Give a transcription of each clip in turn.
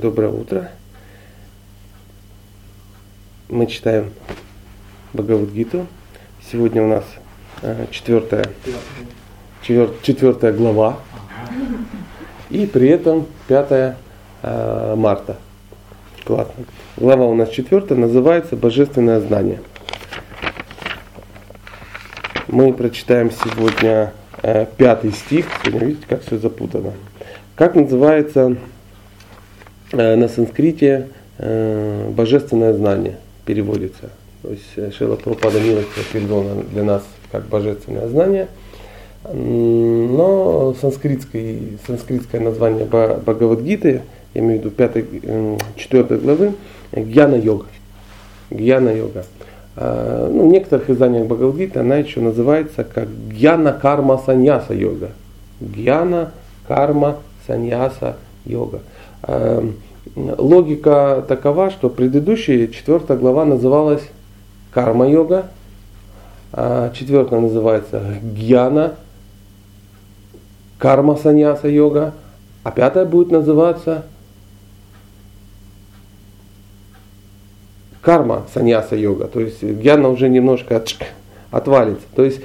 Доброе утро. Мы читаем Бхагавадгиту. Сегодня у нас э, четвертая, четвер, четвертая глава. И при этом 5 э, марта. Классно. Глава у нас четвертая, называется Божественное знание. Мы прочитаем сегодня э, пятый стих. Сегодня видите, как все запутано. Как называется на санскрите э, божественное знание переводится. То есть э, Шила Прабхупада милостиво перевел для нас как божественное знание. Но санскритское, санскритское название Бхагавадгиты, я имею в виду 5, 4 главы, Гьяна-йога. Гьяна-йога. А, ну, в некоторых изданиях Бхагавадгиты она еще называется как Гьяна Карма А, логика такова, что предыдущая четвертая глава называлась Карма йога, а четвертая называется Гьяна Карма Саньяса йога, а пятая будет называться карма саньяса йога. То есть гьяна уже немножко отвалится. То есть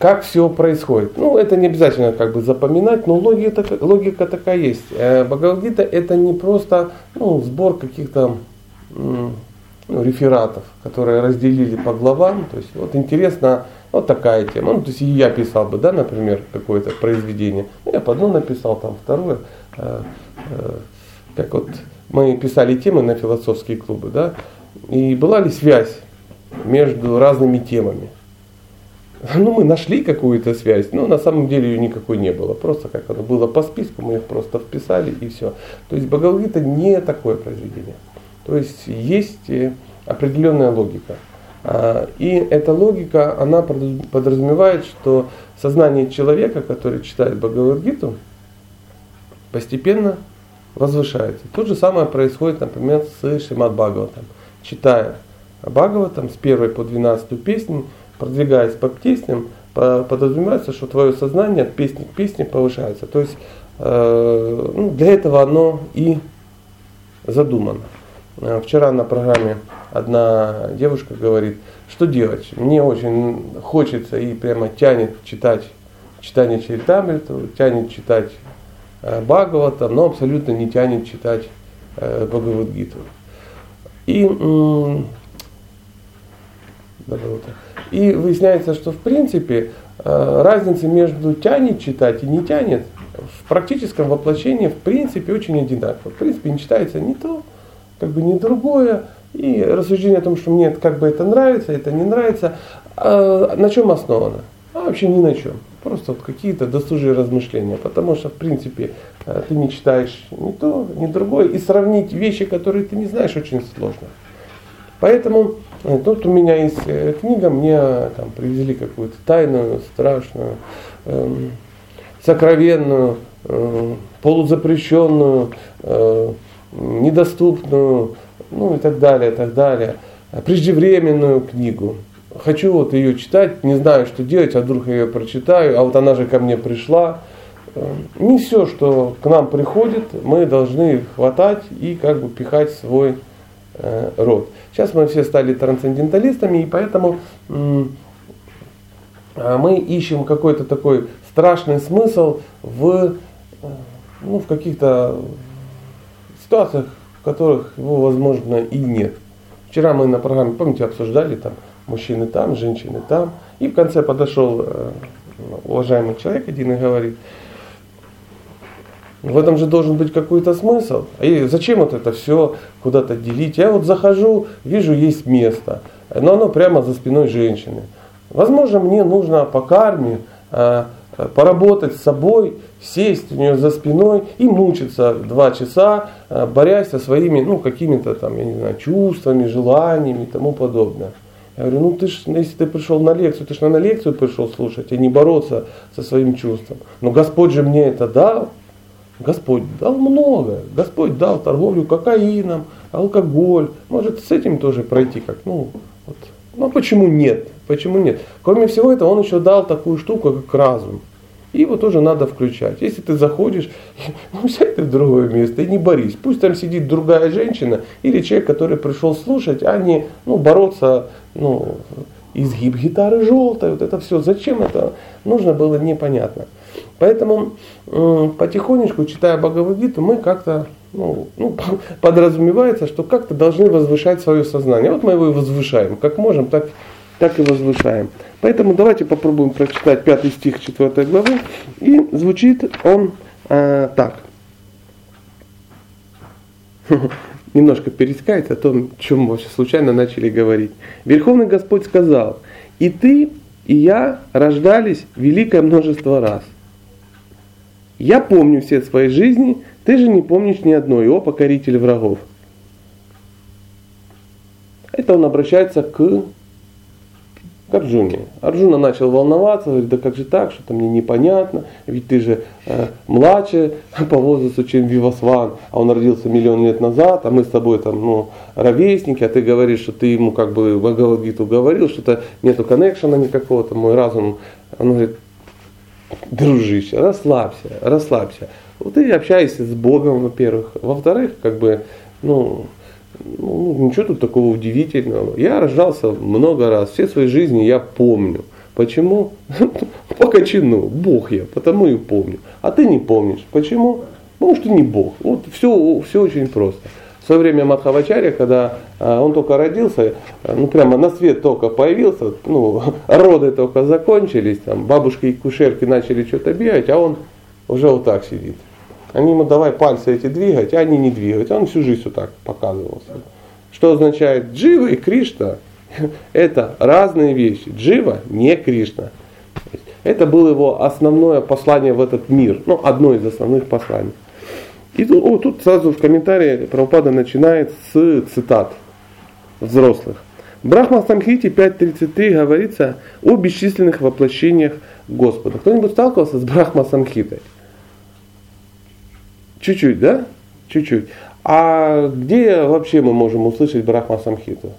как все происходит. Ну, это не обязательно как бы запоминать, но логика, логика такая есть. Э, Бхагавадгита это не просто ну, сбор каких-то ну, рефератов, которые разделили по главам. То есть вот интересно, вот такая тема. Ну, то есть я писал бы, да, например, какое-то произведение. Ну, я по одно написал, там второе. Э, э, как вот мы писали темы на философские клубы, да, и была ли связь между разными темами. Ну, мы нашли какую-то связь, но на самом деле ее никакой не было. Просто как оно было по списку, мы их просто вписали и все. То есть Бхагавадгита не такое произведение. То есть есть э, определенная логика. А, и эта логика, она подразумевает, что сознание человека, который читает Бхагавадгиту, постепенно возвышается. То же самое происходит, например, с Шимат Бхагаватом. Читая Бхагаватам с первой по 12 песню, продвигаясь по песням, подразумевается, что твое сознание от песни к песне повышается. То есть э, ну, для этого оно и задумано. Э, вчера на программе одна девушка говорит, что делать? Мне очень хочется и прямо тянет читать читание Чаритамриту, тянет читать Э, Бхагавата, но абсолютно не тянет читать Бхагавадгиту. И, и выясняется, что в принципе э, разница между тянет читать и не тянет в практическом воплощении в принципе очень одинакова. В принципе не читается ни то, как бы ни другое. И рассуждение о том, что мне как бы это нравится, это не нравится, а на чем основано? А вообще ни на чем. Просто вот какие-то досужие размышления. Потому что, в принципе, э, ты не читаешь ни то, ни другое. И сравнить вещи, которые ты не знаешь, очень сложно. Поэтому э, тут у меня есть э, книга, мне там привезли какую-то тайную, страшную, эм, сокровенную, э, полузапрещенную, э, недоступную, ну и так далее, так далее, преждевременную книгу хочу вот ее читать, не знаю, что делать, а вдруг я ее прочитаю, а вот она же ко мне пришла. Э, не все, что к нам приходит, мы должны хватать и как бы пихать свой э, рот. Сейчас мы все стали трансценденталистами, и поэтому э, мы ищем какой-то такой страшный смысл в, э, ну, в каких-то ситуациях, в которых его, возможно, и нет. Вчера мы на программе, помните, обсуждали там мужчины там, женщины там. И в конце подошел э, уважаемый человек один и говорит, в этом же должен быть какой-то смысл. И зачем вот это все куда-то делить? Я вот захожу, вижу, есть место, но оно прямо за спиной женщины. Возможно, мне нужно по карме э, поработать с собой, сесть у нее за спиной и мучиться два часа, э, борясь со своими, ну, какими-то там, я не знаю, чувствами, желаниями и тому подобное. Я говорю, ну ты ж, если ты пришел на лекцию, ты же на лекцию пришел слушать, а не бороться со своим чувством. Но Господь же мне это дал. Господь дал много. Господь дал торговлю кокаином, алкоголь. Может с этим тоже пройти как, ну, вот. Ну почему нет? Почему нет? Кроме всего этого, он еще дал такую штуку, как разум. И его тоже надо включать. Если ты заходишь, ну сядь ты в другое место и не борись. Пусть там сидит другая женщина или человек, который пришел слушать, а не ну, бороться, ну, изгиб гитары желтой, вот это все. Зачем это нужно было непонятно. Поэтому потихонечку, читая Бхагавадгиту, мы как-то ну, ну, подразумевается, что как-то должны возвышать свое сознание. Вот мы его и возвышаем. Как можем, так, так и возвышаем. Поэтому давайте попробуем прочитать пятый стих 4 главы. И звучит он э, так. Немножко перескается о том, чем мы вообще случайно начали говорить. Верховный Господь сказал, и ты, и я рождались великое множество раз – я помню все свои жизни, ты же не помнишь ни одной, о покоритель врагов. Это он обращается к, к Арджуне. Арджуна начал волноваться, говорит, да как же так, что-то мне непонятно, ведь ты же э, младше по возрасту, чем Вивасван, а он родился миллион лет назад, а мы с тобой там, ну, ровесники, а ты говоришь, что ты ему как бы Бхагавадгиту говорил, что-то нету коннекшена никакого, там мой разум, он говорит, дружище, расслабься, расслабься. Вот ты общаешься с Богом, во-первых. Во-вторых, как бы, ну, ну, ничего тут такого удивительного. Я рождался много раз, все свои жизни я помню. Почему? По кочану, Бог я, потому и помню. А ты не помнишь. Почему? Потому что не Бог. Вот все, все очень просто свое время Мадхавачарья, когда он только родился, ну прямо на свет только появился, ну роды только закончились, там бабушки и кушерки начали что-то бегать, а он уже вот так сидит. Они ему давай пальцы эти двигать, а они не двигают. Он всю жизнь вот так показывался. Что означает Джива и Кришна? Это разные вещи. Джива не Кришна. Это было его основное послание в этот мир. Ну, одно из основных посланий. И тут, о, тут сразу в комментарии Прабхупада начинает с цитат взрослых. Брахма Самхите 5.33 говорится о бесчисленных воплощениях Господа. Кто-нибудь сталкивался с Брахма Самхитой? Чуть-чуть, да? Чуть-чуть. А где вообще мы можем услышать Брахма Самхиту?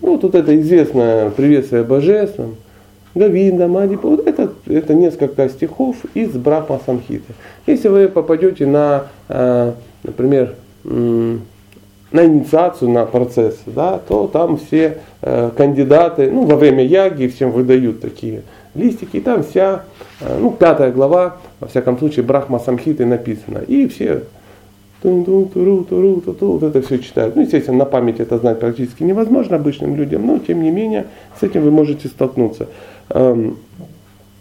Ну, тут это известное приветствие божественным. Гавинда, Мадипа. Вот это, это несколько стихов из Брахма Самхиты. Если вы попадете на, э, например, на инициацию, на процесс, да, то там все э, кандидаты, ну, во время яги всем выдают такие листики, и там вся, э, ну, пятая глава, во всяком случае, Брахма Самхиты написано. И все вот это все читают. Ну, естественно, на память это знать практически невозможно обычным людям, но тем не менее с этим вы можете столкнуться. Эм,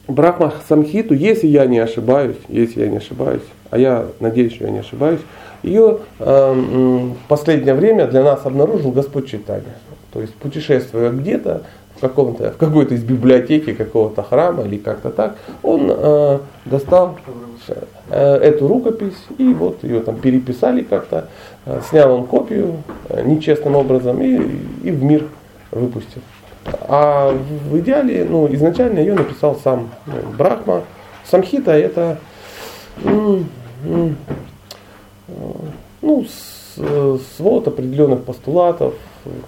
Брахма Самхиту, если я не ошибаюсь, если я не ошибаюсь, а я надеюсь, что я не ошибаюсь, ее эм, в последнее время для нас обнаружил Господь Читания. То есть путешествуя где-то, в, каком-то, в какой-то из библиотеки какого-то храма или как-то так, он э, достал э, эту рукопись и вот ее там переписали как-то, э, снял он копию э, нечестным образом и, и в мир выпустил. А в идеале, ну, изначально ее написал сам ну, Брахма. Самхита это ну, свод определенных постулатов,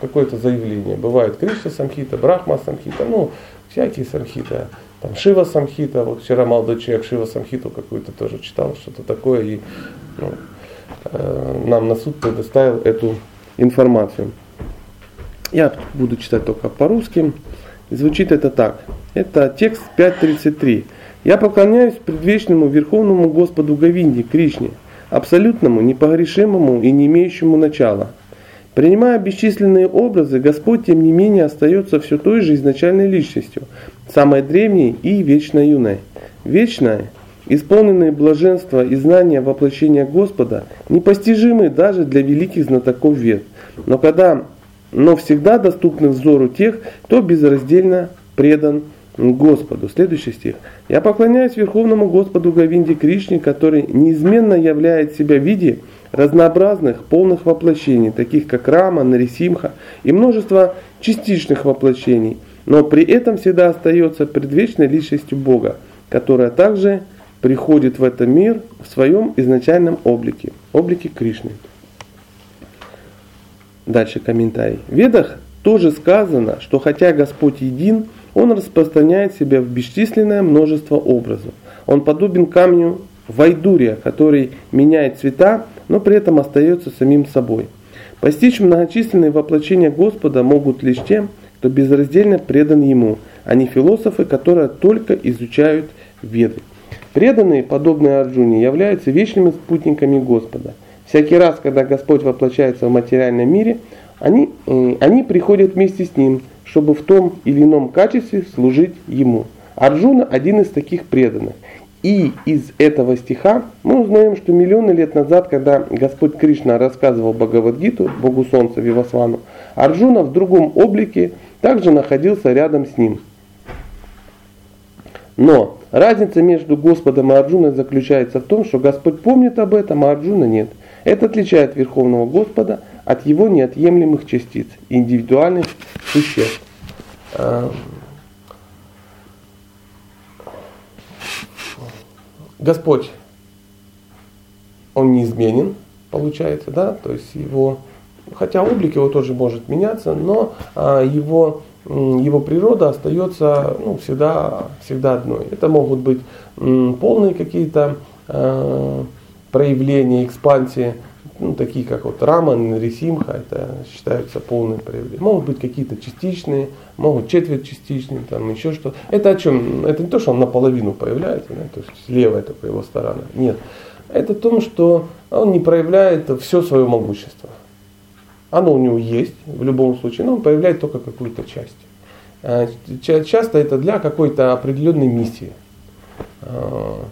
какое-то заявление. Бывает Кришна Самхита, Брахма Самхита, ну, всякие Самхита. Там Шива Самхита, вот вчера молодой человек Шива Самхиту какую-то тоже читал, что-то такое, и ну, э, нам на суд предоставил эту информацию. Я буду читать только по-русски. Звучит это так. Это текст 5.33. «Я поклоняюсь предвечному Верховному Господу Говинде, Кришне, абсолютному, непогрешимому и не имеющему начала. Принимая бесчисленные образы, Господь, тем не менее, остается все той же изначальной личностью, самой древней и вечно юной. Вечная, исполненные блаженства и знания воплощения Господа, непостижимы даже для великих знатоков вет. Но когда но всегда доступны взору тех, кто безраздельно предан Господу. Следующий стих. «Я поклоняюсь Верховному Господу Говинде Кришне, который неизменно являет себя в виде разнообразных полных воплощений, таких как Рама, Нарисимха и множество частичных воплощений, но при этом всегда остается предвечной личностью Бога, которая также приходит в этот мир в своем изначальном облике, облике Кришны. Дальше комментарий. В Ведах тоже сказано, что хотя Господь един, он распространяет себя в бесчисленное множество образов. Он подобен камню вайдурия, который меняет цвета, но при этом остается самим собой. Постичь многочисленные воплощения Господа могут лишь тем, кто безраздельно предан Ему, а не философы, которые только изучают веды. Преданные, подобные Арджуне, являются вечными спутниками Господа. Всякий раз, когда Господь воплощается в материальном мире, они, э, они приходят вместе с Ним, чтобы в том или ином качестве служить Ему. Арджуна один из таких преданных. И из этого стиха мы узнаем, что миллионы лет назад, когда Господь Кришна рассказывал Бхагавадгиту, Богу Солнца Вивасвану, Арджуна в другом облике также находился рядом с ним. Но разница между Господом и Арджуной заключается в том, что Господь помнит об этом, а Арджуна нет. Это отличает Верховного Господа от его неотъемлемых частиц, индивидуальных существ. Господь, он неизменен, получается, да, то есть его, хотя облик его тоже может меняться, но а, его, его природа остается ну, всегда, всегда одной. Это могут быть полные какие-то а, проявления, экспансии ну, такие как вот Раман, Рисимха, это считаются полные проявления. Могут быть какие-то частичные, могут четверть частичные, там еще что. Это о чем? Это не то, что он наполовину появляется, да, то есть левая только его сторона. Нет. Это о том, что он не проявляет все свое могущество. Оно у него есть в любом случае, но он проявляет только какую-то часть. А, часто это для какой-то определенной миссии а,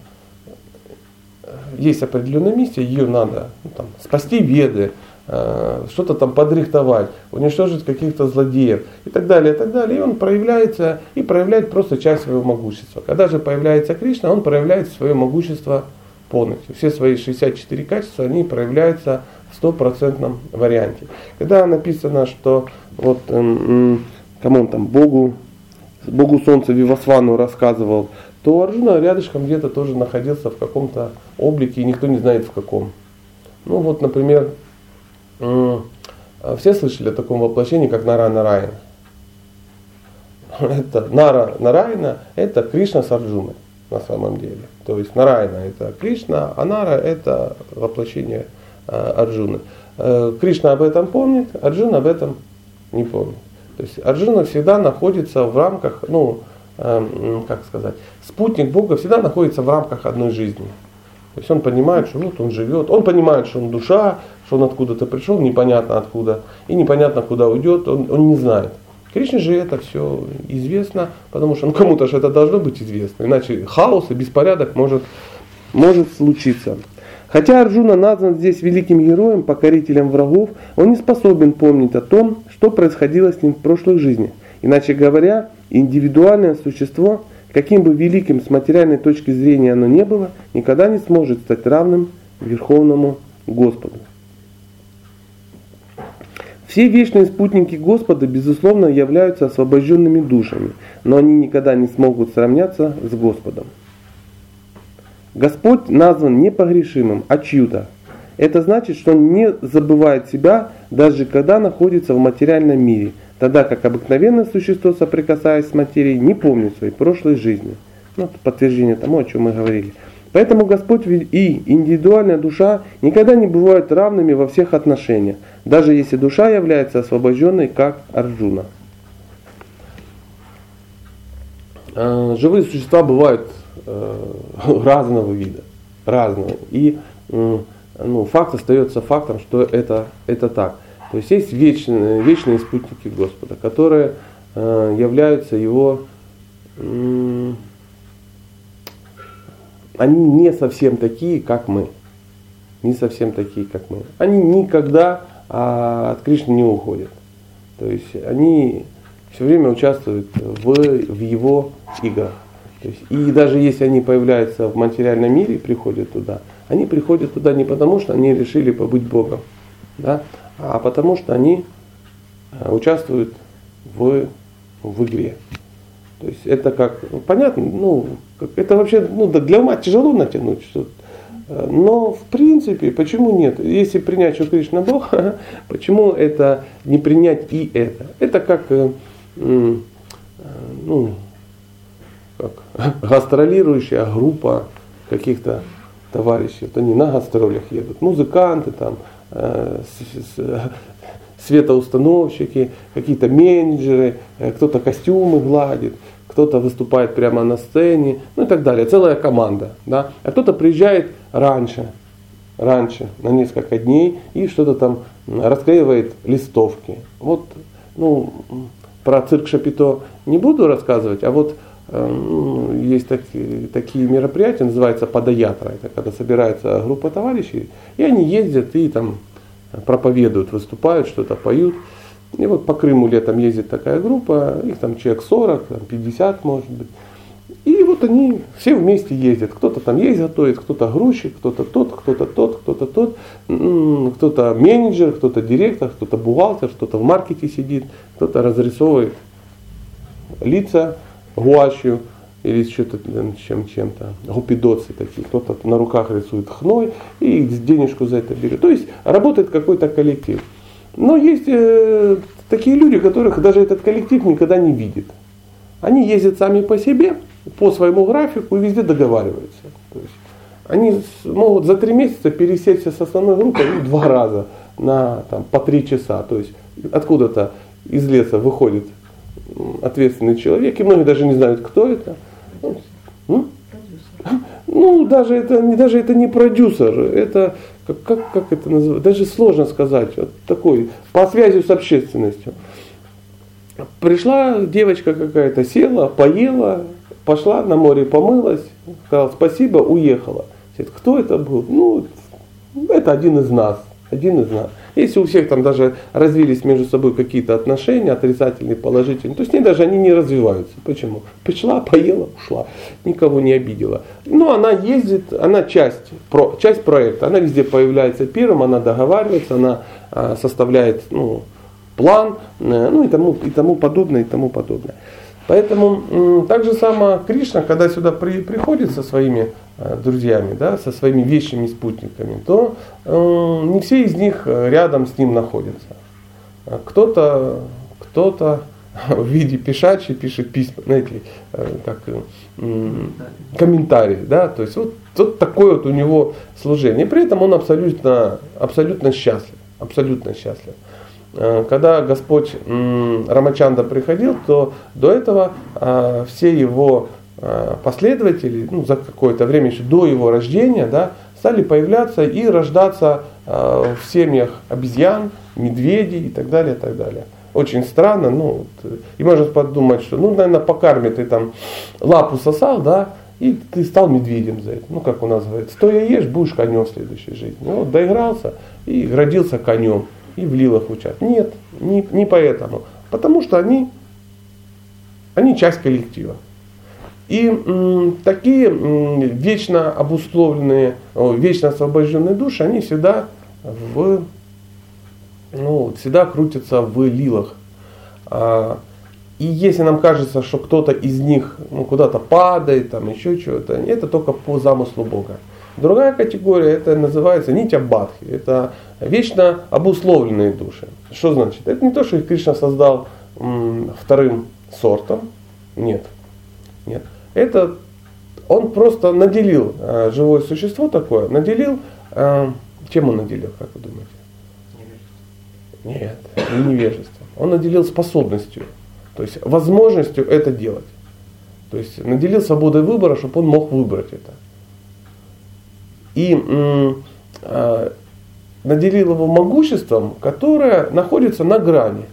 есть определенная миссия, ее надо ну, там, спасти веды, э, что-то там подрихтовать, уничтожить каких-то злодеев и так далее, и так далее. И он проявляется и проявляет просто часть своего могущества. Когда же появляется Кришна, он проявляет свое могущество полностью. Все свои 64 качества, они проявляются в стопроцентном варианте. Когда написано, что вот эм, кому он там, Богу, Богу Солнца Вивасвану рассказывал, то Арджуна рядышком где-то тоже находился в каком-то облике, и никто не знает в каком. Ну вот, например, все слышали о таком воплощении, как Нара Нарайна. Это Нара Нарайна – это Кришна с на самом деле. То есть Нарайна – это Кришна, а Нара – это воплощение а, Арджуны. Э, Кришна об этом помнит, Арджуна об этом не помнит. То есть Арджуна всегда находится в рамках, ну, Эм, как сказать, спутник Бога всегда находится в рамках одной жизни. То есть он понимает, что вот он живет, он понимает, что он душа, что он откуда-то пришел, непонятно откуда, и непонятно куда уйдет, он, он не знает. Кришне же это все известно, потому что ну, кому-то же это должно быть известно, иначе хаос и беспорядок может, может случиться. Хотя Арджуна назван здесь великим героем, покорителем врагов, он не способен помнить о том, что происходило с ним в прошлых жизнях. Иначе говоря, индивидуальное существо, каким бы великим с материальной точки зрения оно не было, никогда не сможет стать равным Верховному Господу. Все вечные спутники Господа, безусловно, являются освобожденными душами, но они никогда не смогут сравняться с Господом. Господь назван непогрешимым, а чью-то. Это значит, что он не забывает себя, даже когда находится в материальном мире, тогда как обыкновенное существо, соприкасаясь с материей, не помнит своей прошлой жизни. Ну, это подтверждение тому, о чем мы говорили. Поэтому Господь и индивидуальная душа никогда не бывают равными во всех отношениях, даже если душа является освобожденной, как Арджуна. А, живые существа бывают э, разного вида, разного. И ну, факт остается фактом, что это, это так. То есть есть вечные, вечные спутники Господа, которые э, являются его, они не совсем такие, как мы. Не совсем такие, как мы. Они никогда а, от Кришны не уходят. То есть они все время участвуют в, в его играх. То есть, и даже если они появляются в материальном мире, приходят туда, они приходят туда не потому, что они решили побыть Богом, да, а потому что они э, участвуют в, в игре. То есть это как, ну, понятно, ну, это вообще ну, для ума тяжело натянуть что э, но в принципе, почему нет? Если принять, что Кришна Бог, почему это не принять и это? Это как, э, ну, как, гастролирующая группа каких-то товарищей. Вот они на гастролях едут. Музыканты, там, светоустановщики, какие-то менеджеры, э, кто-то костюмы гладит, кто-то выступает прямо на сцене, ну и так далее. Целая команда. Да? А кто-то приезжает раньше, раньше, на несколько дней, и что-то там расклеивает листовки. Вот, ну, про цирк Шапито не буду рассказывать, а вот э, есть такие, такие мероприятия, называется подоятра. Это когда собирается группа товарищей, и они ездят и там проповедуют, выступают, что-то поют. И вот по Крыму летом ездит такая группа, их там человек 40, там 50 может быть. И вот они все вместе ездят. Кто-то там есть готовит, кто-то грузчик, кто-то тот, кто-то тот, кто-то тот, кто-то менеджер, кто-то директор, кто-то бухгалтер, кто-то в маркете сидит, кто-то разрисовывает лица гуашью или что-то чем, чем-то, гупидоцы такие, кто-то на руках рисует хной и денежку за это берет. То есть работает какой-то коллектив. Но есть э, такие люди, которых даже этот коллектив никогда не видит. Они ездят сами по себе, по своему графику и везде договариваются. То есть они могут за три месяца пересечься с основной группой два раза на там, по три часа. То есть откуда-то из леса выходит ответственный человек, и многие даже не знают, кто это. Ну, даже это, даже это не продюсер, это как, как, как это называется, даже сложно сказать, вот такой, по связи с общественностью. Пришла девочка какая-то, села, поела, пошла на море, помылась, сказала спасибо, уехала. Кто это был? Ну, это один из нас, один из нас. Если у всех там даже развились между собой какие-то отношения, отрицательные, положительные, то с ней даже они не развиваются. Почему? Пришла, поела, ушла, никого не обидела. Но она ездит, она часть, про, часть проекта, она везде появляется первым, она договаривается, она а, составляет ну, план, э, ну и тому, и тому подобное, и тому подобное. Поэтому так же само Кришна, когда сюда при, приходит со своими э, друзьями, да, со своими вещими спутниками, то э, не все из них э, рядом с ним находятся. А кто-то, кто-то в виде пишачи пишет письма, знаете, как э, комментарии, да, то есть вот, вот такое вот у него служение. При этом он абсолютно, абсолютно счастлив, абсолютно счастлив. Э, когда Господь Рамачанда приходил, то до этого э, все его э, последователи, ну, за какое-то время еще до его рождения, да, стали появляться и рождаться в семьях обезьян, медведей и так далее, и так далее. Очень странно, ну, и можно подумать, что, ну, наверное, по карме ты там лапу сосал, да, и ты стал медведем за это. Ну, как у нас говорят, стоя ешь, будешь конем в следующей жизни. Ну, вот доигрался и родился конем и в лилах учат. Нет, не, не поэтому. Потому что они, они часть коллектива. И м, такие м, вечно обусловленные, о, вечно освобожденные души, они всегда в, ну, всегда крутятся в лилах. А, и если нам кажется, что кто-то из них ну, куда-то падает, там еще что-то, это только по замыслу Бога. Другая категория, это называется нитя бадхи. Это вечно обусловленные души. Что значит? Это не то, что их Кришна создал вторым сортом. Нет. Нет. Это он просто наделил э, живое существо такое, наделил, э, чем он наделил, как вы думаете? Нет, не невежеством. Он наделил способностью, то есть возможностью это делать. То есть наделил свободой выбора, чтобы он мог выбрать это. И э, наделил его могуществом, которое находится на грани.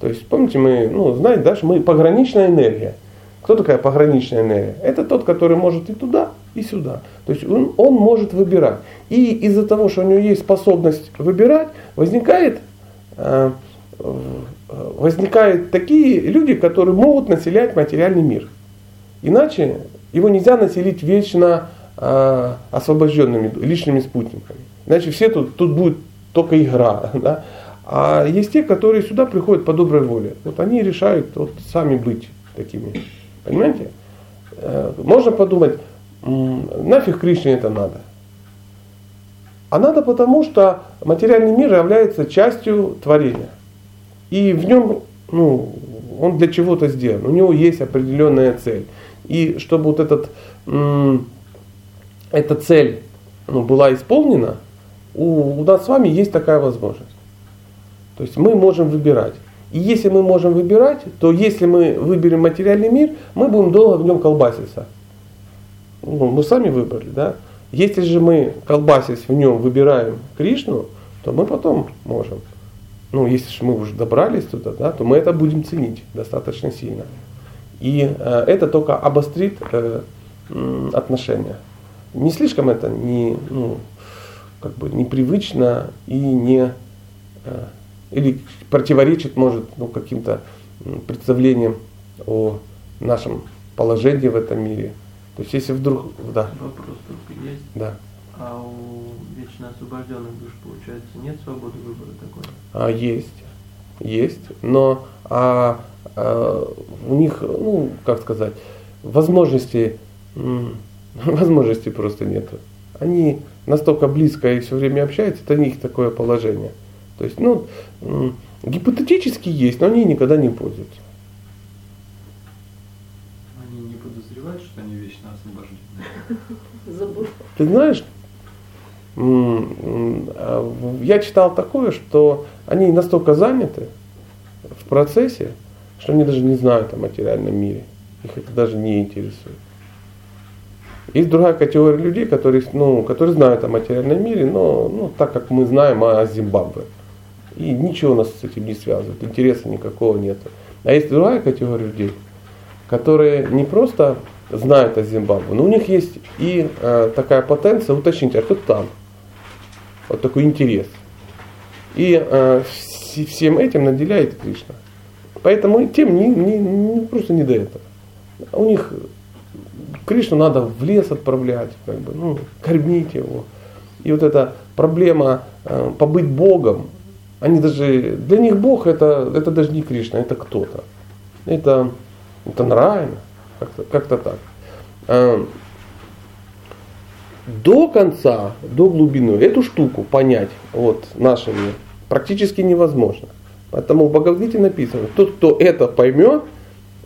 То есть, помните, мы, ну, знаете, да, что мы пограничная энергия. Кто такая пограничная энергия? Это тот, который может и туда, и сюда. То есть он, он может выбирать. И из-за того, что у него есть способность выбирать, возникает, э, возникают такие люди, которые могут населять материальный мир. Иначе его нельзя населить вечно э, освобожденными личными спутниками. Иначе все тут, тут будет только игра. Да? А есть те, которые сюда приходят по доброй воле. Вот они решают вот, сами быть такими. Понимаете? Э, можно подумать, нафиг Кришне это надо. А надо потому, что материальный мир является частью творения. И в нем ну, он для чего-то сделан, у него есть определенная цель. И чтобы вот этот, эта цель ну, была исполнена, у, у нас с вами есть такая возможность. То есть мы можем выбирать. И если мы можем выбирать, то если мы выберем материальный мир, мы будем долго в нем колбаситься. Ну, мы сами выбрали, да? Если же мы, колбасясь в нем, выбираем Кришну, то мы потом можем. Ну, если же мы уже добрались туда, да, то мы это будем ценить достаточно сильно. И э, это только обострит э, отношения. Не слишком это не, ну, как бы непривычно и не э, или противоречит, может, ну, каким-то представлениям о нашем положении в этом мире. То есть если вдруг... Да. Вопрос только есть. Да. А у вечно освобожденных душ, получается, нет свободы выбора такой? А, есть. Есть. Но а, а, у них, ну, как сказать, возможности, возможности просто нет. Они настолько близко и все время общаются, это у них такое положение. То есть, ну, гипотетически есть, но они никогда не пользуются. Они не подозревают, что они вечно освобождены? Ты знаешь, а, я читал такое, что они настолько заняты в процессе, что они даже не знают о материальном мире. Их это даже не интересует. Есть другая категория людей, которые, ну, которые знают о материальном мире, но ну, так как мы знаем о Зимбабве. И ничего нас с этим не связывает, интереса никакого нет. А есть другая категория людей, которые не просто знают о Зимбабве, но у них есть и э, такая потенция уточнить, а кто там? Вот такой интерес. И э, всем этим наделяет Кришна. Поэтому тем не, не, не, просто не до этого. У них Кришну надо в лес отправлять, как бы, ну, кормить его. И вот эта проблема э, побыть Богом, они даже, для них Бог это, это даже не Кришна, это кто-то. Это, это нравится, как-то, как-то так. А, до конца, до глубины эту штуку понять вот нашими практически невозможно. Поэтому в Бхагавдгите написано, тот, кто это поймет,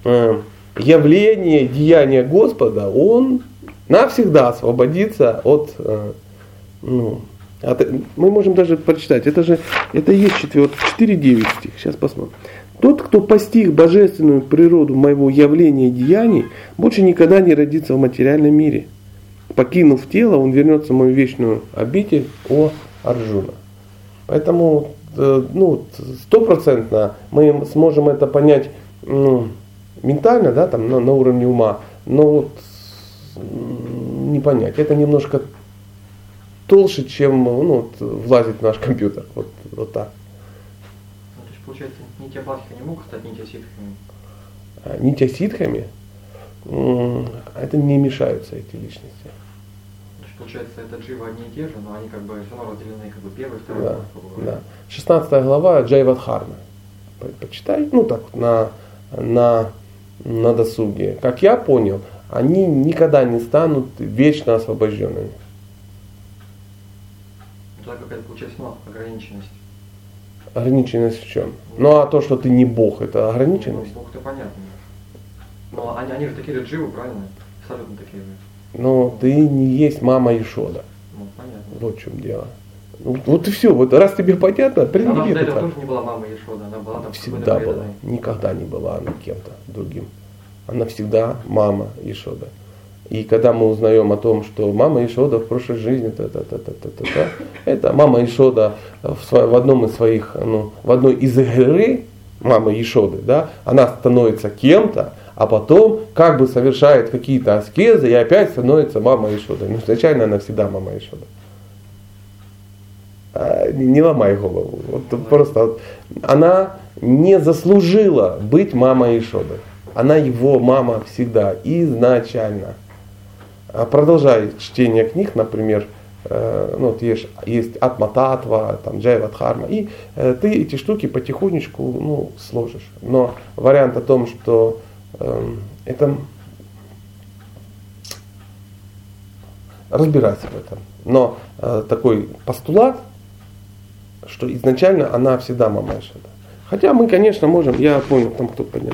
а, явление, деяние Господа, он навсегда освободится от а, ну, а мы можем даже прочитать, это же, это и есть 4.9 стих, сейчас посмотрим. Тот, кто постиг божественную природу моего явления деяний, больше никогда не родится в материальном мире. Покинув тело, он вернется в мою вечную обитель о Арджуна. Поэтому э, ну, стопроцентно мы сможем это понять ну, ментально, да, там, на, на уровне ума, но вот не понять. Это немножко толще, чем ну, вот, влазит в наш компьютер. Вот, вот так. Ну, то есть, получается, нитя Бадхи не могут стать нитя ситхами? А, нитя ситхами? Это не мешаются эти личности. То есть, получается, это джива одни и те же, но они как бы все равно разделены, как бы первый, второй, да, да. 16 глава Джайвадхарна. Почитай, ну так на, на, на досуге. Как я понял, они никогда не станут вечно освобожденными туда какая-то получается ну, ограниченность. Ограниченность в чем? Ну а то, что ты не Бог, это ограниченность? Ну, Бог-то понятно. Но они, они же такие же живы, правильно? Абсолютно такие же. Но ты не есть мама Ишода. Ну, понятно. Вот в чем дело. Вот, и все. Вот раз тебе понятно, Она это. тоже не была мама Ишода, она была там Всегда была. Никогда не была она кем-то другим. Она всегда мама Ишода. И когда мы узнаем о том, что мама Ишода в прошлой жизни, та -та -та -та -та -та -та, это мама Ишода в, в одном из своих, ну, в одной из игры, мама Ишоды, да, она становится кем-то, а потом как бы совершает какие-то аскезы и опять становится мама Ишода. Но изначально она всегда мама Ишода. А, не, ломай голову. Вот просто вот, она не заслужила быть мамой Ишоды. Она его мама всегда, изначально. А продолжай чтение книг, например, э, ну, вот есть, есть Атмататва, там, Джайвадхарма, и э, ты эти штуки потихонечку ну, сложишь. Но вариант о том, что э, это разбирайся в этом. Но э, такой постулат, что изначально она всегда мамашада. Хотя мы, конечно, можем, я понял, там кто поднял,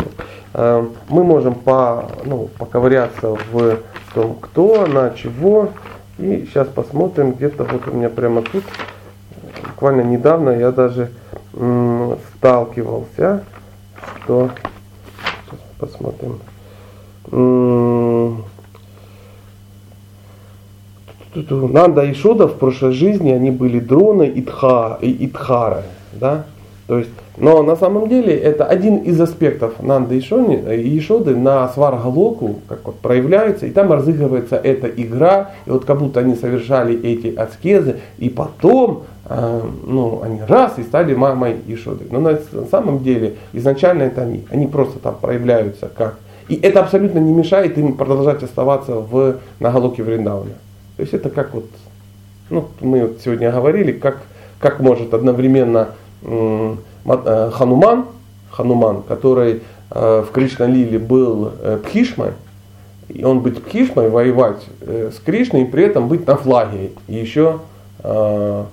э, мы можем по, ну, поковыряться в том, кто, на чего. И сейчас посмотрим, где-то вот у меня прямо тут, буквально недавно я даже сталкивался, что, сейчас посмотрим, Нанда и Шода в прошлой жизни они были дроны и, тха, и Тхары. Да? То есть, но на самом деле это один из аспектов Нанды и, Шони, Шоды на Сваргалоку как вот проявляется, и там разыгрывается эта игра, и вот как будто они совершали эти аскезы, и потом э, ну, они раз и стали мамой и Шодой. Но на самом деле изначально это они, они просто там проявляются как. И это абсолютно не мешает им продолжать оставаться в, на Галоке Вриндауна. То есть это как вот, ну, мы вот сегодня говорили, как, как может одновременно э, Хануман, Хануман, который э, в Кришна-лиле был э, Пхишмой, и он быть Пхишмой, воевать с Кришной, и при этом быть на флаге, и еще ну,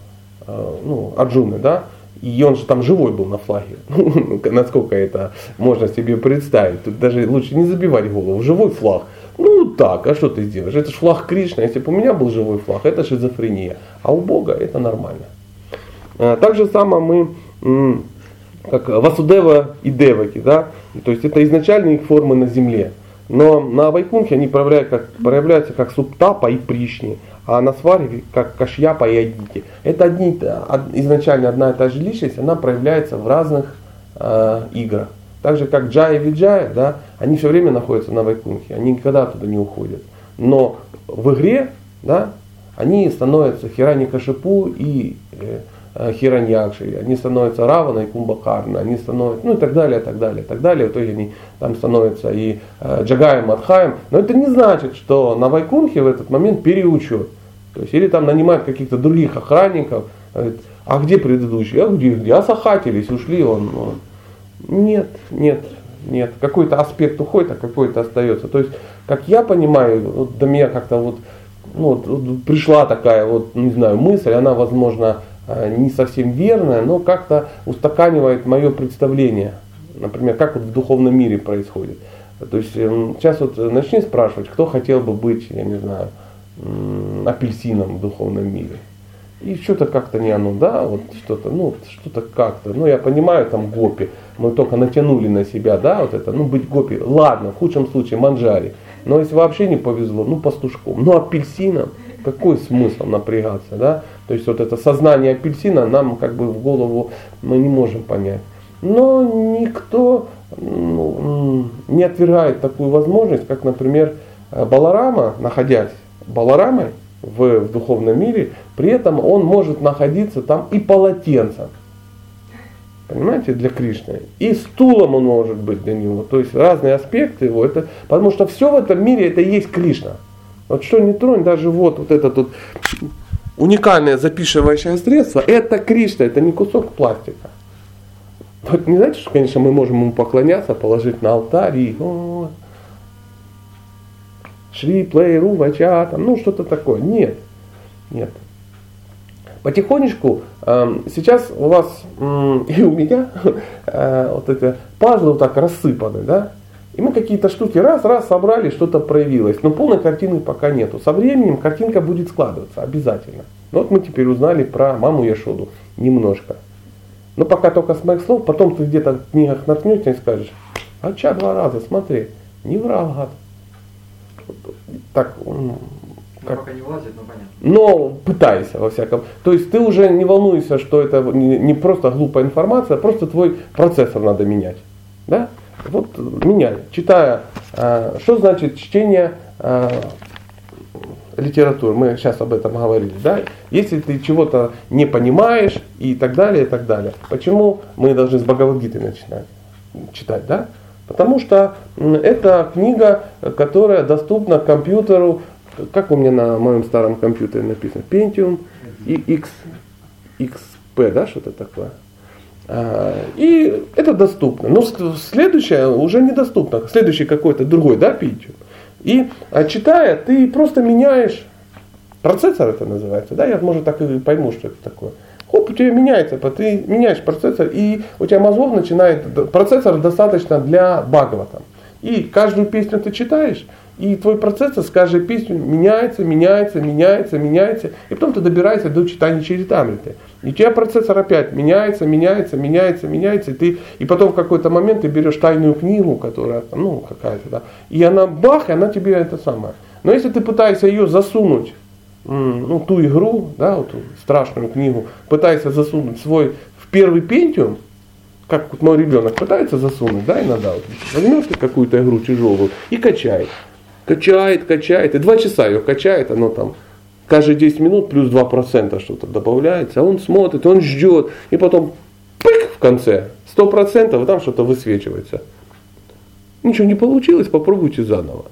Арджуны, да, и он же там живой был на флаге. Ну, насколько это можно себе представить. Тут даже лучше не забивать голову. Живой флаг. Ну так, а что ты сделаешь? Это же флаг Кришны. Если бы у меня был живой флаг, это шизофрения. А у Бога это нормально. А, так же само мы, как Васудева и Деваки, да? То есть это изначальные их формы на земле. Но на Вайкунхе они проявляются как, проявляются как Суптапа и Пришни, а на Сваре как Кашьяпа и Адити. Это одни, изначально одна и та же личность, она проявляется в разных э, играх. Так же как Джая и Виджая, да, они все время находятся на Вайкунхе, они никогда туда не уходят. Но в игре да, они становятся Хирани Кашипу и э, э Хираньякши, они становятся Равана и Кумбакарна, они становятся, ну и так далее, так далее, так далее. В итоге они там становятся и э, Джагаем, Мадхаем. Но это не значит, что на Вайкунхе в этот момент переучет. То есть, или там нанимают каких-то других охранников, говорит, а где предыдущий? А где, где? Осахатились, ушли, он, он нет, нет, нет. Какой-то аспект уходит, а какой-то остается. То есть, как я понимаю, вот до меня как-то вот, ну, вот пришла такая вот, не знаю, мысль, она, возможно, э, не совсем верная, но как-то устаканивает мое представление. Например, как вот в духовном мире происходит. То есть эм, сейчас вот начни спрашивать, кто хотел бы быть, я не знаю, апельсином в духовном мире и что-то как-то не оно, да, вот что-то, ну, что-то как-то, ну, я понимаю, там гопи, мы только натянули на себя, да, вот это, ну, быть гопи, ладно, в худшем случае манжари, но если вообще не повезло, ну, пастушком, ну, апельсином, какой смысл напрягаться, да, то есть вот это сознание апельсина нам как бы в голову мы не можем понять. Но никто ну, не отвергает такую возможность, как, например, Баларама, находясь Баларамой, в, в духовном мире, при этом он может находиться там и полотенцем. Понимаете, для Кришны. И стулом он может быть для него. То есть разные аспекты его. Это, потому что все в этом мире это и есть Кришна. Вот что не тронь, даже вот, вот это тут уникальное запишивающее средство, это Кришна, это не кусок пластика. Вот не знаете, что, конечно, мы можем ему поклоняться, положить на алтарь и о, Шри, плей, ру, вача, там, ну что-то такое. Нет, нет. Потихонечку, э, сейчас у вас и у меня э, вот эти пазлы вот так рассыпаны, да, и мы какие-то штуки раз-раз собрали, что-то проявилось. Но полной картины пока нету. Со временем картинка будет складываться обязательно. Ну, вот мы теперь узнали про маму Яшоду немножко. Но пока только с моих слов, потом ты где-то в книгах наткнешься и скажешь, а ча два раза, смотри, не врал гад так, ну, как... Пока не влазит, но понятно. Но пытайся, во всяком. То есть ты уже не волнуйся, что это не, просто глупая информация, а просто твой процессор надо менять. Да? Вот меняй. Читая, э, что значит чтение э, литературы, мы сейчас об этом говорили, да? Если ты чего-то не понимаешь и так далее, и так далее. Почему мы должны с Бхагавадгиты начинать читать, да? Потому что это книга, которая доступна компьютеру, как у меня на моем старом компьютере написано, Pentium и X, XP, да, что-то такое. А, и это доступно. Но следующее уже недоступно. Следующий какой-то другой, да, Pentium. И а, читая, ты просто меняешь, процессор это называется, да, я, может, так и пойму, что это такое. Хоп, у тебя меняется, ты меняешь процессор, и у тебя мозгов начинает, процессор достаточно для багова там. И каждую песню ты читаешь, и твой процессор с каждой песней меняется, меняется, меняется, меняется. И потом ты добираешься до читания Чаритамриты. И у тебя процессор опять меняется, меняется, меняется, меняется. И, ты, и потом в какой-то момент ты берешь тайную книгу, которая, ну, какая-то, да. И она бах, и она тебе это самое. Но если ты пытаешься ее засунуть, ну, ту игру, да, вот страшную книгу, пытаешься засунуть свой в первый пентиум, как вот мой ребенок пытается засунуть, да, иногда вот, возьмешь ты какую-то игру тяжелую и качает. Качает, качает, и два часа ее качает, оно там каждые 10 минут плюс 2% что-то добавляется, а он смотрит, он ждет, и потом пык в конце, 100%, и там что-то высвечивается. Ничего не получилось, попробуйте заново.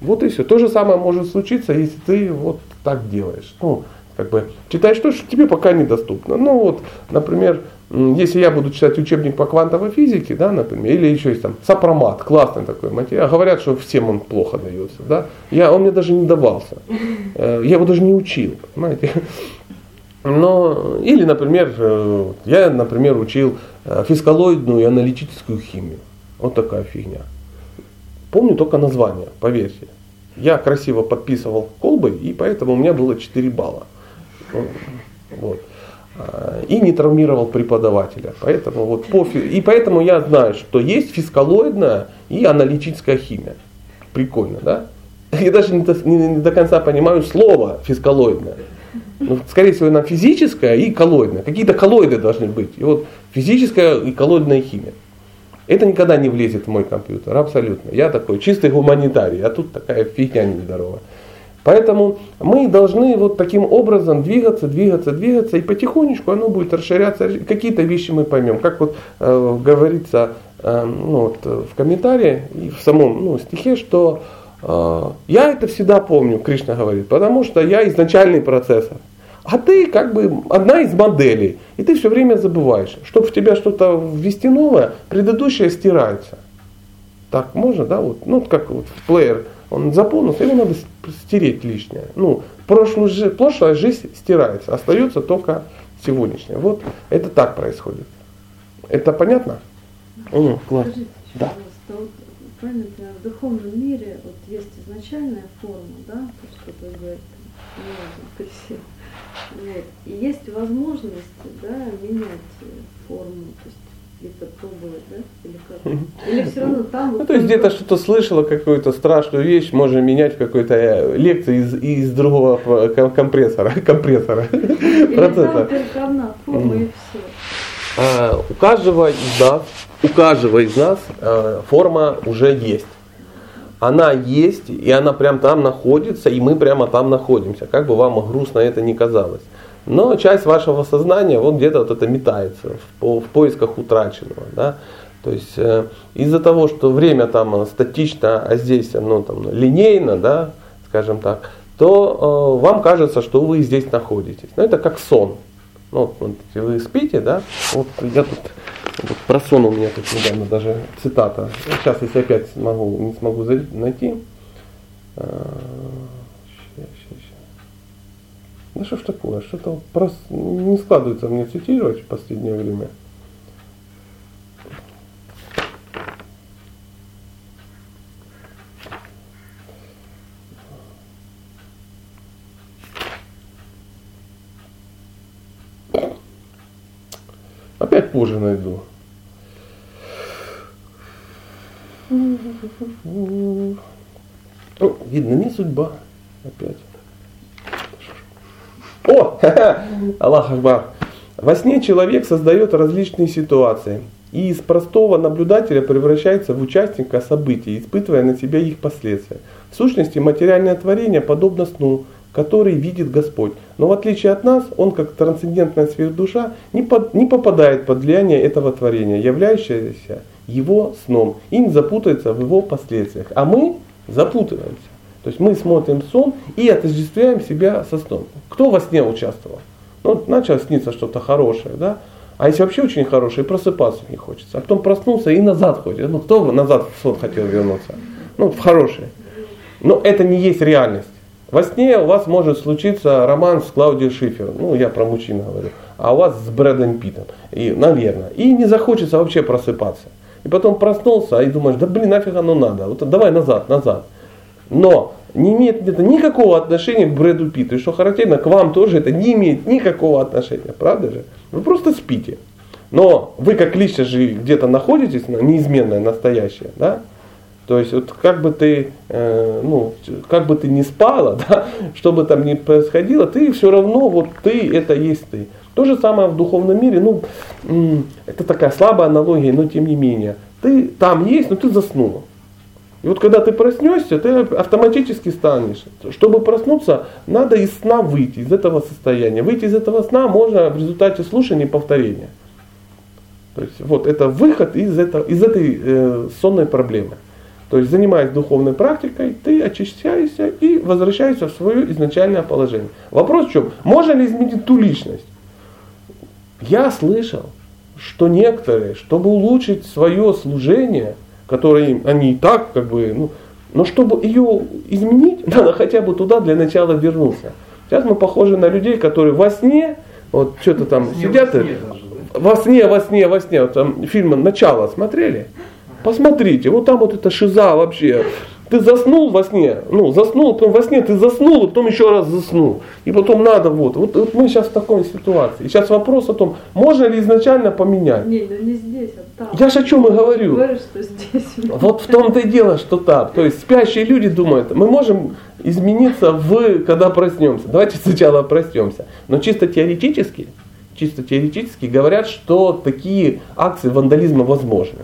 Вот и все. То же самое может случиться, если ты вот так делаешь. Ну, как бы читаешь то, что тебе пока недоступно. Ну вот, например, если я буду читать учебник по квантовой физике, да, например, или еще есть там сопромат, классный такой материал, говорят, что всем он плохо дается, да, я, он мне даже не давался, э, я его даже не учил, понимаете. Но, или, например, э, я, например, учил э, фискалоидную и аналитическую химию. Вот такая фигня. Помню только название, поверьте. Я красиво подписывал колбы, и поэтому у меня было 4 балла. Вот. А, и не травмировал преподавателя. Поэтому вот по, и поэтому я знаю, что есть фискалоидная и аналитическая химия. Прикольно, да? Я даже не до, не, не до конца понимаю слово фискалоидная. Ну, скорее всего, она физическая и коллоидная. Какие-то коллоиды должны быть. И вот физическая и коллоидная химия. Это никогда не влезет в мой компьютер, абсолютно. Я такой чистый гуманитарий, а тут такая фигня нездоровая. Поэтому мы должны вот таким образом двигаться, двигаться, двигаться, и потихонечку оно будет расширяться. Какие-то вещи мы поймем. Как вот э, говорится э, ну, вот, в комментарии и в самом ну, стихе, что э, я это всегда помню, Кришна говорит, потому что я изначальный процессор. А ты как бы одна из моделей, и ты все время забываешь. Чтобы в тебя что-то ввести новое, предыдущее стирается. Так можно, да, вот, ну как вот плеер он заполнился, его надо стереть лишнее. Ну, прошлую прошлая жизнь стирается, остается только сегодняшняя. Вот это так происходит. Это понятно? О, класс. Скажите, да. Вот, правильно в духовном мире вот есть изначальная форма, да, то, что вы говорите. И есть возможность да, менять форму, то есть где-то пробовать, да? Или как? Или все равно там... Ну, то есть где-то что-то слышала, какую-то страшную вещь, можно менять в какой-то э, лекции из, из другого компрессора. компрессора. Процесса. форма и все. А, у каждого из нас, у каждого из нас а, форма уже есть. Она есть, и она прям там находится, и мы прямо там находимся. Как бы вам грустно это ни казалось. Но часть вашего сознания вот где-то вот это метается в, в поисках утраченного. Да? То есть э, из-за того, что время там статично, а здесь оно там линейно, да, скажем так, то э, вам кажется, что вы здесь находитесь. Но это как сон. Ну, вот, вы спите, да, вот я тут вот про сон у меня тут недавно даже цитата. Сейчас, если опять смогу, не смогу найти. Э, да что ж такое, что-то просто не складывается мне цитировать в последнее время. Опять позже найду. Ну, видно, не судьба. Опять. О, Аллах Акбар. Во сне человек создает различные ситуации и из простого наблюдателя превращается в участника событий, испытывая на себя их последствия. В сущности, материальное творение подобно сну, который видит Господь. Но в отличие от нас, он как трансцендентная сверхдуша не, под, не попадает под влияние этого творения, являющегося его сном, и не запутается в его последствиях. А мы запутываемся. То есть мы смотрим сон и отождествляем себя со сном. Кто во сне участвовал? Ну, начало сниться что-то хорошее, да? А если вообще очень хорошее, просыпаться не хочется. А потом проснулся и назад ходит. Ну, кто назад в сон хотел вернуться? Ну, в хорошее. Но это не есть реальность. Во сне у вас может случиться роман с Клаудией Шифер. Ну, я про мужчин говорю. А у вас с Брэдом Питтом. И, наверное. И не захочется вообще просыпаться. И потом проснулся и думаешь, да блин, нафиг оно надо. Вот давай назад, назад. Но не имеет это никакого отношения к Брэду Питту. И что характерно, к вам тоже это не имеет никакого отношения. Правда же? Вы просто спите. Но вы как личность же где-то находитесь, неизменное, настоящее, да? То есть вот как бы ты, э, ну, как бы ты не спала, да, что бы там ни происходило, ты все равно, вот ты, это есть ты. То же самое в духовном мире, ну, это такая слабая аналогия, но тем не менее. Ты там есть, но ты заснула. И вот когда ты проснешься, ты автоматически станешь. Чтобы проснуться, надо из сна выйти, из этого состояния. Выйти из этого сна можно в результате слушания и повторения. То есть вот это выход из, этого, из этой э, сонной проблемы. То есть занимаясь духовной практикой, ты очищаешься и возвращаешься в свое изначальное положение. Вопрос в чем? Можно ли изменить ту личность? Я слышал, что некоторые, чтобы улучшить свое служение, которое они и так как бы, ну, но чтобы ее изменить, надо хотя бы туда для начала вернуться. Сейчас мы похожи на людей, которые во сне, вот что-то там сидят, сне во сне, во сне, во сне, вот там фильм «Начало» смотрели? Посмотрите, вот там вот эта шиза вообще. Ты заснул во сне, ну заснул, потом во сне ты заснул, и потом еще раз заснул. И потом надо вот. Вот, вот мы сейчас в такой ситуации. И сейчас вопрос о том, можно ли изначально поменять. Не, ну не здесь, а там. Я же о чем и говорю. Говорю, что здесь. Вот в том-то и дело, что так. То есть спящие люди думают, мы можем измениться в, когда проснемся. Давайте сначала проснемся. Но чисто теоретически, чисто теоретически говорят, что такие акции вандализма возможны.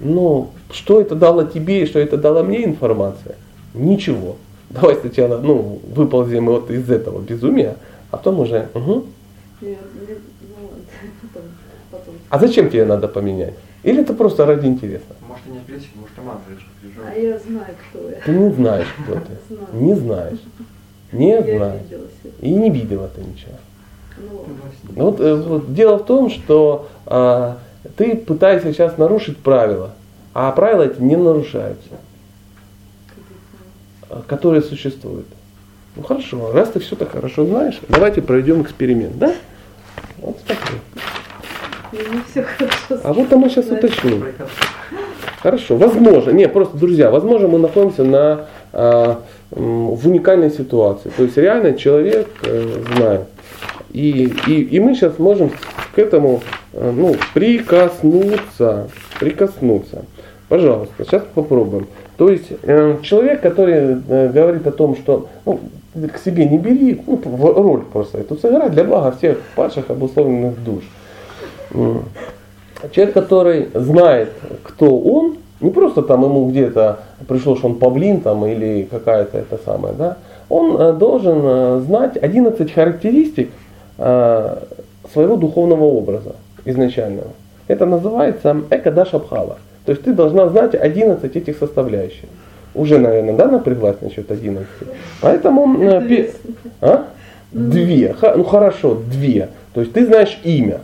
Но что это дало тебе и что это дало мне информация? Ничего. Давай сначала ну, выползем вот из этого безумия, а потом уже... угу. Ну. А зачем тебе надо поменять? Или это просто ради интереса? Может, и не агрессив, может, и что А я знаю, кто я. Ты не знаешь, кто ты. Знаю. Не знаешь. Не Я знаешь. И не видела ты ничего. Ну. Ну Вот, э, вот дело в том, что а, ты пытаешься сейчас нарушить правила, а правила эти не нарушаются, а, которые существуют. Ну хорошо, раз ты все так хорошо знаешь, давайте проведем эксперимент, да? Вот хорошо А вот а мы сейчас уточним. Хорошо, возможно, не, просто, друзья, возможно, мы находимся на, м, в уникальной ситуации. То есть реально человек э, знает. И, и, и мы сейчас можем к этому э, ну, прикоснуться. Прикоснуться. Пожалуйста, сейчас попробуем. То есть э, человек, который э, говорит о том, что ну, к себе не бери, ну, роль просто эту сыграть для блага всех падших обусловленных душ. Человек, который знает, кто он, не просто там ему где-то пришло, что он павлин там или какая-то это самое, да, он э, должен э, знать 11 характеристик своего духовного образа изначального. Это называется экадашабхава. То есть ты должна знать 11 этих составляющих. Уже, наверное, да, напряглась насчет 11. Поэтому... э, пе- а? Две. Ха- Ну хорошо, две. То есть ты знаешь имя.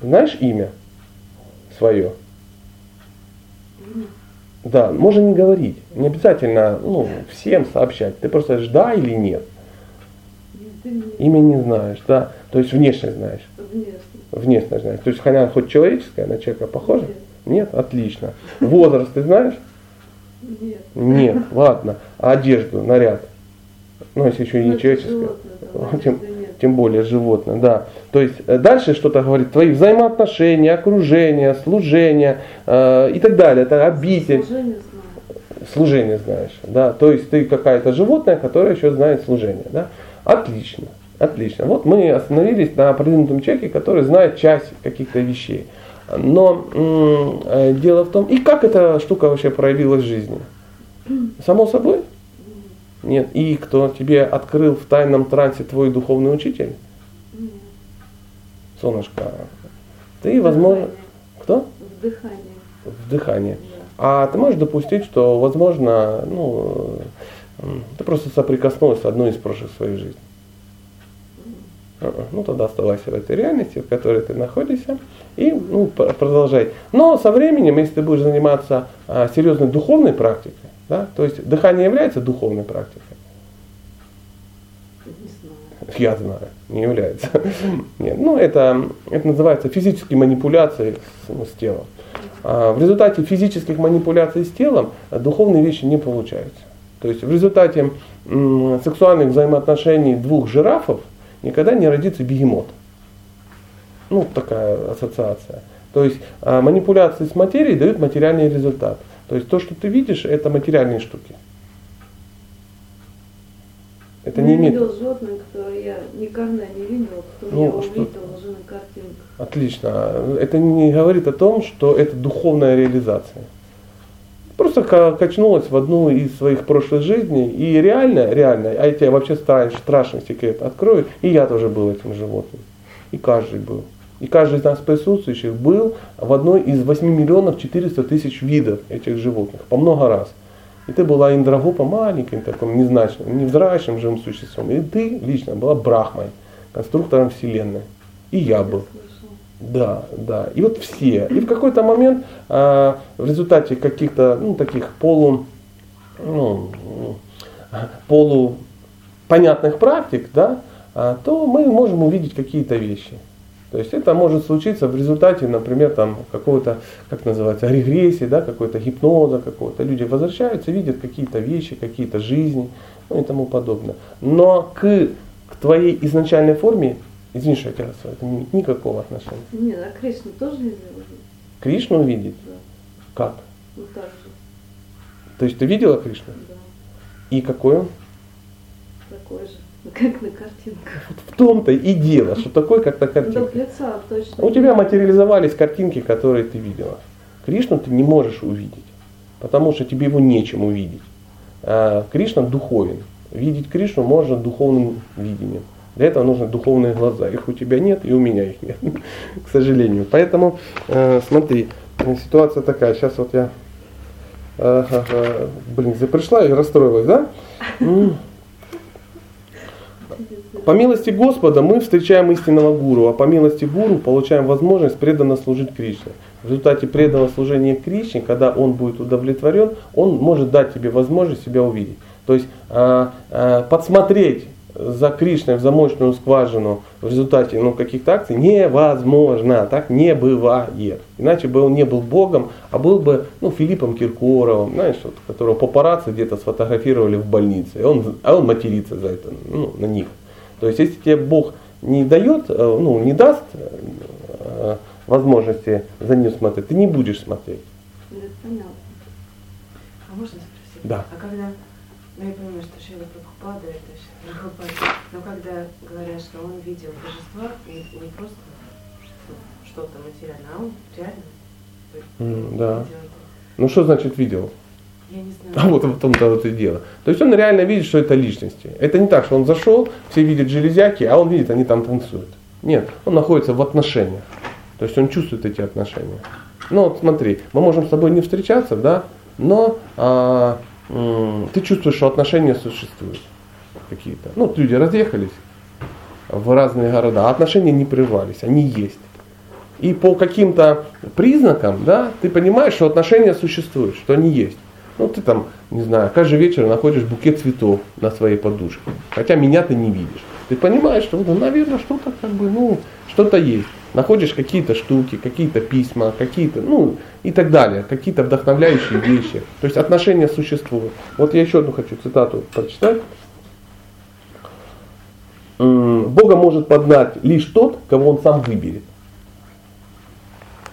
Знаешь имя свое? Да, можно не говорить. Не обязательно ну, всем сообщать. Ты просто знаешь, да или нет. Имя не знаешь, да. То есть внешне знаешь. внешне. Внешне знаешь. То есть она хоть человеческая, на человека похожа? Нет. Нет? Отлично. Возраст ты знаешь? Нет. Нет. Ладно. А одежду, наряд? Ну, если еще и Ну, не это человеческая. Ну, Тем, тем более животное, да. То есть э, дальше что-то говорит, твои взаимоотношения, окружение, служение э, и так далее. Это обитель. Служение служение знаешь, да, то есть ты какая-то животное, которое еще знает служение, да, отлично, отлично. Вот мы остановились на продвинутом человеке, который знает часть каких-то вещей. Но м, э, дело в том, и как эта штука вообще проявилась в жизни? Само собой? Нет. И кто тебе открыл в тайном трансе твой духовный учитель? Солнышко, ты, возможно, Вдыхание. кто? Вдыхание. В дыхании. Да. А ты можешь допустить, что, возможно, ну, ты просто соприкоснулась с одной из прошлых своих жизней. Ну тогда оставайся в этой реальности, в которой ты находишься, и ну, продолжай. Но со временем, если ты будешь заниматься а, серьезной духовной практикой, да, то есть дыхание является духовной практикой. Я знаю, не является. Нет, ну это, это называется физические манипуляции с, ну, с телом. А в результате физических манипуляций с телом духовные вещи не получаются. То есть в результате сексуальных взаимоотношений двух жирафов никогда не родится бегемот. Ну, такая ассоциация. То есть а, манипуляции с материей дают материальный результат. То есть то, что ты видишь, это материальные штуки. Это я не имеет... видел животных, которые я никогда не видел, кто ну, я увидел что... уже на картинках. Отлично. Это не говорит о том, что это духовная реализация. Просто качнулась в одну из своих прошлых жизней. И реально, реально, а я тебе вообще страшный, страшный секрет открою, и я тоже был этим животным. И каждый был. И каждый из нас присутствующих был в одной из 8 миллионов 400 тысяч видов этих животных. По много раз. И ты была Индрагопа маленьким, таким незначным, невзрачным живым существом. И ты лично была Брахмой, конструктором Вселенной. И я был. Да, да. И вот все. И в какой-то момент а, в результате каких-то ну, таких полу, ну, полу понятных практик, да, а, то мы можем увидеть какие-то вещи. То есть это может случиться в результате, например, там какого-то, как называется, регрессии, да, какой-то гипноза какого-то. Люди возвращаются, видят какие-то вещи, какие-то жизни ну и тому подобное. Но к, к твоей изначальной форме, извини, что я тебя это не никакого отношения. Нет, а Кришну тоже нельзя увидеть? Кришну увидеть? Да. Как? Ну так же. То есть ты видела Кришну? Да. И какой он? Такой же. Как на картинках. Вот в том-то и дело, что такой, как на картинках. Да, лица точно. У тебя материализовались картинки, которые ты видела. Кришну ты не можешь увидеть, потому что тебе его нечем увидеть. А Кришна духовен. Видеть Кришну можно духовным видением. Для этого нужны духовные глаза. Их у тебя нет, и у меня их нет, к сожалению. Поэтому, э, смотри, ситуация такая. Сейчас вот я, э, э, блин, пришла и расстроилась, да? По милости Господа мы встречаем истинного гуру, а по милости гуру получаем возможность преданно служить Кришне. В результате преданного служения Кришне, когда он будет удовлетворен, он может дать тебе возможность себя увидеть. То есть а, а, подсмотреть за Кришной в замочную скважину в результате ну, каких-то акций невозможно, так не бывает. Иначе бы он не был Богом, а был бы ну, Филиппом Киркоровым, знаешь, вот, которого папарацци где-то сфотографировали в больнице, и он, а он матерится за это, ну, на них. То есть, если тебе Бог не дает, э, ну, не даст э, возможности за ним смотреть, ты не будешь смотреть. Понятно. А можно спросить? Да. А когда, ну я понимаю, что Шила Прабхупада, это но когда говорят, что он видел божества, не, не просто что-то материальное, а он реально mm, да. Ну что значит видел? Я не знаю. А вот в том-то вот и дело. То есть он реально видит, что это личности. Это не так, что он зашел, все видят железяки, а он видит, они там танцуют. Нет, он находится в отношениях. То есть он чувствует эти отношения. Ну вот смотри, мы можем с тобой не встречаться, да, но а, м- ты чувствуешь, что отношения существуют какие-то. Ну, люди разъехались в разные города, а отношения не прервались, они есть. И по каким-то признакам, да, ты понимаешь, что отношения существуют, что они есть. Ну, ты там, не знаю, каждый вечер находишь букет цветов на своей подушке. Хотя меня ты не видишь. Ты понимаешь, что, ну, наверное, что-то как бы, ну, что-то есть. Находишь какие-то штуки, какие-то письма, какие-то, ну, и так далее, какие-то вдохновляющие вещи. То есть отношения существуют. Вот я еще одну хочу цитату прочитать. Бога может поднать лишь тот, кого он сам выберет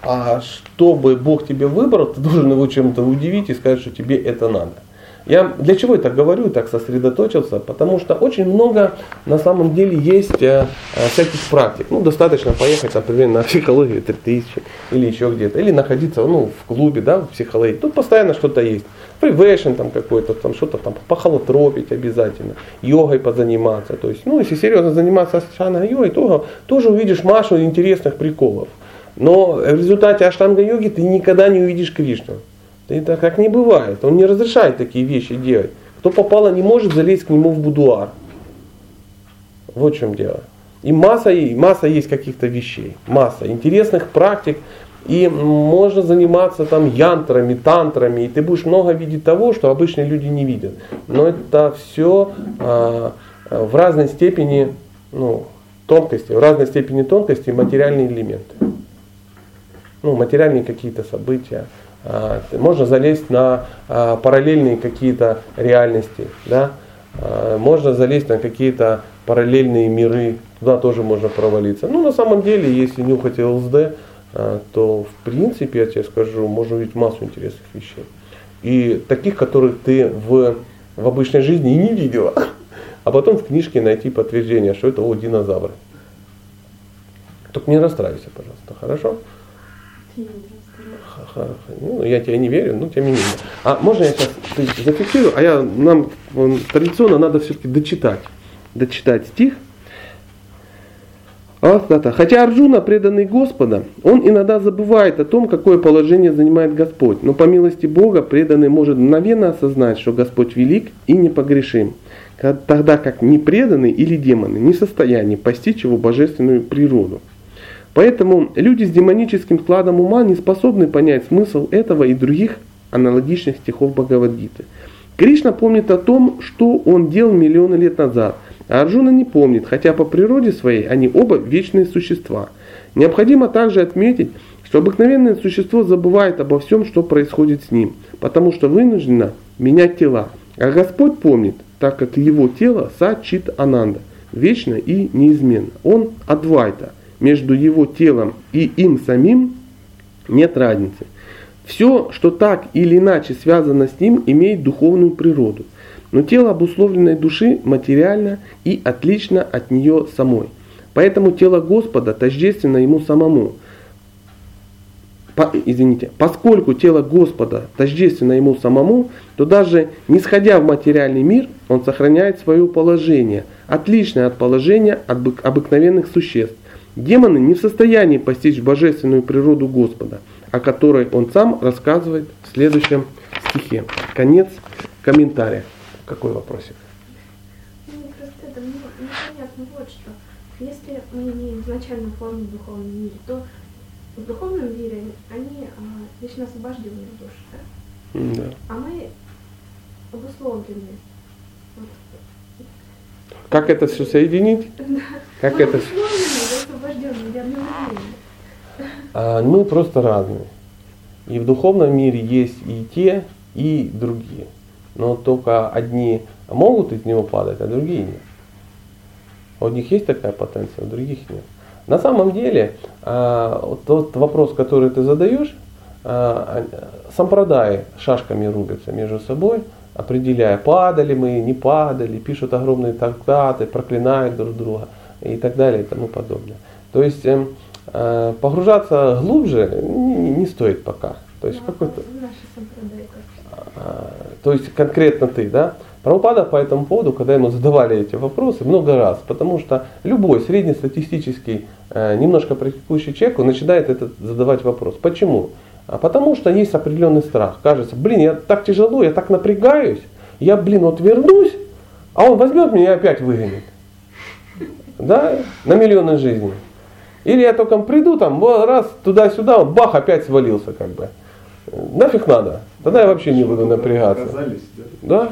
а чтобы Бог тебе выбрал, ты должен его чем-то удивить и сказать, что тебе это надо. Я для чего это говорю, так сосредоточился? Потому что очень много на самом деле есть э, э, всяких практик. Ну, достаточно поехать, например, на психологию 3000 или еще где-то. Или находиться ну, в клубе, да, в психологии. Тут постоянно что-то есть. Фривейшн там какой-то, там что-то там похолотропить обязательно. Йогой позаниматься. То есть, ну, если серьезно заниматься аштанга-йогой, то тоже увидишь массу интересных приколов. Но в результате аштанга-йоги ты никогда не увидишь Кришну. Это как не бывает. Он не разрешает такие вещи делать. Кто попало, не может залезть к нему в будуар. Вот в чем дело. И масса, и масса есть каких-то вещей, масса интересных практик, и можно заниматься там янтрами, тантрами, и ты будешь много видеть того, что обычные люди не видят. Но это все а, в разной степени ну, тонкости, в разной степени тонкости материальные элементы. Ну, материальные какие-то события. А, можно залезть на а, параллельные какие-то реальности. Да? А, можно залезть на какие-то параллельные миры. Туда тоже можно провалиться. Ну, на самом деле, если нюхать ЛСД, то в принципе, я тебе скажу, можно увидеть массу интересных вещей. И таких, которых ты в, в обычной жизни и не видела. А потом в книжке найти подтверждение, что это о, динозавры. Только не расстраивайся, пожалуйста, хорошо? Ну, я тебе не верю, но тем не менее. А можно я сейчас зафиксирую? А я, нам традиционно надо все-таки дочитать. Дочитать стих. Хотя Арджуна, преданный Господа, он иногда забывает о том, какое положение занимает Господь. Но по милости Бога преданный может мгновенно осознать, что Господь велик и непогрешим. Тогда как непреданный или демоны не в состоянии постичь его божественную природу. Поэтому люди с демоническим складом ума не способны понять смысл этого и других аналогичных стихов Бхагавадгиты. Кришна помнит о том, что он делал миллионы лет назад – а Арджуна не помнит, хотя по природе своей они оба вечные существа. Необходимо также отметить, что обыкновенное существо забывает обо всем, что происходит с ним, потому что вынуждено менять тела. А Господь помнит, так как его тело Сачит Ананда, вечно и неизменно. Он Адвайта. Между его телом и им самим нет разницы. Все, что так или иначе связано с ним, имеет духовную природу. Но тело обусловленной души материально и отлично от нее самой. Поэтому тело Господа тождественно ему самому. По, извините, поскольку тело Господа тождественно ему самому, то даже не сходя в материальный мир, он сохраняет свое положение, отличное от положения обыкновенных существ. Демоны не в состоянии постичь божественную природу Господа, о которой он сам рассказывает в следующем стихе. Конец комментария. Какой вопросик? Ну, просто это непонятно вот что. Если мы имеем изначальную форму в духовном мире, то в духовном мире они а, вечно освобожденные души, да? Да. А мы обусловлены. Как это все соединить? Как это. А, ну, просто разные. И в духовном мире есть и те, и другие но только одни могут из него падать, а другие нет. У них есть такая потенция, у других нет. На самом деле, а, тот вопрос, который ты задаешь, а, сампрадаи шашками рубятся между собой, определяя, падали мы, не падали, пишут огромные трактаты, проклинают друг друга и так далее и тому подобное. То есть эм, а, погружаться глубже не, не стоит пока. То есть какой-то... То есть конкретно ты, да? Прабхупада по этому поводу, когда ему задавали эти вопросы, много раз, потому что любой среднестатистический, э, немножко практикующий человек, он начинает этот задавать вопрос. Почему? А потому что есть определенный страх. Кажется, блин, я так тяжело, я так напрягаюсь, я, блин, вот вернусь, а он возьмет меня и опять выгонит. Да, на миллионы жизней. Или я только приду, там, раз, туда-сюда, он бах, опять свалился, как бы. Нафиг надо. Тогда я вообще не буду напрягаться. Да?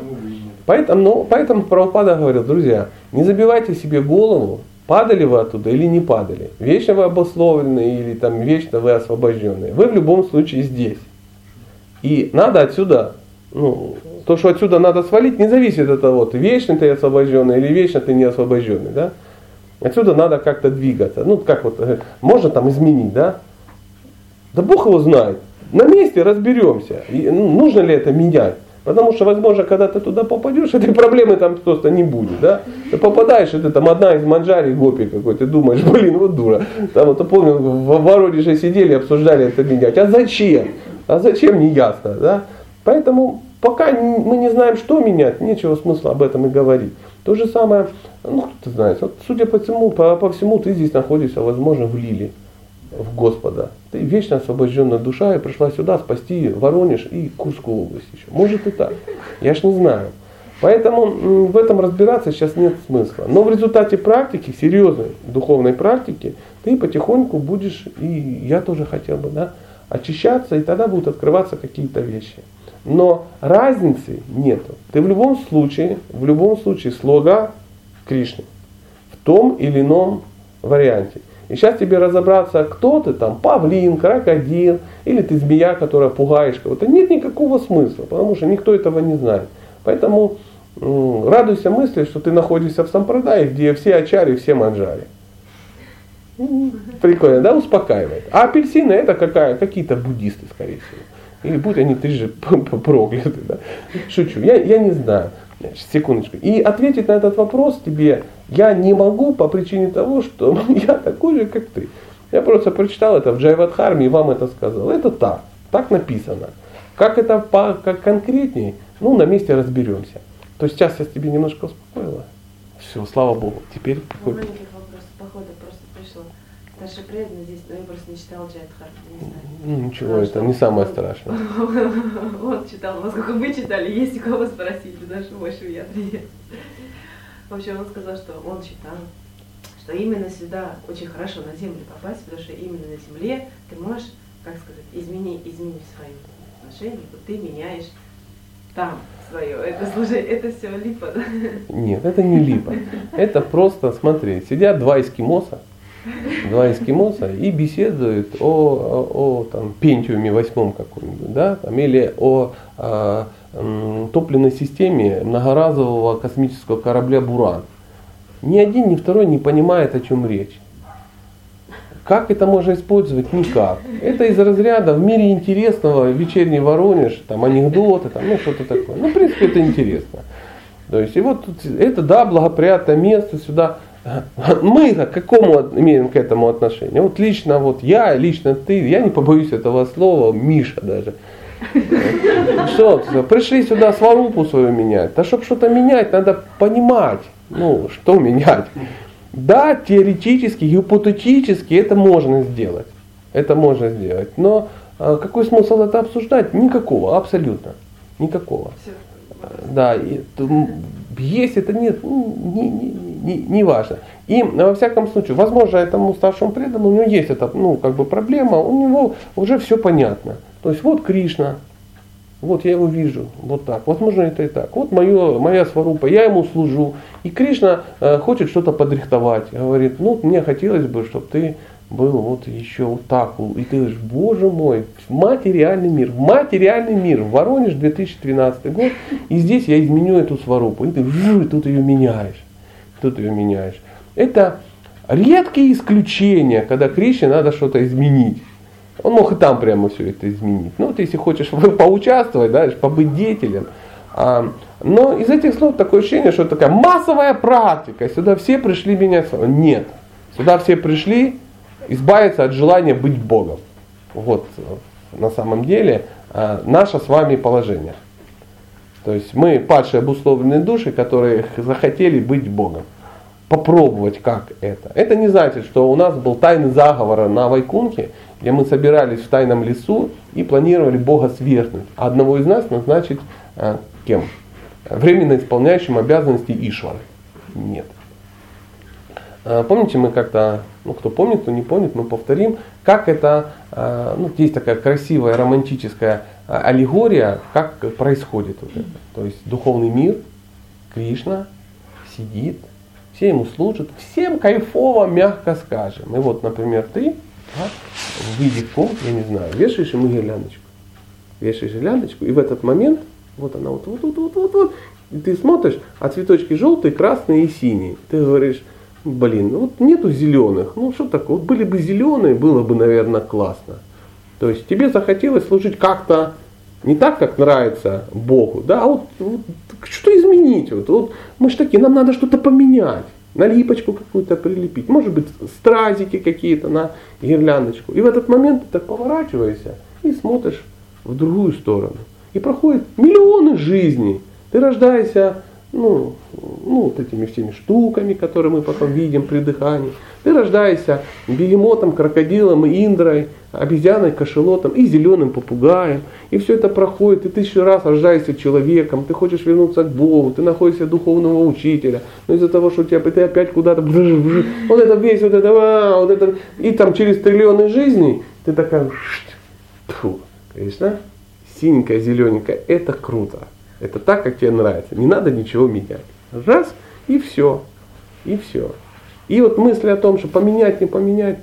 Поэтому, ну, поэтому Прабхупада говорил, друзья, не забивайте себе голову, падали вы оттуда или не падали. Вечно вы обусловлены или там вечно вы освобожденные. Вы в любом случае здесь. И надо отсюда, ну, то, что отсюда надо свалить, не зависит от того, ты вечно ты освобожденный или вечно ты не освобожденный. Да? Отсюда надо как-то двигаться. Ну, как вот, э, можно там изменить, да? Да Бог его знает. На месте разберемся, ну, нужно ли это менять. Потому что, возможно, когда ты туда попадешь, этой проблемы там просто не будет. Да? Ты попадаешь, это там одна из манджари гопи какой, ты думаешь, блин, вот дура. Там вот, помню, в Воронеже сидели, обсуждали это менять. А зачем? А зачем, не ясно. Да? Поэтому пока мы не знаем, что менять, нечего смысла об этом и говорить. То же самое, ну кто знает, вот, судя по всему, по, по всему, ты здесь находишься, возможно, в Лиле в Господа. Ты вечно освобожденная душа и пришла сюда спасти Воронеж и Курскую область еще. Может и так. Я ж не знаю. Поэтому в этом разбираться сейчас нет смысла. Но в результате практики, серьезной духовной практики, ты потихоньку будешь, и я тоже хотел бы, да, очищаться, и тогда будут открываться какие-то вещи. Но разницы нету. Ты в любом случае, в любом случае слуга Кришны. В том или ином варианте. И сейчас тебе разобраться, кто ты там, павлин, крокодил, или ты змея, которая пугаешь кого-то. Нет никакого смысла, потому что никто этого не знает. Поэтому радуйся мысли, что ты находишься в сампрадае, где все ачари, все манджари. Прикольно, да, успокаивает. А апельсины это какая, какие-то буддисты, скорее всего. Или будь они трижды прокляты. Да? Шучу. Я, я не знаю. Секундочку. И ответить на этот вопрос тебе я не могу по причине того, что я такой же, как ты. Я просто прочитал это в Джайвадхарме и вам это сказал. Это так. Так написано. Как это по, как конкретней, ну, на месте разберемся. То есть сейчас я тебе немножко успокоила. Все, слава Богу. Теперь... Маленьких вопросов по ходу просто пришло. Старший преданный здесь, но я просто не читал Джайдхар, не знаю. Ну, ничего, это что? не самое страшное. Он читал, насколько вы читали, есть у кого спросить, даже больше я приеду. В общем, он сказал, что он читал, что именно сюда очень хорошо на землю попасть, потому что именно на земле ты можешь, как сказать, изменить, изменить свое отношение, вот ты меняешь там свое. Это, слушай, это все липа? Нет, это не липа. Это просто, смотри, сидят два эскимоса, два эскимоса и беседуют о, о, о там, пентиуме восьмом каком-нибудь, да, там, или о, о, о топливной системе многоразового космического корабля «Буран». Ни один, ни второй не понимает, о чем речь. Как это можно использовать? Никак. Это из разряда в мире интересного вечерний Воронеж, там анекдоты, там, ну что-то такое. Ну, в принципе, это интересно. То есть, и вот это, да, благоприятное место, сюда мы к какому имеем к этому отношение? Вот лично вот я, лично ты, я не побоюсь этого слова, Миша даже. Что, пришли сюда сварупу свою менять. Да чтобы что-то менять, надо понимать, ну, что менять. Да, теоретически, гипотетически это можно сделать. Это можно сделать. Но а, какой смысл это обсуждать? Никакого, абсолютно. Никакого. Да, и, есть это нет, ну, не, не, не, не важно. И во всяком случае, возможно, этому старшему преданному у него есть эта ну, как бы проблема, у него уже все понятно. То есть вот Кришна, вот я его вижу, вот так. Возможно, это и так. Вот мое, моя сварупа, я ему служу. И Кришна э, хочет что-то подрихтовать. Говорит, ну, мне хотелось бы, чтобы ты был вот еще вот так. И ты говоришь, боже мой, материальный мир, материальный мир, Воронеж 2012 год, и здесь я изменю эту сварупу. И ты и тут ее меняешь. Тут ее меняешь. Это редкие исключения, когда Кришне надо что-то изменить. Он мог и там прямо все это изменить. Ну вот если хочешь поучаствовать, да, побыть деятелем. А, но из этих слов такое ощущение, что такая массовая практика. Сюда все пришли менять. Нет. Сюда все пришли избавиться от желания быть Богом. Вот на самом деле а, наше с вами положение. То есть мы падшие обусловленные души, которые захотели быть Богом. Попробовать, как это. Это не значит, что у нас был тайный заговор на Вайкунхе, где мы собирались в тайном лесу и планировали Бога свергнуть. А одного из нас назначить а, кем? Временно исполняющим обязанности Ишвары. Нет. А, помните, мы как-то, ну кто помнит, кто не помнит, мы повторим, как это, а, ну есть такая красивая романтическая а, аллегория, как происходит вот это. То есть духовный мир, Кришна сидит, все ему служат, всем кайфово, мягко скажем. И вот, например, ты выйди в комнату, я не знаю, вешаешь ему гирляндочку. Вешаешь гирляндочку, и в этот момент, вот она вот, вот, вот, вот, вот, вот, и ты смотришь, а цветочки желтые, красные и синие. Ты говоришь, блин, ну вот нету зеленых, ну что такое, вот были бы зеленые, было бы, наверное, классно. То есть тебе захотелось служить как-то не так, как нравится Богу, да, а вот, вот что изменить? Вот, вот мы же такие, нам надо что-то поменять на липочку какую-то прилепить, может быть стразики какие-то на гирляндочку. И в этот момент ты так поворачиваешься и смотришь в другую сторону. И проходит миллионы жизней. Ты рождаешься ну, ну, вот этими всеми штуками, которые мы потом видим при дыхании. Ты рождаешься бегемотом, крокодилом, индрой, обезьяной, кошелотом и зеленым попугаем. И все это проходит, и ты еще раз рождаешься человеком, ты хочешь вернуться к Богу, ты находишься духовного учителя. Но из-за того, что у тебя ты опять куда-то, вот это весь, вот это, а, вот это, и там через триллионы жизней ты такая, фу, конечно, синенькая, зелененькая, это круто. Это так, как тебе нравится. Не надо ничего менять. Раз, и все. И все. И вот мысли о том, что поменять, не поменять,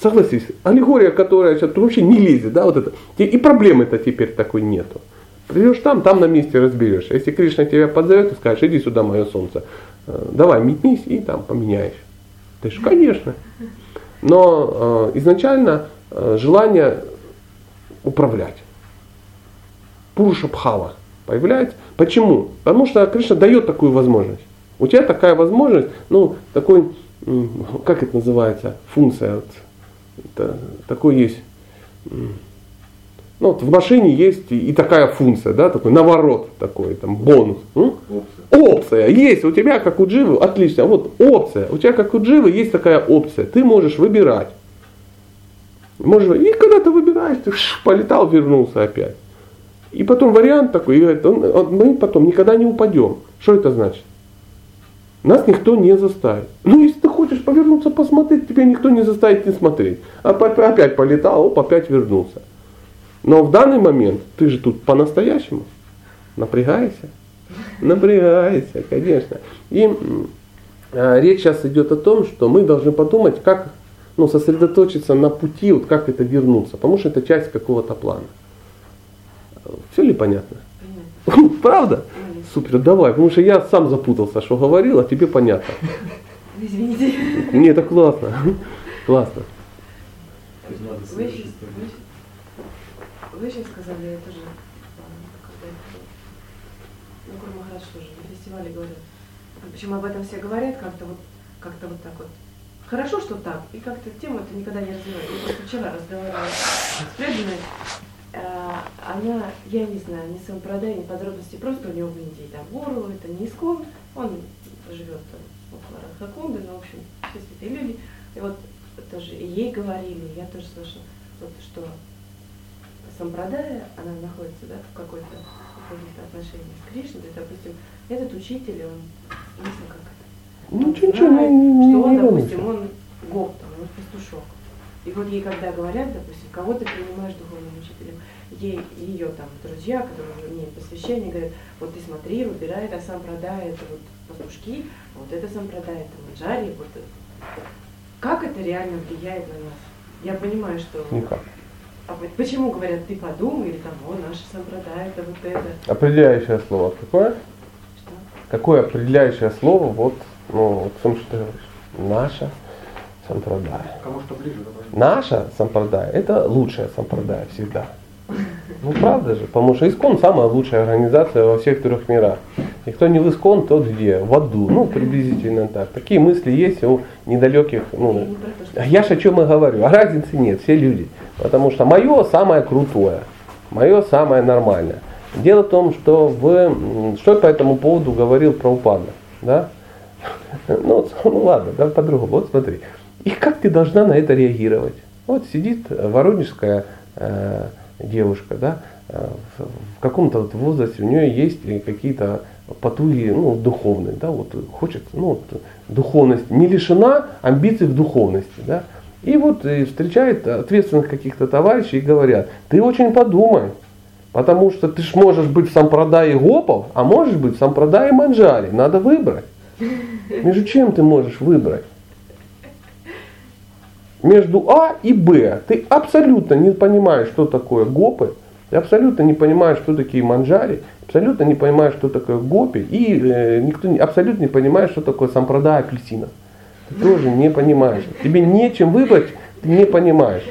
согласись, аллегория, которая сейчас вообще не лезет, да, вот это. И проблемы-то теперь такой нету. Придешь там, там на месте разберешься. Если Кришна тебя подзовет и скажешь, иди сюда, мое солнце, э, давай метнись и там поменяешь. Ты же, конечно. Но э, изначально э, желание управлять. Пуруша Бхава появляется. Почему? Потому что Кришна дает такую возможность. У тебя такая возможность, ну, такой, как это называется, функция, вот, это, такой есть, ну, вот в машине есть и, такая функция, да, такой наворот такой, там, бонус. Опция. опция. Есть у тебя, как у Дживы, отлично, вот опция. У тебя, как у Дживы, есть такая опция. Ты можешь выбирать. Можешь, и когда ты выбираешь, ты полетал, вернулся опять. И потом вариант такой, он, мы потом никогда не упадем. Что это значит? Нас никто не заставит. Ну, если ты хочешь повернуться посмотреть, тебя никто не заставит не смотреть. А опять полетал, оп, опять вернулся. Но в данный момент ты же тут по-настоящему напрягайся. Напрягайся, конечно. И э, речь сейчас идет о том, что мы должны подумать, как ну, сосредоточиться на пути, вот как это вернуться, потому что это часть какого-то плана. Все ли понятно? Понятно. Правда? Понятно. Супер, давай, потому что я сам запутался, что говорил, а тебе понятно. Извините. Не, это классно. Классно. Вы, вы сейчас сказали, это же, когда ну, Гуру Махарадж тоже на фестивале говорил. Почему об этом все говорят, как-то вот, как-то вот так вот. Хорошо, что так, и как-то тему это никогда не развивает. Я просто вчера разговаривала с преданной, она, я не знаю, ни самопродай, ни подробности, просто у него в Индии там гору, это не искон, он живет там около Радхакунды, но в общем, все святые люди. И вот тоже ей говорили, я тоже слышала, вот, что сампрадая, она находится да, в какой-то каких-то отношениях с Кришной, то есть, допустим, этот учитель, он, не знаю, как это, ну, не, не, что он, допустим, он гоп, там, он пастушок. И вот ей когда говорят, допустим, кого ты принимаешь духовным учителем, ей ее там друзья, которые уже имеют посвящение, говорят, вот ты смотри, выбирай, это сам продай, это вот пастушки, а вот это сам продай, это манжари, вот как это реально влияет на нас? Я понимаю, что... Никак. А почему говорят, ты подумай, или там, о, наши сампрадай, это вот это. Определяющее слово какое? Что? Какое определяющее слово, вот, ну, вот в том, что ты говоришь. Наша сампрадая. Кому что ближе, допустим. Наша сампрадая – это лучшая сампрадая всегда. Ну правда же, потому что Искон самая лучшая организация во всех трех мирах. И кто не в Искон, тот где? В аду. Ну, приблизительно так. Такие мысли есть у недалеких. Ну, я же о чем и говорю. А разницы нет, все люди. Потому что мое самое крутое, мое самое нормальное. Дело в том, что в, что я по этому поводу говорил про упада. Да? Ну, ну ладно, да, по-другому. Вот смотри. И как ты должна на это реагировать? Вот сидит воронежская э, девушка, да, э, в каком-то вот возрасте у нее есть какие-то потуги ну, духовные, да, вот хочет, ну, вот, духовность, не лишена амбиций в духовности, да, и вот и встречает ответственных каких-то товарищей и говорят, ты очень подумай, потому что ты ж можешь быть в сампрадае гопов, а можешь быть в сампрадае манджари, надо выбрать. Между чем ты можешь выбрать? Между А и Б. Ты абсолютно не понимаешь, что такое гопы, ты абсолютно не понимаешь, что такие манджари, абсолютно не понимаешь, что такое гопи, и э, никто не, абсолютно не понимает, что такое сампрадая апельсинов. Ты тоже не понимаешь. Тебе нечем выбрать, ты не понимаешь.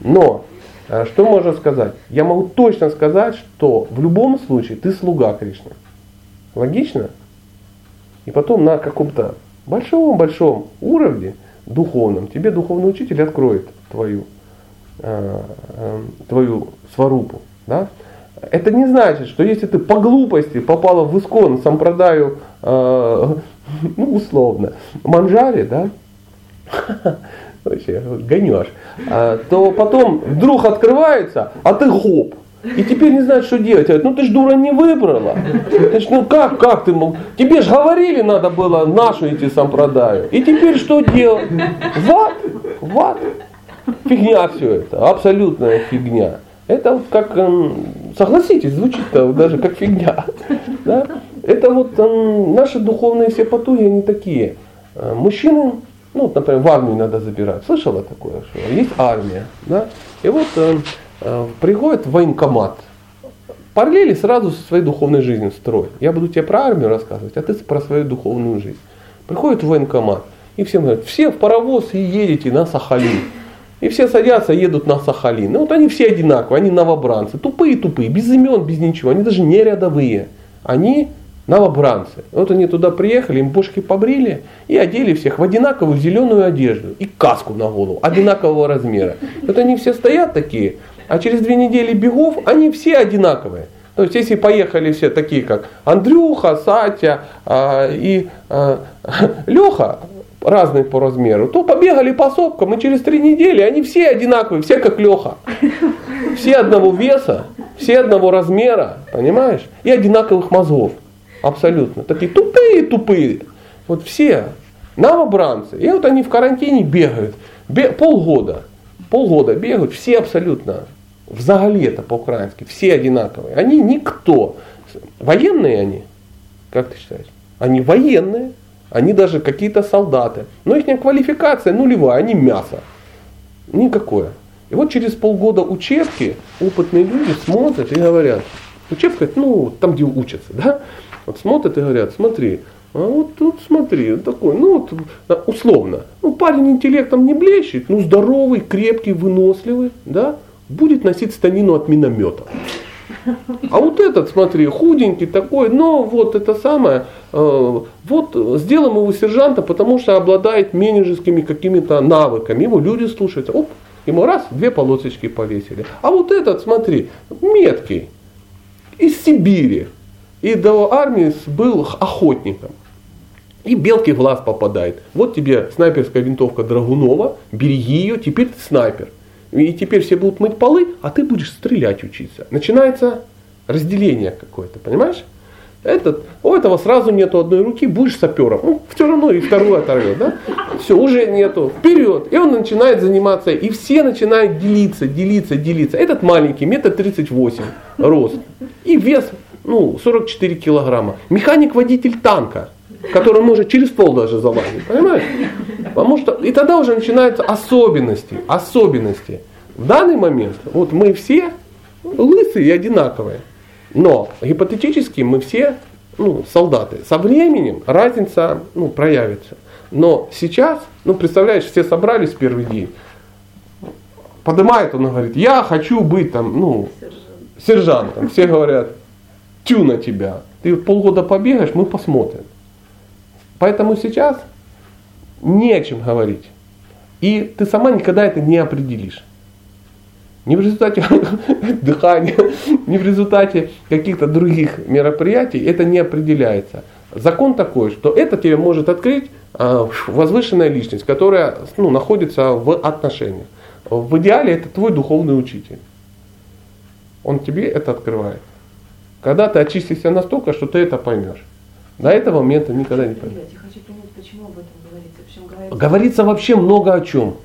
Но, э, что можно сказать? Я могу точно сказать, что в любом случае ты слуга Кришны. Логично? И потом на каком-то большом-большом уровне духовном, тебе духовный учитель откроет твою, э, э, твою сварупу. Да? Это не значит, что если ты по глупости попала в искон сампрадаю, э, ну условно, манжари, да, вообще гонешь, а, то потом вдруг открывается, а ты хоп. И теперь не знаешь, что делать. Говорят, ну ты ж дура не выбрала. Значит, ну как, как ты мог? Тебе же говорили, надо было нашу идти сам продаю. И теперь что делать? Ват, ват. Фигня все это, абсолютная фигня. Это вот как, эм, согласитесь, звучит даже как фигня. Да? Это вот эм, наши духовные все потуги, они такие. Э, мужчины ну, например, в армию надо забирать. Слышала такое, что есть армия, да? И вот э, приходит военкомат. Параллели сразу со своей духовной жизнью строй. Я буду тебе про армию рассказывать, а ты про свою духовную жизнь. Приходит военкомат, и всем говорят, все в паровоз и едете на Сахалин. И все садятся, едут на Сахалин. И вот они все одинаковые, они новобранцы. Тупые-тупые, без имен, без ничего. Они даже не рядовые. Они новобранцы. Вот они туда приехали, им бошки побрили и одели всех в одинаковую зеленую одежду и каску на голову одинакового размера. Вот они все стоят такие, а через две недели бегов они все одинаковые. То есть если поехали все такие, как Андрюха, Сатя а, и а, Леха, разные по размеру, то побегали по сопкам, и через три недели они все одинаковые, все как Леха. Все одного веса, все одного размера, понимаешь? И одинаковых мозгов. Абсолютно. Такие тупые-тупые. Вот все новобранцы. И вот они в карантине бегают. Бе- полгода. Полгода бегают. Все абсолютно. Взагалі это по-украински. Все одинаковые. Они никто. Военные они. Как ты считаешь? Они военные. Они даже какие-то солдаты. Но их квалификация нулевая. Они мясо. Никакое. И вот через полгода учебки опытные люди смотрят и говорят, учебка, ну, там, где учатся, да, вот смотрят и говорят, смотри, а вот тут смотри, такой, ну вот условно, ну парень интеллектом не блещет, ну здоровый, крепкий, выносливый, да, будет носить станину от миномета. А вот этот, смотри, худенький такой, но вот это самое, э, вот сделаем его сержанта, потому что обладает менеджерскими какими-то навыками. Его люди слушаются. Оп, ему раз, две полосочки повесили. А вот этот, смотри, меткий, из Сибири, и до армии был охотником. И белки в глаз попадает. Вот тебе снайперская винтовка Драгунова, береги ее, теперь ты снайпер. И теперь все будут мыть полы, а ты будешь стрелять учиться. Начинается разделение какое-то, понимаешь? Этот, у этого сразу нету одной руки, будешь сапером. Ну, все равно и вторую оторвет, да? Все, уже нету. Вперед. И он начинает заниматься, и все начинают делиться, делиться, делиться. Этот маленький, метр тридцать восемь рост. И вес ну, 44 килограмма. Механик-водитель танка, который может через пол даже залазить, понимаешь? Потому что и тогда уже начинаются особенности, особенности. В данный момент вот мы все лысые и одинаковые, но гипотетически мы все ну, солдаты. Со временем разница ну, проявится. Но сейчас, ну представляешь, все собрались в первый день, поднимает он и говорит, я хочу быть там, ну, сержантом. Все говорят, тю на тебя. Ты полгода побегаешь, мы посмотрим. Поэтому сейчас не о чем говорить. И ты сама никогда это не определишь. Не в результате дыхания, не в результате каких-то других мероприятий это не определяется. Закон такой, что это тебе может открыть а, возвышенная личность, которая ну, находится в отношениях. В идеале это твой духовный учитель. Он тебе это открывает. Когда ты очистишься настолько, что ты это поймешь. До этого момента никогда не поймешь. Я хочу понять, почему об этом говорится. Говорится... говорится вообще много о чем.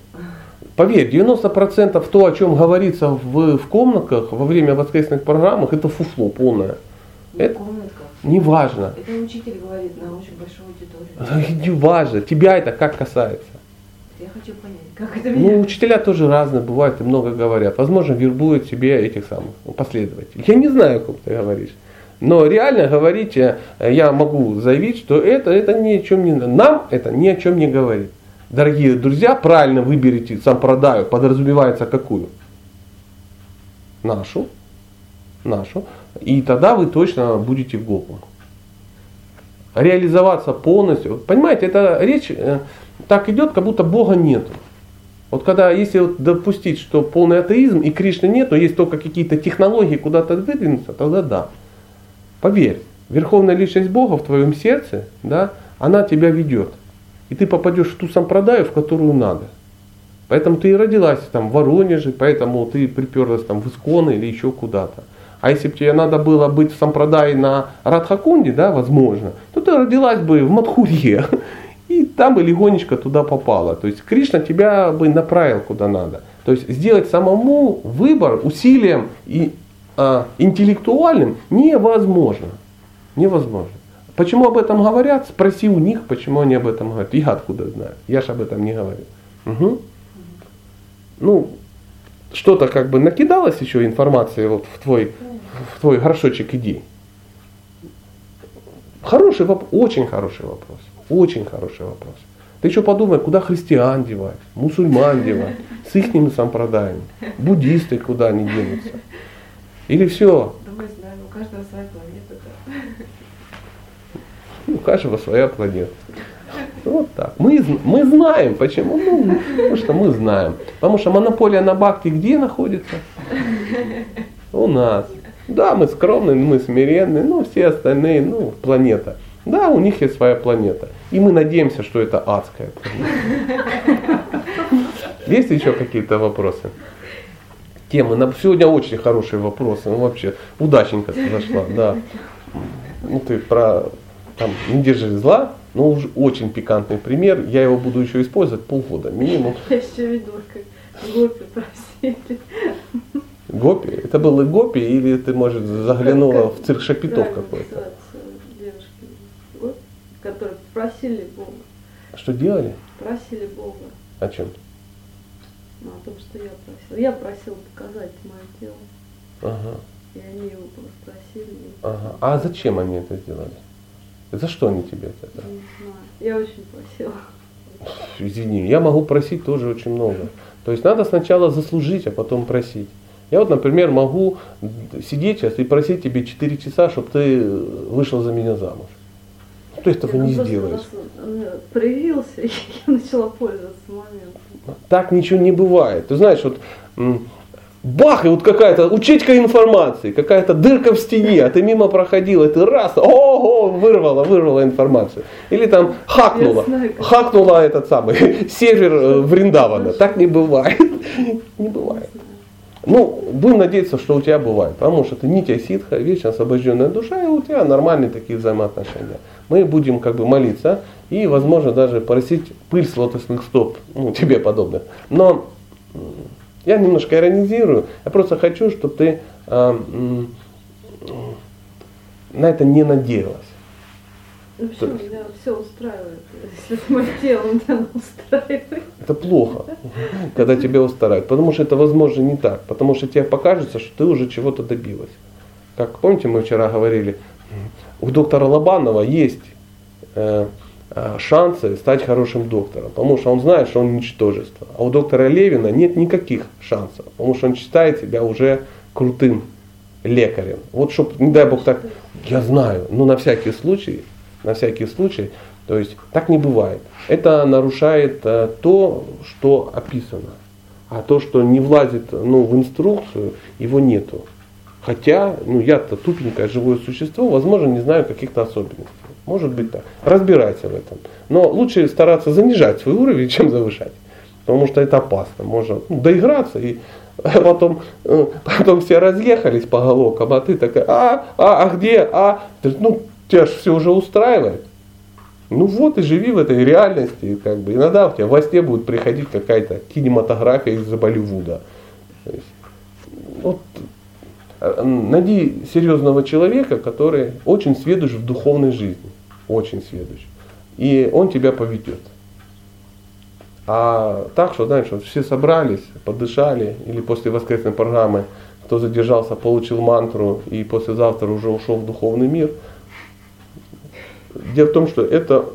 Поверь, 90% то, о чем говорится в, в комнатках во время воскресных программах, это фуфло полное. Это не важно. Это учитель говорит на очень большой аудитории. Не важно. Тебя это как касается. Я хочу понять, как это меня... Ну, учителя тоже разные бывают и много говорят. Возможно, вербуют себе этих самых последователей. Я не знаю, как ты говоришь. Но реально говорить, э, я могу заявить, что это, это ни о чем не... Нам это ни о чем не говорит. Дорогие друзья, правильно выберите сам продаю, подразумевается какую? Нашу. Нашу. И тогда вы точно будете в Гопу. Реализоваться полностью. Понимаете, это речь э, так идет, как будто Бога нету. Вот когда, если вот допустить, что полный атеизм и Кришны нет, но есть только какие-то технологии куда-то выдвинуться, тогда да. Поверь, верховная личность Бога в твоем сердце, да, она тебя ведет. И ты попадешь в ту сампрадаю, в которую надо. Поэтому ты и родилась там в Воронеже, поэтому ты приперлась там в Исконы или еще куда-то. А если бы тебе надо было быть в Сампрадае на Радхакунде, да, возможно, то ты родилась бы в Мадхурье. И там бы легонечко туда попала. То есть Кришна тебя бы направил куда надо. То есть сделать самому выбор усилием и а, интеллектуальным невозможно. Невозможно. Почему об этом говорят? Спроси у них, почему они об этом говорят. Я откуда знаю. Я же об этом не говорю. Угу. Ну, что-то как бы накидалось еще информации вот в твой, в твой горшочек идей. Хороший вопрос, очень хороший вопрос. Очень хороший вопрос. Ты еще подумай, куда христиан девать, мусульман девать, с их сампрадаями, буддисты куда они денутся. Или все. Да мы знаем, у каждого своя планета. У каждого своя планета. Вот так. Мы, мы знаем, почему. Ну, потому что мы знаем. Потому что монополия на бхакти где находится? У нас. Да, мы скромные, мы смиренные, но все остальные, ну, планета. Да, у них есть своя планета. И мы надеемся, что это адская планета. Есть еще какие-то вопросы? Темы. Сегодня очень хорошие вопросы. Ну, вообще, удаченько ты зашла. Да. Ну, ты про там, не держи зла, но уже очень пикантный пример. Я его буду еще использовать полгода минимум. Я еще видела, как гопи просили. Гопи? Это было гопи или ты, может, заглянула в цирк шапитов какой-то? которые просили Бога. Что делали? Просили Бога. О чем? Ну, о том, что я просил. Я просил показать мое тело. Ага. И они его просили. Ага. А зачем они это сделали? За что они тебе это? Не знаю. Я очень просила. Извини, я могу просить тоже очень много. То есть надо сначала заслужить, а потом просить. Я вот, например, могу сидеть сейчас и просить тебе 4 часа, чтобы ты вышел за меня замуж ты этого не сделаешь. Проявился, и я начала пользоваться моментом. Так ничего не бывает. Ты знаешь, вот бах, и вот какая-то учечка информации, какая-то дырка в стене, а ты мимо проходил, и ты раз, ого, вырвала, вырвала информацию. Или там хакнула, хакнула этот самый север э, Вриндавана. Так не бывает. Не бывает. Ну, будем надеяться, что у тебя бывает, потому что ты нитя ситха, вечно освобожденная душа, и у тебя нормальные такие взаимоотношения мы будем как бы молиться и, возможно, даже просить пыль с лотосных стоп, ну, тебе подобных. Но я немножко иронизирую, я просто хочу, чтобы ты э, э, на это не надеялась. Ну почему? Меня все устраивает. Если это мое тело меня устраивает. Это плохо, когда тебя устраивает. Потому что это возможно не так. Потому что тебе покажется, что ты уже чего-то добилась. Как помните, мы вчера говорили, у доктора Лобанова есть э, э, шансы стать хорошим доктором, потому что он знает, что он ничтожество. А у доктора Левина нет никаких шансов, потому что он считает себя уже крутым лекарем. Вот чтобы, не дай бог так, я знаю, но на всякий случай, на всякий случай, то есть так не бывает. Это нарушает э, то, что описано. А то, что не влазит ну, в инструкцию, его нету. Хотя, ну я-то тупенькое живое существо, возможно, не знаю каких-то особенностей. Может быть так. Разбирайся в этом. Но лучше стараться занижать свой уровень, чем завышать. Потому что это опасно. Можно ну, доиграться и потом, э, потом все разъехались по головкам, а ты такая, а, а, а где, а, ну, тебя же все уже устраивает. Ну вот и живи в этой реальности. Как бы. Иногда у тебя во сне будет приходить какая-то кинематография из-за Болливуда. вот найди серьезного человека, который очень сведущ в духовной жизни. Очень сведущ. И он тебя поведет. А так, что, знаешь, вот все собрались, подышали, или после воскресной программы, кто задержался, получил мантру и послезавтра уже ушел в духовный мир. Дело в том, что это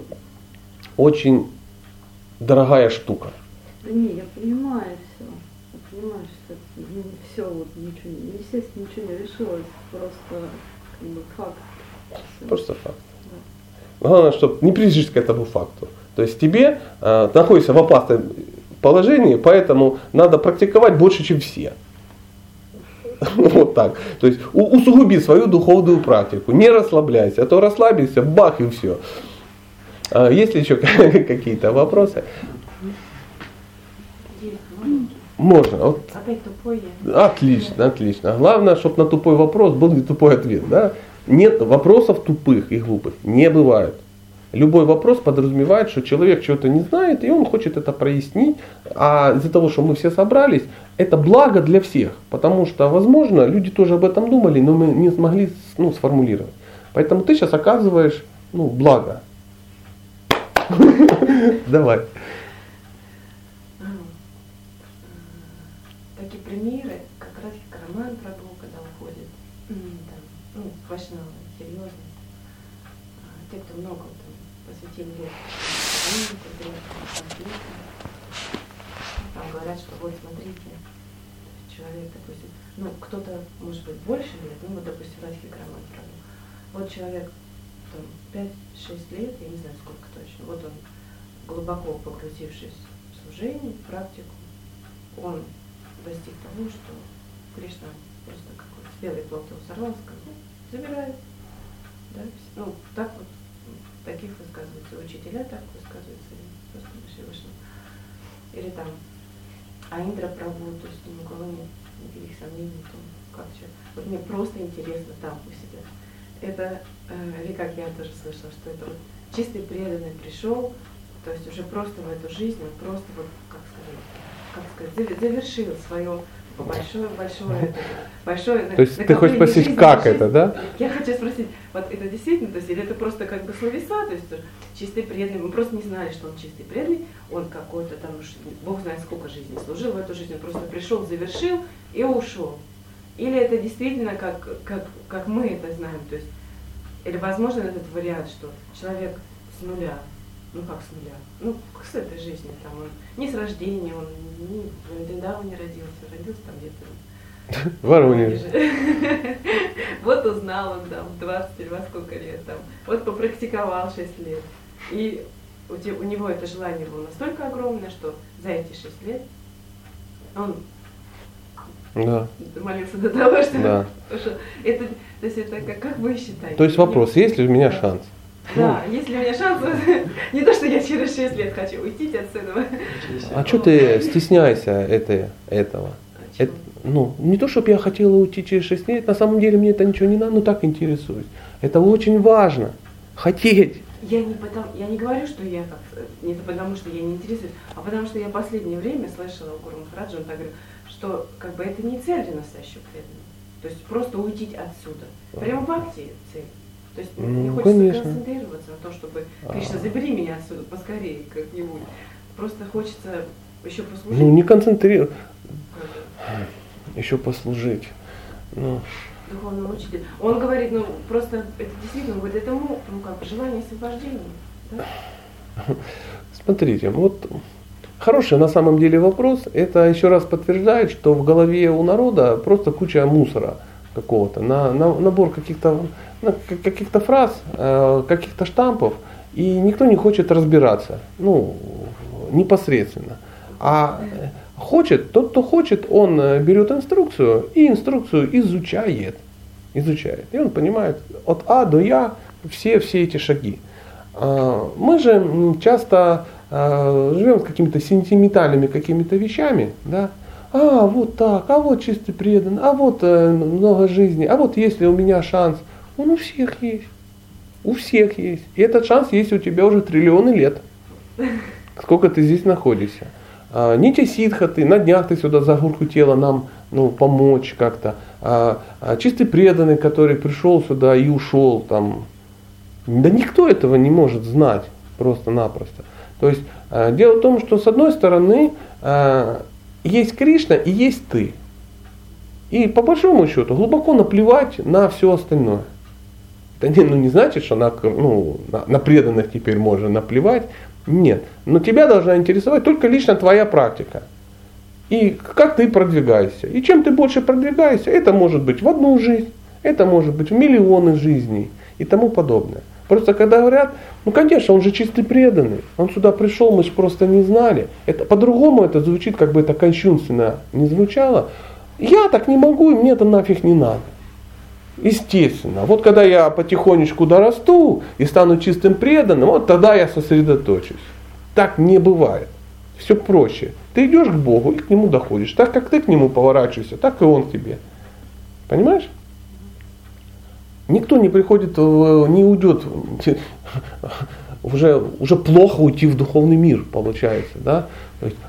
очень дорогая штука. Да не, я понимаю все. Я понимаю, все, вот ничего, естественно, ничего не решилось, просто как бы факт. Просто факт. Да. Главное, чтобы не прижись к этому факту. То есть тебе э, находишься в опасной положении, поэтому надо практиковать больше, чем все. Вот так. То есть усугуби свою духовную практику. Не расслабляйся, а то расслабишься, бах и все. А есть ли еще какие-то вопросы? Можно. Вот. Опять тупой Отлично, отлично. Главное, чтобы на тупой вопрос был не тупой ответ. Да? Нет вопросов тупых и глупых. Не бывает. Любой вопрос подразумевает, что человек чего-то не знает, и он хочет это прояснить. А из-за того, что мы все собрались, это благо для всех. Потому что, возможно, люди тоже об этом думали, но мы не смогли ну, сформулировать. Поэтому ты сейчас оказываешь ну, благо. Давай. Такие примеры, как раз Роман Прабhu, когда уходит, там, ну, вайшнавы, серьезно. Те, кто много там, посвятили лет, там говорят, что вот смотрите, человек, допустим, ну, кто-то, может быть, больше лет, ну, вот, допустим, Роман Прабhu. Вот человек там 5-6 лет, я не знаю сколько точно, вот он глубоко погрузившись в служение, в практику, он достиг того, что Кришна просто какой-то белый плод его сорвал, сказал, забирает. Да? Ну, так вот, таких высказываются учителя, так высказываются Господи Всевышний. Или там а Индра Прабу, то есть ни у кого нет никаких сомнений в как все. Вот мне просто интересно там у себя. Это, э, или как я тоже слышала, что это вот чистый преданный пришел, то есть уже просто в эту жизнь, он просто вот, как сказать, как сказать, завершил свое большое, большое, большое. То есть ты хочешь спросить, как жизни. это, да? Я хочу спросить, вот это действительно, то есть или это просто как бы словеса, то есть чистый преданный, мы просто не знали, что он чистый преданный, он какой-то там, Бог знает сколько жизней служил в эту жизнь, он просто пришел, завершил и ушел. Или это действительно как, как, как мы это знаем, то есть, или возможно этот вариант, что человек с нуля ну как с нуля, ну с этой жизни, там он не с рождения, он не, недавно не родился, родился там где-то в Воронеже. Вот узнал он там 20 или во сколько лет там, вот попрактиковал 6 лет. И у, те, у него это желание было настолько огромное, что за эти 6 лет он да. молился до того, что, да. что это, то есть это как, как вы считаете? То есть вопрос, есть ли у меня шанс? Да, ну. если у меня шанс, не то, что я через 6 лет хочу уйти отсюда. А что ты стесняешься это, этого? А это, ну, не то, чтобы я хотела уйти через 6 лет, на самом деле мне это ничего не надо, но так интересуюсь. Это очень важно. Хотеть. Я не, потому, я не говорю, что я как, не потому, что я не интересуюсь, а потому что я в последнее время слышала у Гуру Махараджа, он так говорит, что как бы это не цель для настоящего преданного. То есть просто уйти отсюда. Прямо бхакти цель. То есть ну, не хочется конечно. концентрироваться на том, чтобы Кришна, забери меня отсюда поскорее как-нибудь. Просто хочется еще послужить. Ну, не концентрироваться. Еще послужить. Ну. Духовный учитель. Он говорит, ну просто это действительно, говорит, это ну, как желание освобождения. Да? Смотрите, вот хороший на самом деле вопрос. Это еще раз подтверждает, что в голове у народа просто куча мусора какого-то, на, на, набор каких-то каких-то фраз, э, каких-то штампов, и никто не хочет разбираться, ну, непосредственно. А хочет, тот, кто хочет, он э, берет инструкцию и инструкцию изучает. Изучает. И он понимает от А до Я все, все эти шаги. А, мы же часто э, живем с какими-то сентиментальными какими-то вещами, да, а вот так, а вот чистый предан, а вот много жизни, а вот если у меня шанс – он у всех есть. У всех есть. И этот шанс есть у тебя уже триллионы лет. Сколько ты здесь находишься. А, Нити Сидхаты, на днях ты сюда за горку тела нам ну, помочь как-то. А, а чистый преданный, который пришел сюда и ушел там. Да никто этого не может знать просто-напросто. То есть а, дело в том, что с одной стороны а, есть Кришна и есть ты. И по большому счету глубоко наплевать на все остальное. Это не, ну, не значит, что на, ну, на, на преданных теперь можно наплевать. Нет. Но тебя должна интересовать только лично твоя практика. И как ты продвигаешься. И чем ты больше продвигаешься, это может быть в одну жизнь, это может быть в миллионы жизней и тому подобное. Просто когда говорят, ну конечно, он же чистый преданный, он сюда пришел, мы же просто не знали. Это, по-другому это звучит, как бы это кощунственно не звучало. Я так не могу, и мне это нафиг не надо. Естественно. Вот когда я потихонечку дорасту и стану чистым преданным, вот тогда я сосредоточусь. Так не бывает. Все проще. Ты идешь к Богу и к Нему доходишь. Так как ты к Нему поворачиваешься, так и Он к тебе. Понимаешь? Никто не приходит, не уйдет. Уже, уже плохо уйти в духовный мир, получается. Да?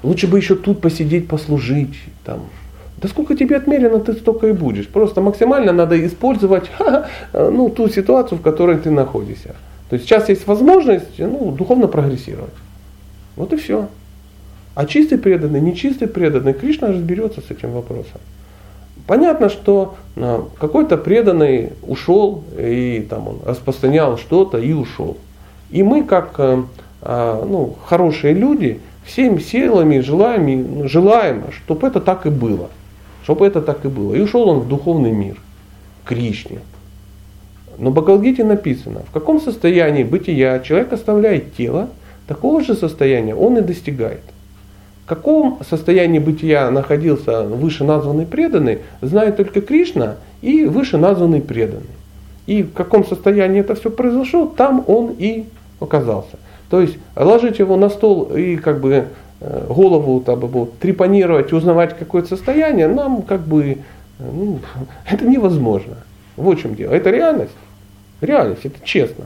лучше бы еще тут посидеть, послужить. Там. Да сколько тебе отмерено, ты столько и будешь. Просто максимально надо использовать ну, ту ситуацию, в которой ты находишься. То есть сейчас есть возможность ну, духовно прогрессировать. Вот и все. А чистый преданный, нечистый преданный, Кришна разберется с этим вопросом. Понятно, что а, какой-то преданный ушел и там он распространял что-то и ушел. И мы, как а, ну, хорошие люди, всеми силами желаем, желаем, чтобы это так и было. Чтобы это так и было. И ушел он в духовный мир, к Кришне. Но в Бхагавадгите написано, в каком состоянии бытия человек оставляет тело, такого же состояния он и достигает. В каком состоянии бытия находился выше названный преданный, знает только Кришна и выше названный преданный. И в каком состоянии это все произошло, там он и оказался. То есть ложить его на стол и как бы голову там, вот, трепанировать, узнавать какое-то состояние, нам как бы э, ну, это невозможно. Вот в чем дело. Это реальность. Реальность, это честно.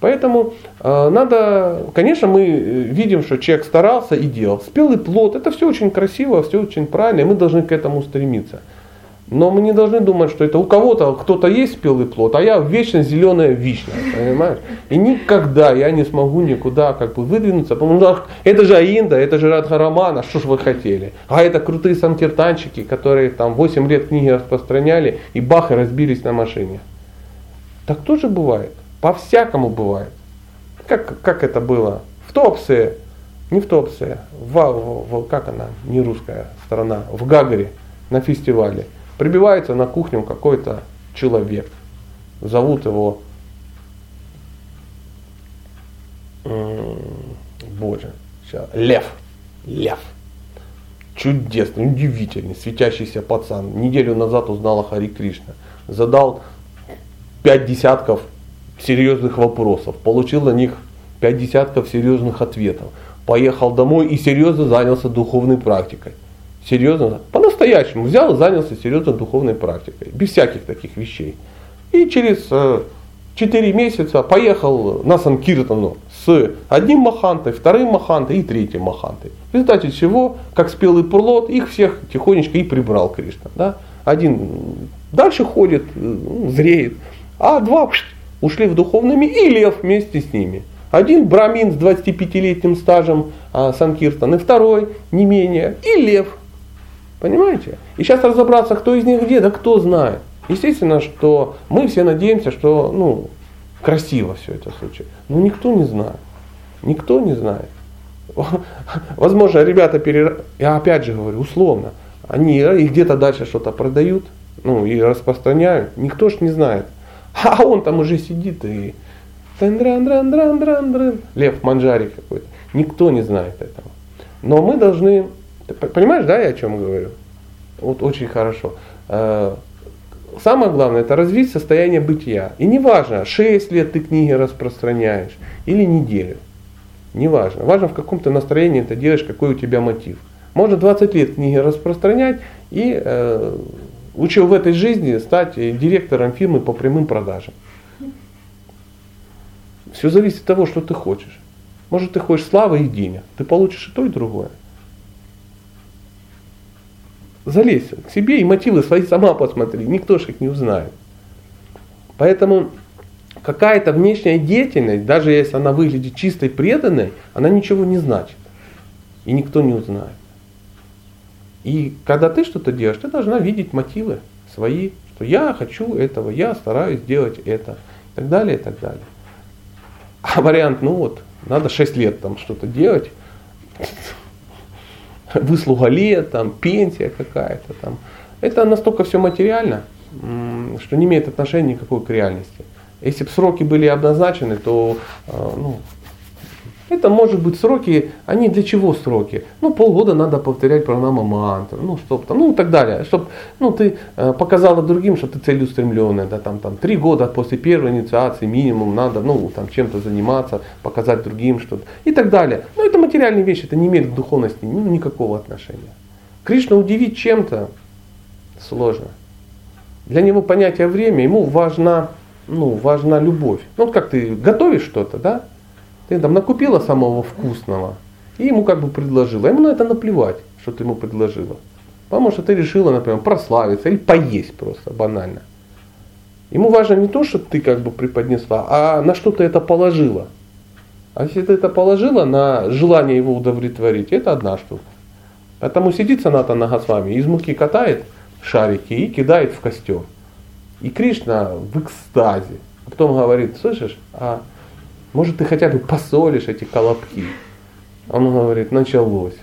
Поэтому э, надо, конечно, мы э, видим, что человек старался и делал. Спелый плод, это все очень красиво, все очень правильно, и мы должны к этому стремиться. Но мы не должны думать, что это у кого-то, кто-то есть спелый плод, а я вечно зеленая вишня, понимаешь? И никогда я не смогу никуда как бы выдвинуться, потому что это же Аинда, это же Радхараман, а что ж вы хотели? А это крутые санкиртанчики, которые там 8 лет книги распространяли и бах, и разбились на машине. Так тоже бывает. По-всякому бывает. Как, как это было? В Топсе, не в Топсе, в, в, в, как она, не русская страна, в Гагаре на фестивале. Прибивается на кухню какой-то человек. Зовут его, боже, сейчас, Лев. Лев. Чудесный, удивительный, светящийся пацан. Неделю назад узнал о Хари Кришна. Задал пять десятков серьезных вопросов, получил на них пять десятков серьезных ответов, поехал домой и серьезно занялся духовной практикой. Серьезно, по-настоящему взял и занялся серьезно духовной практикой, без всяких таких вещей. И через э, 4 месяца поехал на Санкиртану с одним махантой, вторым махантой и третьим махантой. В результате чего, как спелый пурлот, их всех тихонечко и прибрал Кришна. Да? Один дальше ходит, э, зреет, а два ушли в духовный мир, и лев вместе с ними. Один брамин с 25-летним стажем а, Санкиртан, и второй не менее, и лев. Понимаете? И сейчас разобраться, кто из них где, да кто знает. Естественно, что мы все надеемся, что ну, красиво все это случится. Но никто не знает. Никто не знает. Возможно, ребята, перер... я опять же говорю, условно, они и где-то дальше что-то продают, ну и распространяют. Никто ж не знает. А он там уже сидит и Лев Манжари какой-то. Никто не знает этого. Но мы должны, понимаешь, да, я о чем говорю? Вот очень хорошо. Э, самое главное, это развить состояние бытия. И не важно, 6 лет ты книги распространяешь или неделю. Не важно. В каком то настроении ты делаешь, какой у тебя мотив. Можно 20 лет книги распространять и э, Лучше в этой жизни стать директором фирмы по прямым продажам. Все зависит от того, что ты хочешь. Может, ты хочешь славы и денег. Ты получишь и то, и другое. Залезь к себе и мотивы свои сама посмотри. Никто же их не узнает. Поэтому какая-то внешняя деятельность, даже если она выглядит чистой преданной, она ничего не значит. И никто не узнает. И когда ты что-то делаешь, ты должна видеть мотивы свои, что я хочу этого, я стараюсь сделать это, и так далее, и так далее. А вариант, ну вот, надо 6 лет там что-то делать, выслуга лет, там, пенсия какая-то там. Это настолько все материально, что не имеет отношения никакой к реальности. Если бы сроки были обозначены, то а, ну, это может быть сроки, они для чего сроки? Ну, полгода надо повторять пранама мантру, ну, чтоб там, ну, и так далее. Чтобы ну, ты э, показала другим, что ты целеустремленная, да, там, там, три года после первой инициации минимум надо, ну, там, чем-то заниматься, показать другим что-то и так далее. Но это материальные вещи, это не имеет к духовности ну, никакого отношения. Кришна удивить чем-то сложно. Для него понятие время, ему важна, ну, важна любовь. Ну, вот как ты готовишь что-то, да, ты там накупила самого вкусного и ему как бы предложила. Ему на это наплевать, что ты ему предложила. Потому что ты решила, например, прославиться или поесть просто банально. Ему важно не то, что ты как бы преподнесла, а на что ты это положила. А если ты это положила на желание его удовлетворить, это одна штука. Поэтому сидит Саната Нагасвами, из муки катает шарики и кидает в костер. И Кришна в экстазе. А потом говорит, слышишь, а может, ты хотя бы посолишь эти колобки? Он говорит, началось.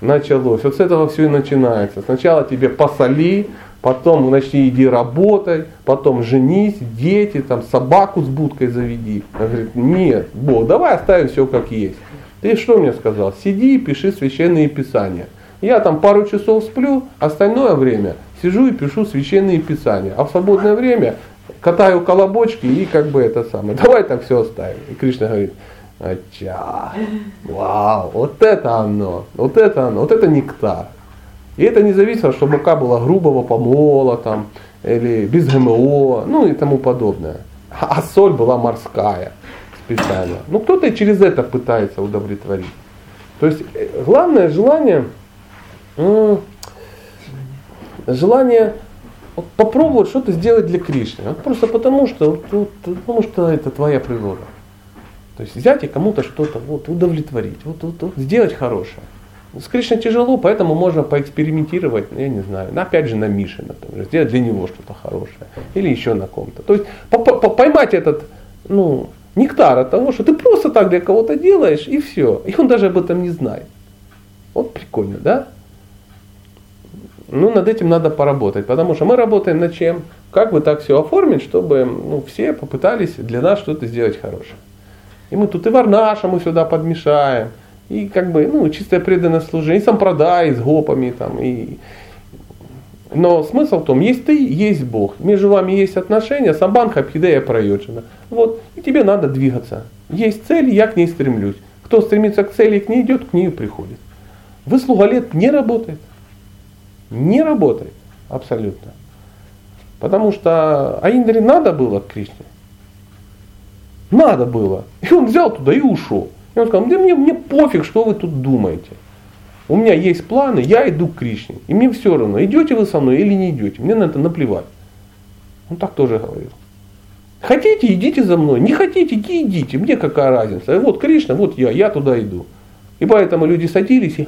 Началось. Вот с этого все и начинается. Сначала тебе посоли, потом начни иди работай, потом женись, дети, там собаку с будкой заведи. Он говорит, нет, Бог, давай оставим все как есть. Ты что мне сказал? Сиди и пиши священные писания. Я там пару часов сплю, остальное время сижу и пишу священные писания. А в свободное время катаю колобочки и как бы это самое. Давай так все оставим. И Кришна говорит, Ача, вау, вот это оно, вот это оно, вот это нектар. И это не зависело, что мука была грубого помола там, или без ГМО, ну и тому подобное. А соль была морская специально. Ну кто-то через это пытается удовлетворить. То есть э, главное желание, желание вот попробовать что-то сделать для Кришны. Вот просто потому что, вот, потому что это твоя природа. То есть взять и кому-то что-то вот, удовлетворить, вот, вот, вот, сделать хорошее. С Кришной тяжело, поэтому можно поэкспериментировать, я не знаю, опять же на Мише, например, сделать для него что-то хорошее. Или еще на ком-то. То есть поймать этот ну, нектар от того, что ты просто так для кого-то делаешь, и все. И он даже об этом не знает. Вот прикольно, да? Ну, над этим надо поработать, потому что мы работаем над чем? Как бы так все оформить, чтобы ну, все попытались для нас что-то сделать хорошее. И мы тут и варнаша мы сюда подмешаем, и как бы, ну, чистое преданное служение, и сампродай с гопами там, и... Но смысл в том, есть ты, есть Бог. Между вами есть отношения, самбанха, пхидея, проечена. Вот, и тебе надо двигаться. Есть цель, я к ней стремлюсь. Кто стремится к цели к ней идет, к ней приходит. Выслуга лет не работает. Не работает. Абсолютно. Потому что Аиндре надо было к Кришне. Надо было. И он взял туда и ушел. И он сказал, да мне, мне пофиг, что вы тут думаете. У меня есть планы, я иду к Кришне. И мне все равно, идете вы со мной или не идете. Мне на это наплевать. Он так тоже говорил. Хотите, идите за мной. Не хотите, не идите. Мне какая разница. Вот Кришна, вот я, я туда иду. И поэтому люди садились и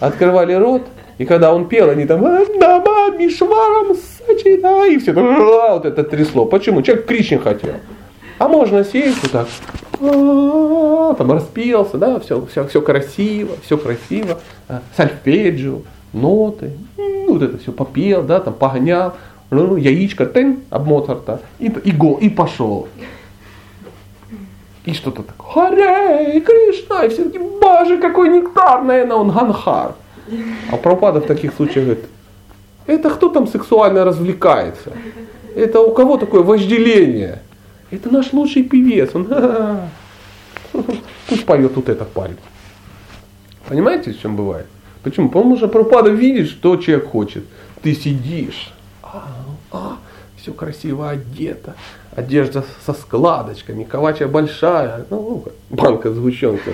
открывали рот. И когда он пел, они там «Нама Мишварам Сачида» и все вот это трясло. Почему? Человек Кришне хотел. А можно сесть вот так, там распелся, да, все, все, все красиво, все красиво, а, сальфеджио, ноты, вот это все попел, да, там погонял, ну, яичко, тын, об Моцарта, и, и, го, и пошел. И что-то так, Харе, Кришна, и все таки боже, какой нектар, наверное, он ганхар. А Прабхупада в таких случаях говорит, это кто там сексуально развлекается? Это у кого такое вожделение? Это наш лучший певец. Он пусть поет вот этот парень. Понимаете, в чем бывает? Почему? Потому что пропада видит, что человек хочет. Ты сидишь, а, а, все красиво одето, одежда со складочками, ковача большая, ну, банка сгущенки,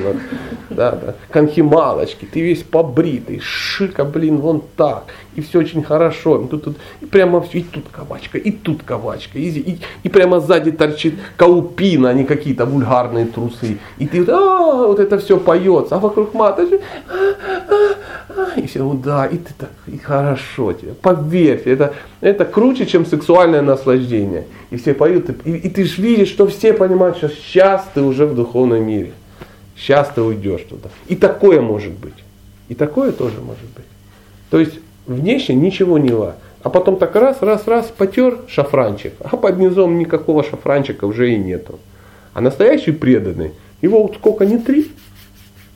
да, да, конхималочки, ты весь побритый, шика, блин, вон так, и все очень хорошо, тут, тут, и прямо все, и тут ковачка, и тут ковачка, и, и, и прямо сзади торчит каупина, а не какие-то вульгарные трусы, и ты, а, вот это все поется, а вокруг мата, а, а, а, и все, ну да, и ты так, и хорошо тебе, поверьте, это, это круче, чем сексуальное наслаждение, и все поют, и, и ты же видишь, что все понимают, что сейчас ты уже в духовном мире, сейчас ты уйдешь туда, и такое может быть, и такое тоже может быть, то есть внешне ничего не ва. А потом так раз, раз, раз, потер шафранчик, а под низом никакого шафранчика уже и нету. А настоящий преданный, его вот сколько не три,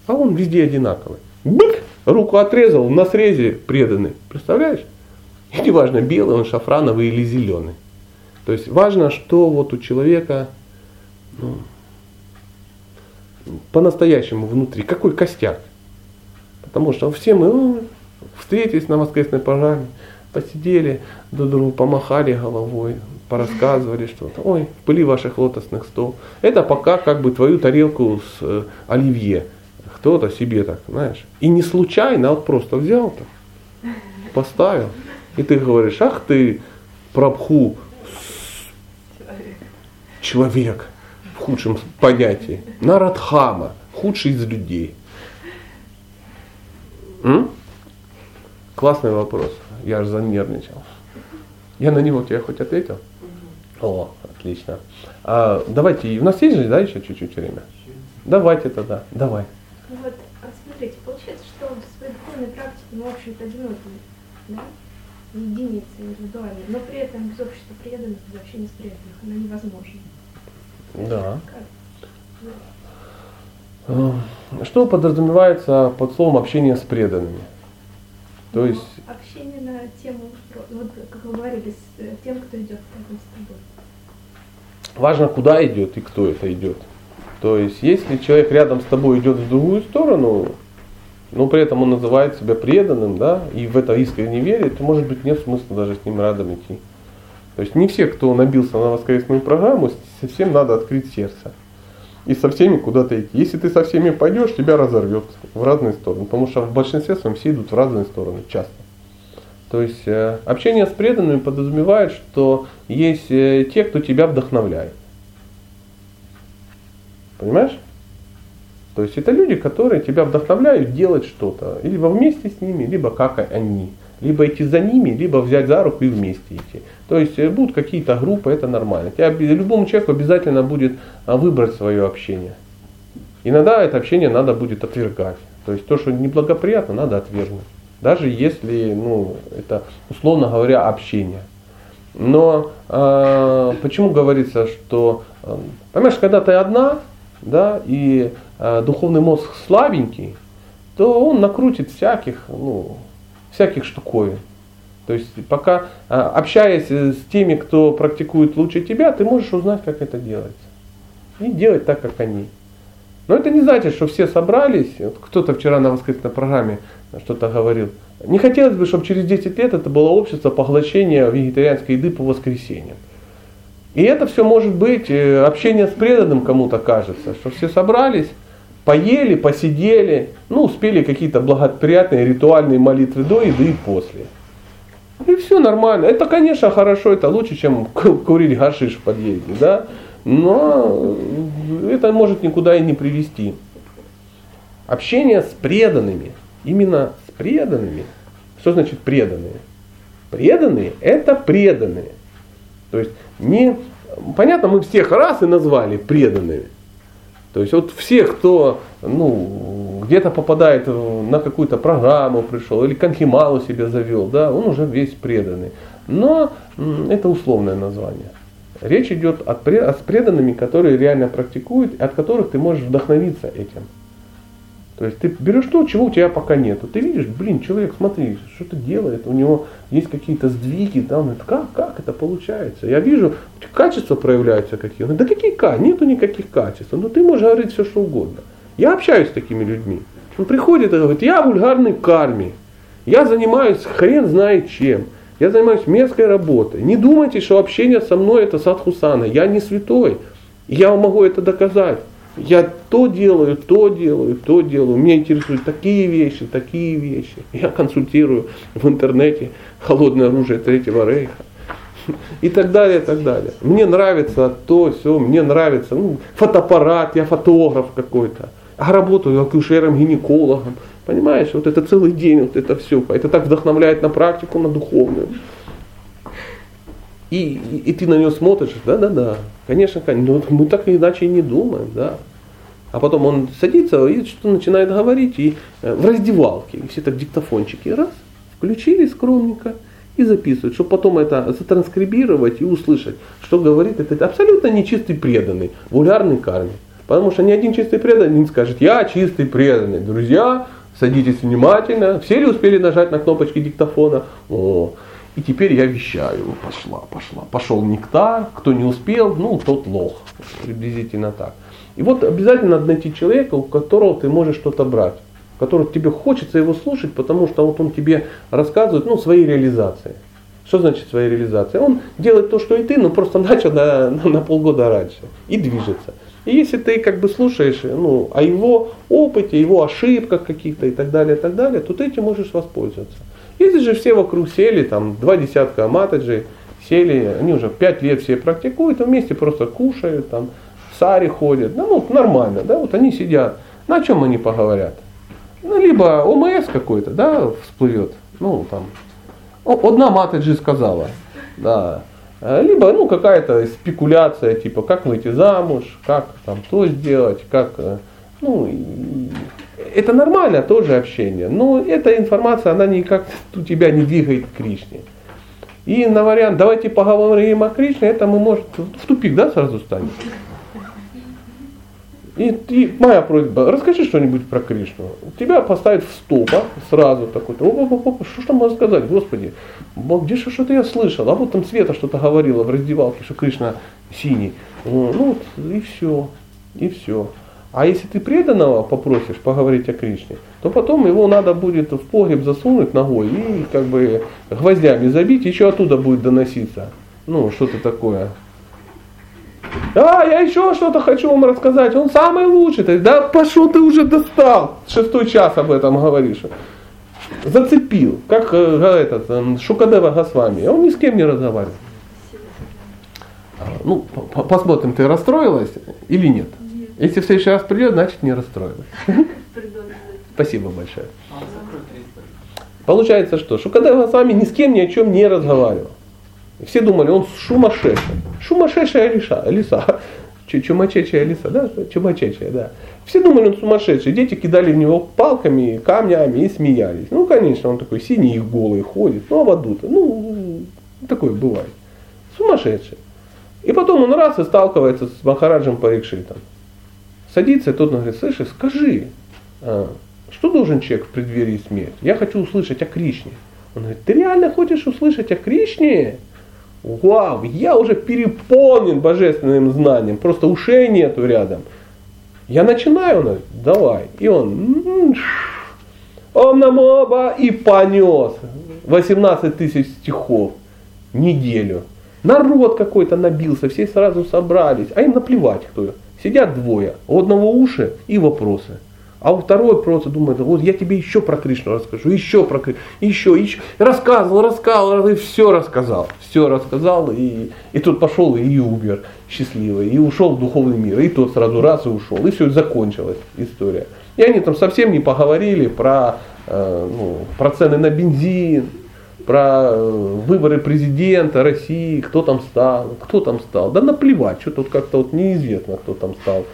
а он везде одинаковый. Бык, руку отрезал, на срезе преданный. Представляешь? И неважно, белый он, шафрановый или зеленый. То есть важно, что вот у человека ну, по-настоящему внутри, какой костяк. Потому что все мы ну, встретились на воскресной программе, посидели, друг другу помахали головой, порассказывали что-то. Ой, в пыли ваших лотосных стол. Это пока как бы твою тарелку с э, оливье. Кто-то себе так, знаешь. И не случайно, а вот просто взял так, поставил. И ты говоришь, ах ты, прабху, человек в худшем понятии. Нарадхама, худший из людей. М? Классный вопрос. Я аж занервничал. Я на него тебе хоть ответил? О, отлично. А, давайте, у нас есть же, да, еще чуть-чуть время? Давайте тогда, давай. Ну вот, а смотрите, получается, что в своей духовной практике мы, в общем-то, одинокие, да? Единицы индивидуальные, но при этом без общества преданных, без общения с преданных, она невозможна. Да. Э, что подразумевается под словом общение с преданными? То есть... Ну, общение на тему, вот как вы говорили, с э, тем, кто идет рядом с тобой. Важно, куда идет и кто это идет. То есть, если человек рядом с тобой идет в другую сторону, но при этом он называет себя преданным, да, и в это искренне верит, то может быть нет смысла даже с ним рядом идти. То есть не все, кто набился на воскресную программу, совсем надо открыть сердце. И со всеми куда-то идти. Если ты со всеми пойдешь, тебя разорвет в разные стороны. Потому что в большинстве своем все идут в разные стороны, часто. То есть э, общение с преданными подразумевает, что есть э, те, кто тебя вдохновляет. Понимаешь? То есть это люди, которые тебя вдохновляют делать что-то. Либо вместе с ними, либо как они. Либо идти за ними, либо взять за руку и вместе идти. То есть э, будут какие-то группы, это нормально. Тебя, любому человеку обязательно будет а, выбрать свое общение. Иногда это общение надо будет отвергать. То есть то, что неблагоприятно, надо отвергнуть. Даже если, ну, это, условно говоря, общение. Но э, почему говорится, что, э, понимаешь, когда ты одна, да, и э, духовный мозг слабенький, то он накрутит всяких, ну, всяких штуковин. То есть пока а, общаясь с теми, кто практикует лучше тебя, ты можешь узнать, как это делается. И делать так, как они. Но это не значит, что все собрались. Вот кто-то вчера на воскресной программе что-то говорил. Не хотелось бы, чтобы через 10 лет это было общество поглощения вегетарианской еды по воскресеньям. И это все может быть э, общение с преданным кому-то кажется, что все собрались, поели, посидели, ну, успели какие-то благоприятные ритуальные молитвы до еды и после. И все нормально. Это, конечно, хорошо, это лучше, чем курить гашиш в подъезде, да? Но это может никуда и не привести. Общение с преданными, именно с преданными. Что значит преданные? Преданные – это преданные. То есть не, понятно, мы всех раз и назвали преданными. То есть вот все, кто ну, где-то попадает на какую-то программу пришел или конхималу себе завел, да, он уже весь преданный. Но это условное название. Речь идет о, преданными, которые реально практикуют, от которых ты можешь вдохновиться этим. То есть ты берешь то, чего у тебя пока нету. Ты видишь, блин, человек, смотри, что-то делает, у него есть какие-то сдвиги, там, как, как это получается? Я вижу, качества проявляются какие. Да какие качества? Нету никаких качеств. Но ты можешь говорить все, что угодно. Я общаюсь с такими людьми. Он приходит и говорит, я вульгарный карми, я занимаюсь хрен знает чем. Я занимаюсь мерзкой работой. Не думайте, что общение со мной это садхусана. Я не святой. Я могу это доказать. Я то делаю, то делаю, то делаю. Меня интересуют такие вещи, такие вещи. Я консультирую в интернете холодное оружие Третьего Рейха. И так далее, и так далее. Мне нравится то, все, мне нравится ну, фотоаппарат, я фотограф какой-то. А работаю акушером-гинекологом. Понимаешь, вот это целый день, вот это все. Это так вдохновляет на практику, на духовную. И, и, ты на нее смотришь, да-да-да, конечно, конечно, но мы так иначе и не думаем, да. А потом он садится и что начинает говорить, и э, в раздевалке, и все так диктофончики раз, включили скромненько, и записывают, чтобы потом это затранскрибировать и услышать, что говорит этот абсолютно нечистый преданный, вульгарный карме. Потому что ни один чистый преданный не скажет, я чистый преданный. Друзья, садитесь внимательно. Все ли успели нажать на кнопочки диктофона? О, и теперь я вещаю. Пошла, пошла. Пошел нектар. Кто не успел, ну, тот лох. Приблизительно так. И вот обязательно надо найти человека, у которого ты можешь что-то брать. Которого тебе хочется его слушать, потому что вот он тебе рассказывает ну, свои реализации. Что значит своя реализация? Он делает то, что и ты, но просто начал на, на полгода раньше и движется. И если ты как бы слушаешь ну, о его опыте, его ошибках каких-то и так далее, и так далее, то ты этим можешь воспользоваться. Если же все вокруг сели, там два десятка аматаджи, сели, они уже пять лет все практикуют, вместе просто кушают, там, в саре ходят, ну, ну нормально, да, вот они сидят. На чем они поговорят? Ну, либо ОМС какой-то, да, всплывет, ну, там, одна матаджи сказала, да, либо ну, какая-то спекуляция, типа как выйти замуж, как там то сделать, как... Э, ну, это нормально тоже общение, но эта информация, она никак у тебя не двигает к Кришне. И на вариант, давайте поговорим о Кришне, это мы, может, в тупик, да, сразу станем? И, и моя просьба, расскажи что-нибудь про Кришну. Тебя поставят в стопа сразу такой, что ж там можно сказать, Господи, где же что-то я слышал, а вот там Света что-то говорила в раздевалке, что Кришна синий. Ну вот и все, и все. А если ты преданного попросишь поговорить о Кришне, то потом его надо будет в погреб засунуть ногой и как бы гвоздями забить, еще оттуда будет доноситься. Ну, что-то такое. А, я еще что-то хочу вам рассказать. Он самый лучший. Есть, да пошел ты уже достал. Шестой час об этом говоришь. Зацепил. Как э, этот э, Шукадева Госвами. Он ни с кем не разговаривал. А, ну, посмотрим, ты расстроилась или нет? Если в следующий раз придет, значит не расстроилась. Спасибо большое. Получается что? Шукадева Госвами ни с кем ни о чем не разговаривал. Все думали, он шумасшедший. Шумасшедшая лиса. лиса. Чумачечая лиса, да? Чумачечая, да. Все думали, он сумасшедший. Дети кидали в него палками, камнями и смеялись. Ну, конечно, он такой синий и голый ходит. Ну, а в аду-то, ну, такое бывает. Сумасшедший. И потом он раз и сталкивается с Махараджем Парикшитом. Садится, и тот говорит, слышишь, скажи, а, что должен человек в преддверии смерти? Я хочу услышать о Кришне. Он говорит, ты реально хочешь услышать о Кришне? Вау, я уже переполнен божественным знанием, просто ушей нету рядом. Я начинаю, он говорит, давай. И он, он нам оба и понес. 18 тысяч стихов, неделю. Народ какой-то набился, все сразу собрались, а им наплевать кто. Сидят двое, у одного уши и вопросы. А у второй просто думает, вот я тебе еще про Кришну расскажу, еще про Кришну, еще, еще. Рассказывал, рассказывал, и все рассказал. Все рассказал, и, и тут пошел и умер счастливый, и ушел в духовный мир, и тот сразу раз и ушел. И все, закончилась история. И они там совсем не поговорили про, э, ну, про цены на бензин, про э, выборы президента России, кто там стал, кто там стал. Да наплевать, что тут как-то вот неизвестно, кто там стал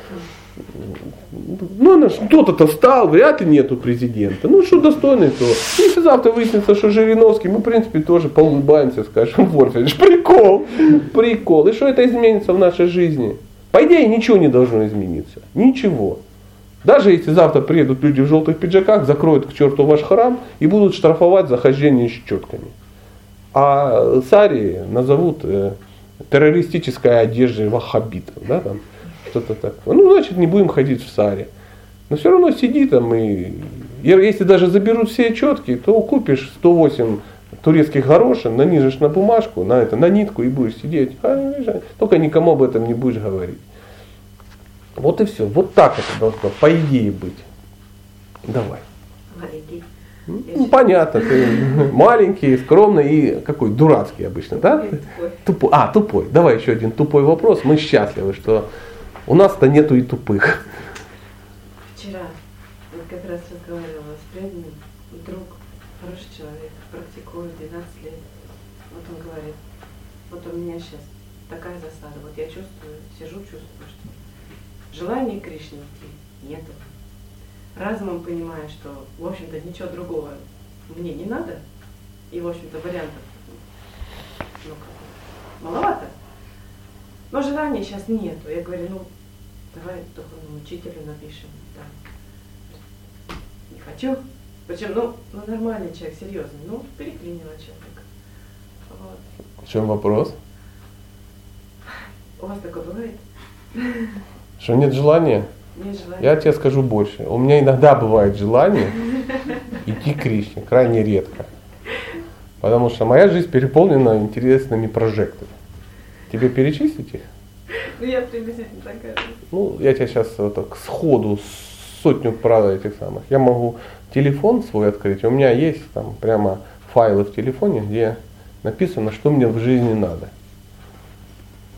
ну, кто-то-то встал, вряд ли нету президента. Ну, что достойный, то. Если завтра выяснится, что Жириновский, мы, в принципе, тоже поулыбаемся, скажем, вот, прикол, прикол. И что это изменится в нашей жизни? По идее, ничего не должно измениться. Ничего. Даже если завтра приедут люди в желтых пиджаках, закроют к черту ваш храм и будут штрафовать за хождение с четками. А сари назовут э, террористической одеждой ваххабитов. Да, там что-то такое. Ну, значит, не будем ходить в саре. Но все равно сиди там и, если даже заберут все четкие, то купишь 108 турецких горошин, нанижешь на бумажку, на это, на нитку и будешь сидеть. А, только никому об этом не будешь говорить. Вот и все. Вот так это должно, по идее, быть. Давай. Маленький. Ну, понятно, ты маленький, скромный и какой дурацкий обычно, да? Тупой. тупой. А, тупой. Давай еще один тупой вопрос. Мы счастливы, что у нас-то нету и тупых. Вчера как раз разговаривала с преданным, друг, хороший человек, практикует 12 лет. Вот он говорит, вот у меня сейчас такая засада, вот я чувствую, сижу, чувствую, что желания Кришне идти нету. Разумом понимаю, что, в общем-то, ничего другого мне не надо, и, в общем-то, вариантов ну, маловато. Но желания сейчас нету. Я говорю, ну, давай духовному учителю напишем. Да. Не хочу. Причем, ну, ну, нормальный человек, серьезный. Ну, переклинило человека. Вот. В чем вопрос? У вас такое бывает? Что нет желания? Нет желания? Я тебе скажу больше. У меня иногда бывает желание идти к Кришне, крайне редко. Потому что моя жизнь переполнена интересными прожектами. Тебе перечислить их? Ну, я приблизительно такая. Ну, я тебе сейчас вот так сходу сотню правил этих самых. Я могу телефон свой открыть. У меня есть там прямо файлы в телефоне, где написано, что мне в жизни надо.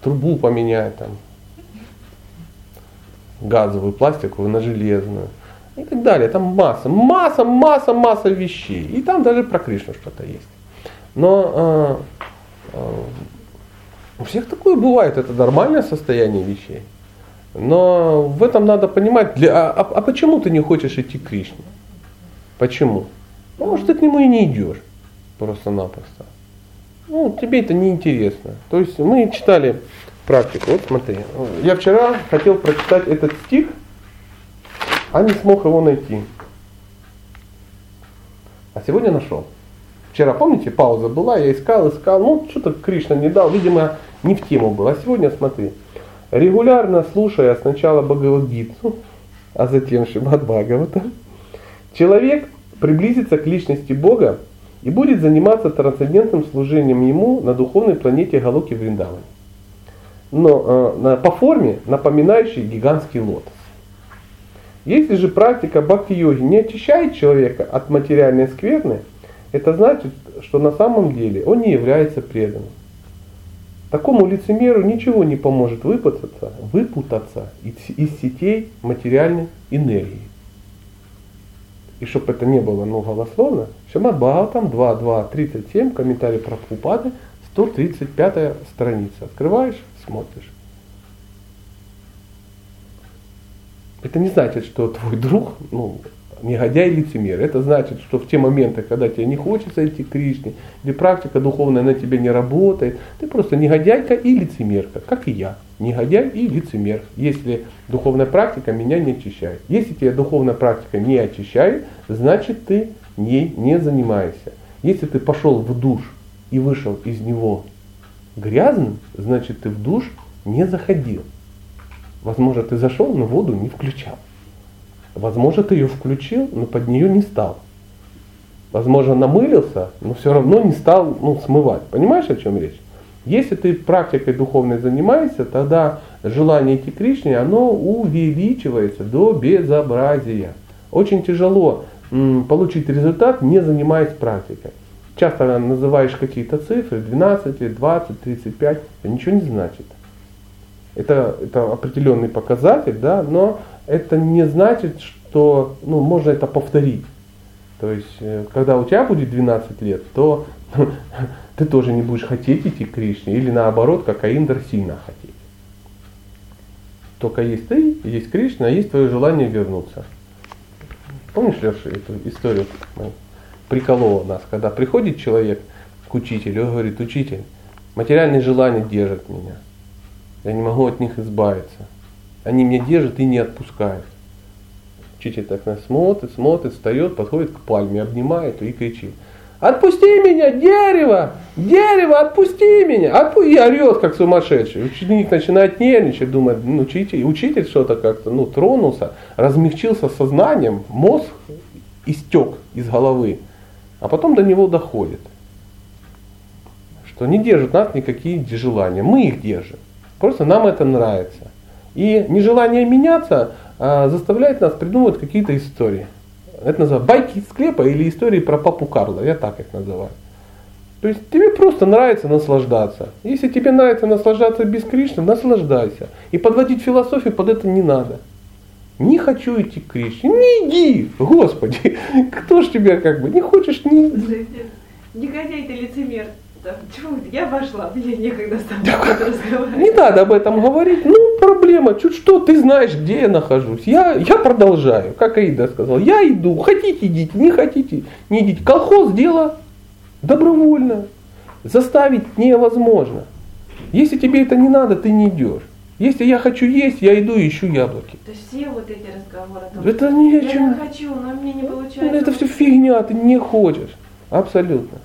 Трубу поменять там, газовую, пластиковую на железную и так далее. Там масса, масса, масса, масса вещей. И там даже про Кришну что-то есть. Но э, э, у всех такое бывает, это нормальное состояние вещей. Но в этом надо понимать, для, а, а почему ты не хочешь идти к Кришне? Почему? Потому что ты к нему и не идешь просто-напросто. Ну, тебе это не интересно. То есть мы читали практику. Вот смотри, я вчера хотел прочитать этот стих, а не смог его найти. А сегодня нашел. Вчера, помните, пауза была, я искал, искал, ну, что-то Кришна не дал, видимо, не в тему был. А сегодня, смотри, регулярно слушая сначала Бхагавадгиту, а затем Шимад Бхагавата, человек приблизится к личности Бога и будет заниматься трансцендентным служением Ему на духовной планете Галоки Вриндавани. Но э, по форме напоминающий гигантский лотос. Если же практика бхакти-йоги не очищает человека от материальной скверны, это значит, что на самом деле он не является преданным. Такому лицемеру ничего не поможет выпутаться, выпутаться из, сетей материальной энергии. И чтобы это не было ну, голословно, Шимат Бхагаватам 2.2.37, комментарий про Прабхупады, 135 страница. Открываешь, смотришь. Это не значит, что твой друг, ну, негодяй и лицемер. Это значит, что в те моменты, когда тебе не хочется идти к Кришне, или практика духовная на тебе не работает, ты просто негодяйка и лицемерка, как и я. Негодяй и лицемер, если духовная практика меня не очищает. Если тебя духовная практика не очищает, значит ты ней не занимаешься. Если ты пошел в душ и вышел из него грязным, значит ты в душ не заходил. Возможно, ты зашел, но воду не включал. Возможно, ты ее включил, но под нее не стал. Возможно, намылился, но все равно не стал ну, смывать. Понимаешь, о чем речь? Если ты практикой духовной занимаешься, тогда желание идти к Кришне, оно увеличивается до безобразия. Очень тяжело м, получить результат, не занимаясь практикой. Часто называешь какие-то цифры, 12 лет, 20, 35, это ничего не значит. Это, это определенный показатель, да, но это не значит, что ну, можно это повторить. То есть, э, когда у тебя будет 12 лет, то ты тоже не будешь хотеть идти к Кришне, или наоборот, как Аиндр сильно хотеть. Только есть ты, есть Кришна, а есть твое желание вернуться. Помнишь, Леша, эту историю приколола нас, когда приходит человек к учителю и говорит, учитель, материальные желания держат меня. Я не могу от них избавиться. Они меня держат и не отпускают. Учитель так нас смотрит, смотрит, встает, подходит к пальме, обнимает и кричит. Отпусти меня, дерево! Дерево, отпусти меня! Отпу... И орет, как сумасшедший. Ученик начинает нервничать, думает, ну, учитель, учитель что-то как-то ну, тронулся, размягчился сознанием, мозг истек из головы. А потом до него доходит, что не держат нас никакие желания. Мы их держим. Просто нам это нравится. И нежелание меняться а, заставляет нас придумывать какие-то истории. Это называется байки из склепа или истории про папу Карла. Я так их называю. То есть тебе просто нравится наслаждаться. Если тебе нравится наслаждаться без Кришны, наслаждайся. И подводить философию под это не надо. Не хочу идти к Кришне. Не иди, Господи. Кто ж тебя как бы, не хочешь, не иди. Негодяй ты лицемер. Я вошла, мне некогда с тобой разговаривать. Не надо об этом говорить. Ну, проблема. Чуть что, ты знаешь, где я нахожусь. Я, я продолжаю, как Аида сказал. Я иду. Хотите идите, не хотите, не идите. Колхоз дело добровольно. Заставить невозможно. Если тебе это не надо, ты не идешь. Если я хочу есть, я иду и ищу яблоки. То есть все вот эти разговоры о том, Это не я чем. хочу, но мне не Ну, получается. Это все фигня, ты не хочешь. Абсолютно.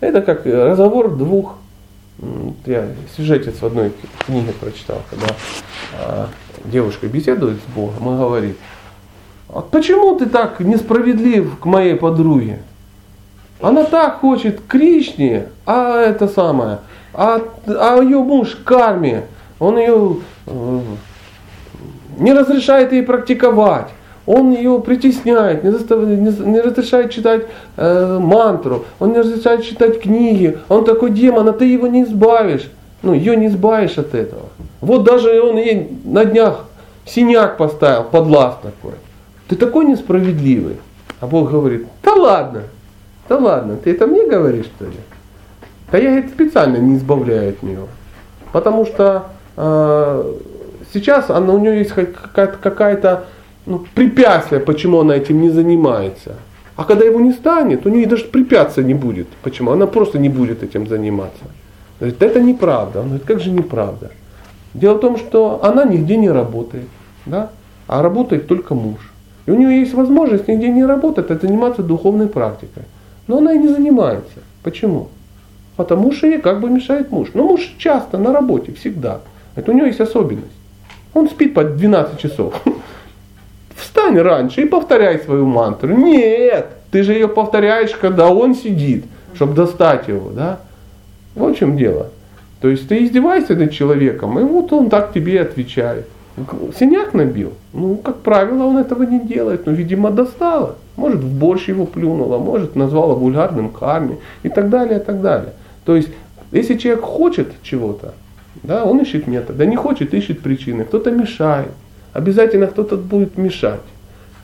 Это как э, разговор двух. Я сюжетец в одной книге прочитал, когда а, девушка беседует с Богом и говорит, а почему ты так несправедлив к моей подруге? Она так хочет Кришне, а это самое, а, а ее муж карме, он ее э, не разрешает ей практиковать. Он ее притесняет, не, застав- не разрешает читать э, мантру, он не разрешает читать книги. Он такой демон, а ты его не избавишь. Ну, ее не избавишь от этого. Вот даже он ей на днях синяк поставил, подлаз такой. Ты такой несправедливый. А Бог говорит, да ладно, да ладно, ты это мне говоришь, что ли? Да я это специально не избавляю от нее. Потому что сейчас она, у нее есть какая-то, какая-то ну, препятствие, почему она этим не занимается. А когда его не станет, у нее даже препятствия не будет. Почему? Она просто не будет этим заниматься. Говорит, это неправда. Он говорит, как же неправда? Дело в том, что она нигде не работает, да? а работает только муж. И у нее есть возможность нигде не работать, а заниматься духовной практикой. Но она и не занимается. Почему? Потому что ей как бы мешает муж. Но муж часто на работе, всегда. Это у него есть особенность. Он спит по 12 часов. Встань раньше и повторяй свою мантру. Нет, ты же ее повторяешь, когда он сидит, чтобы достать его, да? Вот в чем дело. То есть ты издеваешься над человеком, и вот он так тебе отвечает. Синяк набил. Ну, как правило, он этого не делает. Но, видимо, достало. Может, в борщ его плюнула, может, назвала вульгарным карме и так далее, и так далее. То есть, если человек хочет чего-то, да, он ищет метод. Да не хочет, ищет причины. Кто-то мешает. Обязательно кто-то будет мешать.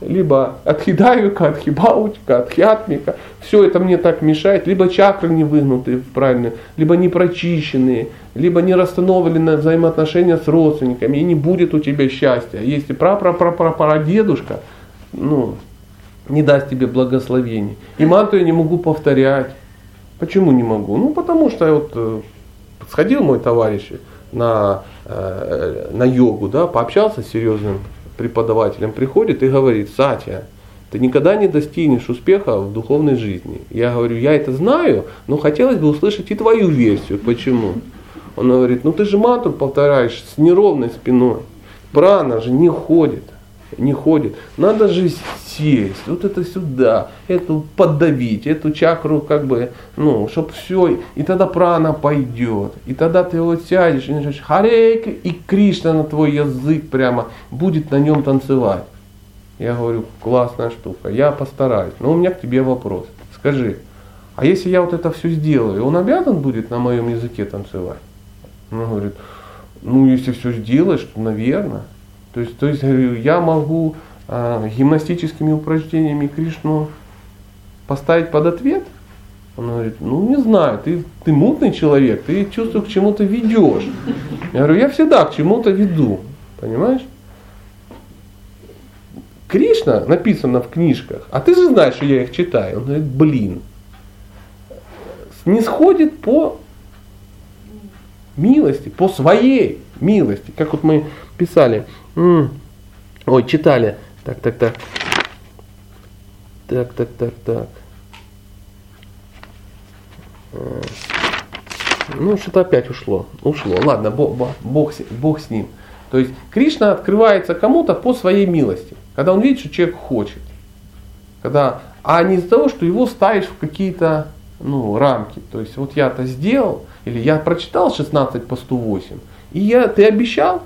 Либо отхидавика, отхибаутика, отхиатмика. Все это мне так мешает. Либо чакры не выгнутые правильно, либо не прочищенные, либо не расстановлены взаимоотношения с родственниками. И не будет у тебя счастья. Если прапрапрапрапрадедушка, ну, не даст тебе благословений. И мантру я не могу повторять. Почему не могу? Ну, потому что вот э, сходил мой товарищ на, э, на йогу, да, пообщался с серьезным преподавателем, приходит и говорит, Сатя, ты никогда не достигнешь успеха в духовной жизни. Я говорю, я это знаю, но хотелось бы услышать и твою версию. Почему? Он говорит, ну ты же мантру повторяешь с неровной спиной. Прана же не ходит. Не ходит. Надо же сесть, вот это сюда, эту поддавить, эту чакру как бы, ну, чтобы все, и тогда прана пойдет. И тогда ты вот сядешь и начнешь харей, и Кришна на твой язык прямо будет на нем танцевать. Я говорю, классная штука, я постараюсь. Но у меня к тебе вопрос. Скажи, а если я вот это все сделаю, он обязан будет на моем языке танцевать? Он говорит, ну если все сделаешь, то наверное. То есть, то есть говорю, я могу э, гимнастическими упражнениями Кришну поставить под ответ? Он говорит, ну не знаю, ты, ты мутный человек, ты чувствую к чему-то ведешь. Я говорю, я всегда к чему-то веду, понимаешь? Кришна написано в книжках, а ты же знаешь, что я их читаю. Он говорит, блин, снисходит по милости, по своей милости. Как вот мы писали, м, ой, читали, так, так, так, так, так, так, так. Э, Ну, что-то опять ушло. Ушло. Ладно, бог, бог, бог с ним. То есть Кришна открывается кому-то по своей милости. Когда он видит, что человек хочет. Когда, а не из-за того, что его ставишь в какие-то ну, рамки. То есть вот я это сделал, или я прочитал 16 по 108, и я, ты обещал,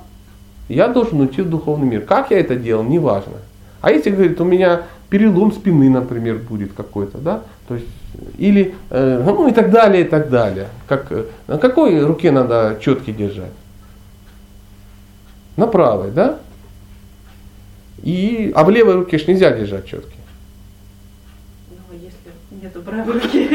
я должен уйти в духовный мир. Как я это делал, неважно. А если, говорит, у меня перелом спины, например, будет какой-то, да, то есть, или, э, ну и так далее, и так далее. Как, э, на какой руке надо четки держать? На правой, да? И, а в левой руке ж нельзя держать четки. Ну, если нету правой руки.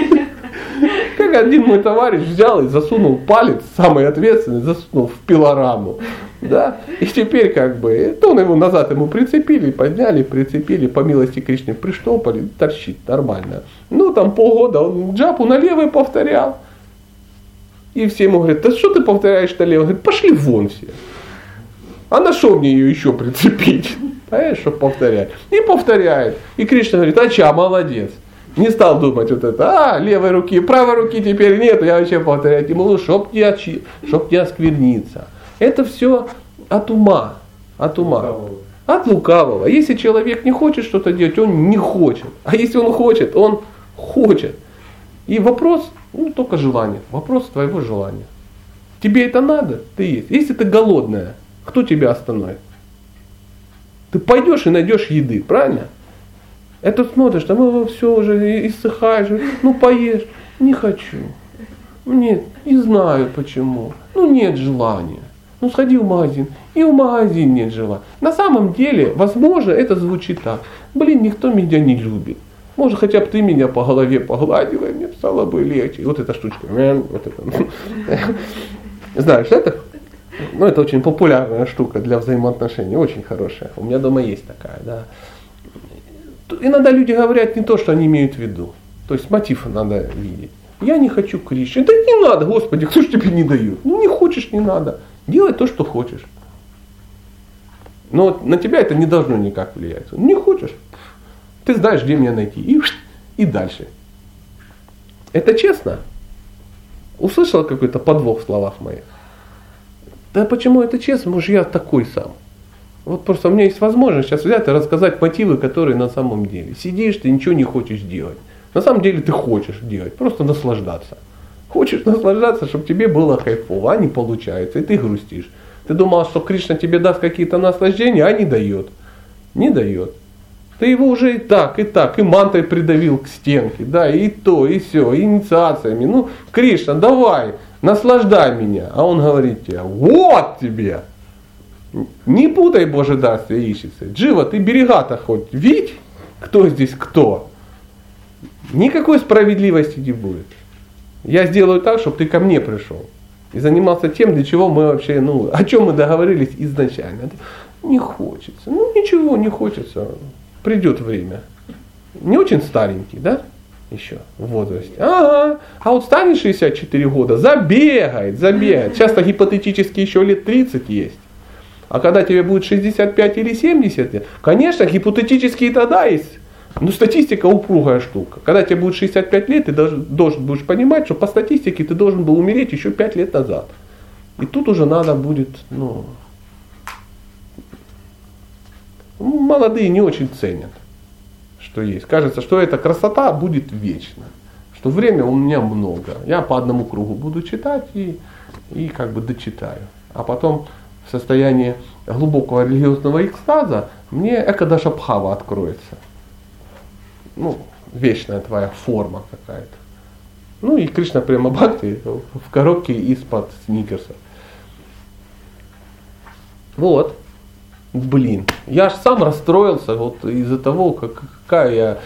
Как один мой товарищ взял и засунул палец, самый ответственный, засунул в пилораму. Да? И теперь как бы, то он его назад ему прицепили, подняли, прицепили, по милости Кришны приштопали, торчит нормально. Ну там полгода он джапу на левый повторял. И все ему говорят, да что ты повторяешь Тале? Он говорит, пошли вон все. А на что мне ее еще прицепить? Понимаешь, что повторять? И повторяет. И Кришна говорит, а ча, молодец. Не стал думать вот это, а, левой руки, правой руки теперь нет, я вообще повторять не могу, чтоб не, очи, чтоб не оскверниться. Это все от ума, от ума. От лукавого. Если человек не хочет что-то делать, он не хочет. А если он хочет, он хочет. И вопрос, ну, только желание. Вопрос твоего желания. Тебе это надо? Ты есть. Если ты голодная, кто тебя остановит? Ты пойдешь и найдешь еды, правильно? Это смотришь, там его все уже иссыхаешь, ну поешь. Не хочу. Нет, не знаю почему. Ну нет желания. Ну сходи в магазин. И в магазин нет желания. На самом деле, возможно, это звучит так. Блин, никто меня не любит. Может, хотя бы ты меня по голове погладила, мне стало бы легче. Вот эта штучка. Вот это. Знаешь, это? Ну, это очень популярная штука для взаимоотношений, очень хорошая. У меня дома есть такая, да. Иногда люди говорят не то, что они имеют в виду. То есть мотив надо видеть. Я не хочу Кришны. Да не надо, Господи, кто же тебе не дает? Ну не хочешь, не надо. Делай то, что хочешь. Но на тебя это не должно никак влиять. Не хочешь, ты знаешь, где меня найти. И, и дальше. Это честно? Услышал какой-то подвох в словах моих? Да почему это честно? Может, я такой сам. Вот просто у меня есть возможность сейчас взять и рассказать мотивы, которые на самом деле. Сидишь, ты ничего не хочешь делать. На самом деле ты хочешь делать, просто наслаждаться. Хочешь наслаждаться, чтобы тебе было кайфово, а не получается, и ты грустишь. Ты думал, что Кришна тебе даст какие-то наслаждения, а не дает. Не дает. Ты его уже и так, и так, и мантой придавил к стенке, да, и то, и все, и инициациями. Ну, Кришна, давай, наслаждай меня. А он говорит тебе, вот тебе. Не путай Боже дарствие ищется. Джива, ты берега-то хоть видь, кто здесь кто. Никакой справедливости не будет. Я сделаю так, чтобы ты ко мне пришел. И занимался тем, для чего мы вообще, ну, о чем мы договорились изначально. Не хочется. Ну, ничего, не хочется. Придет время. Не очень старенький, да? Еще в возрасте. Ага. А вот станет 64 года, забегает, забегает. Часто гипотетически еще лет 30 есть. А когда тебе будет 65 или 70 лет, конечно, гипотетически и тогда есть. Но статистика упругая штука. Когда тебе будет 65 лет, ты должен, должен будешь понимать, что по статистике ты должен был умереть еще 5 лет назад. И тут уже надо будет, ну, молодые не очень ценят, что есть. Кажется, что эта красота будет вечна. Что время у меня много. Я по одному кругу буду читать и, и как бы дочитаю. А потом в состоянии глубокого религиозного экстаза мне Экадашабхава откроется. Ну, вечная твоя форма какая-то. Ну и Кришна прямо Бхакти в коробке из-под сникерса. Вот. Блин, я аж сам расстроился вот из-за того, как, какая я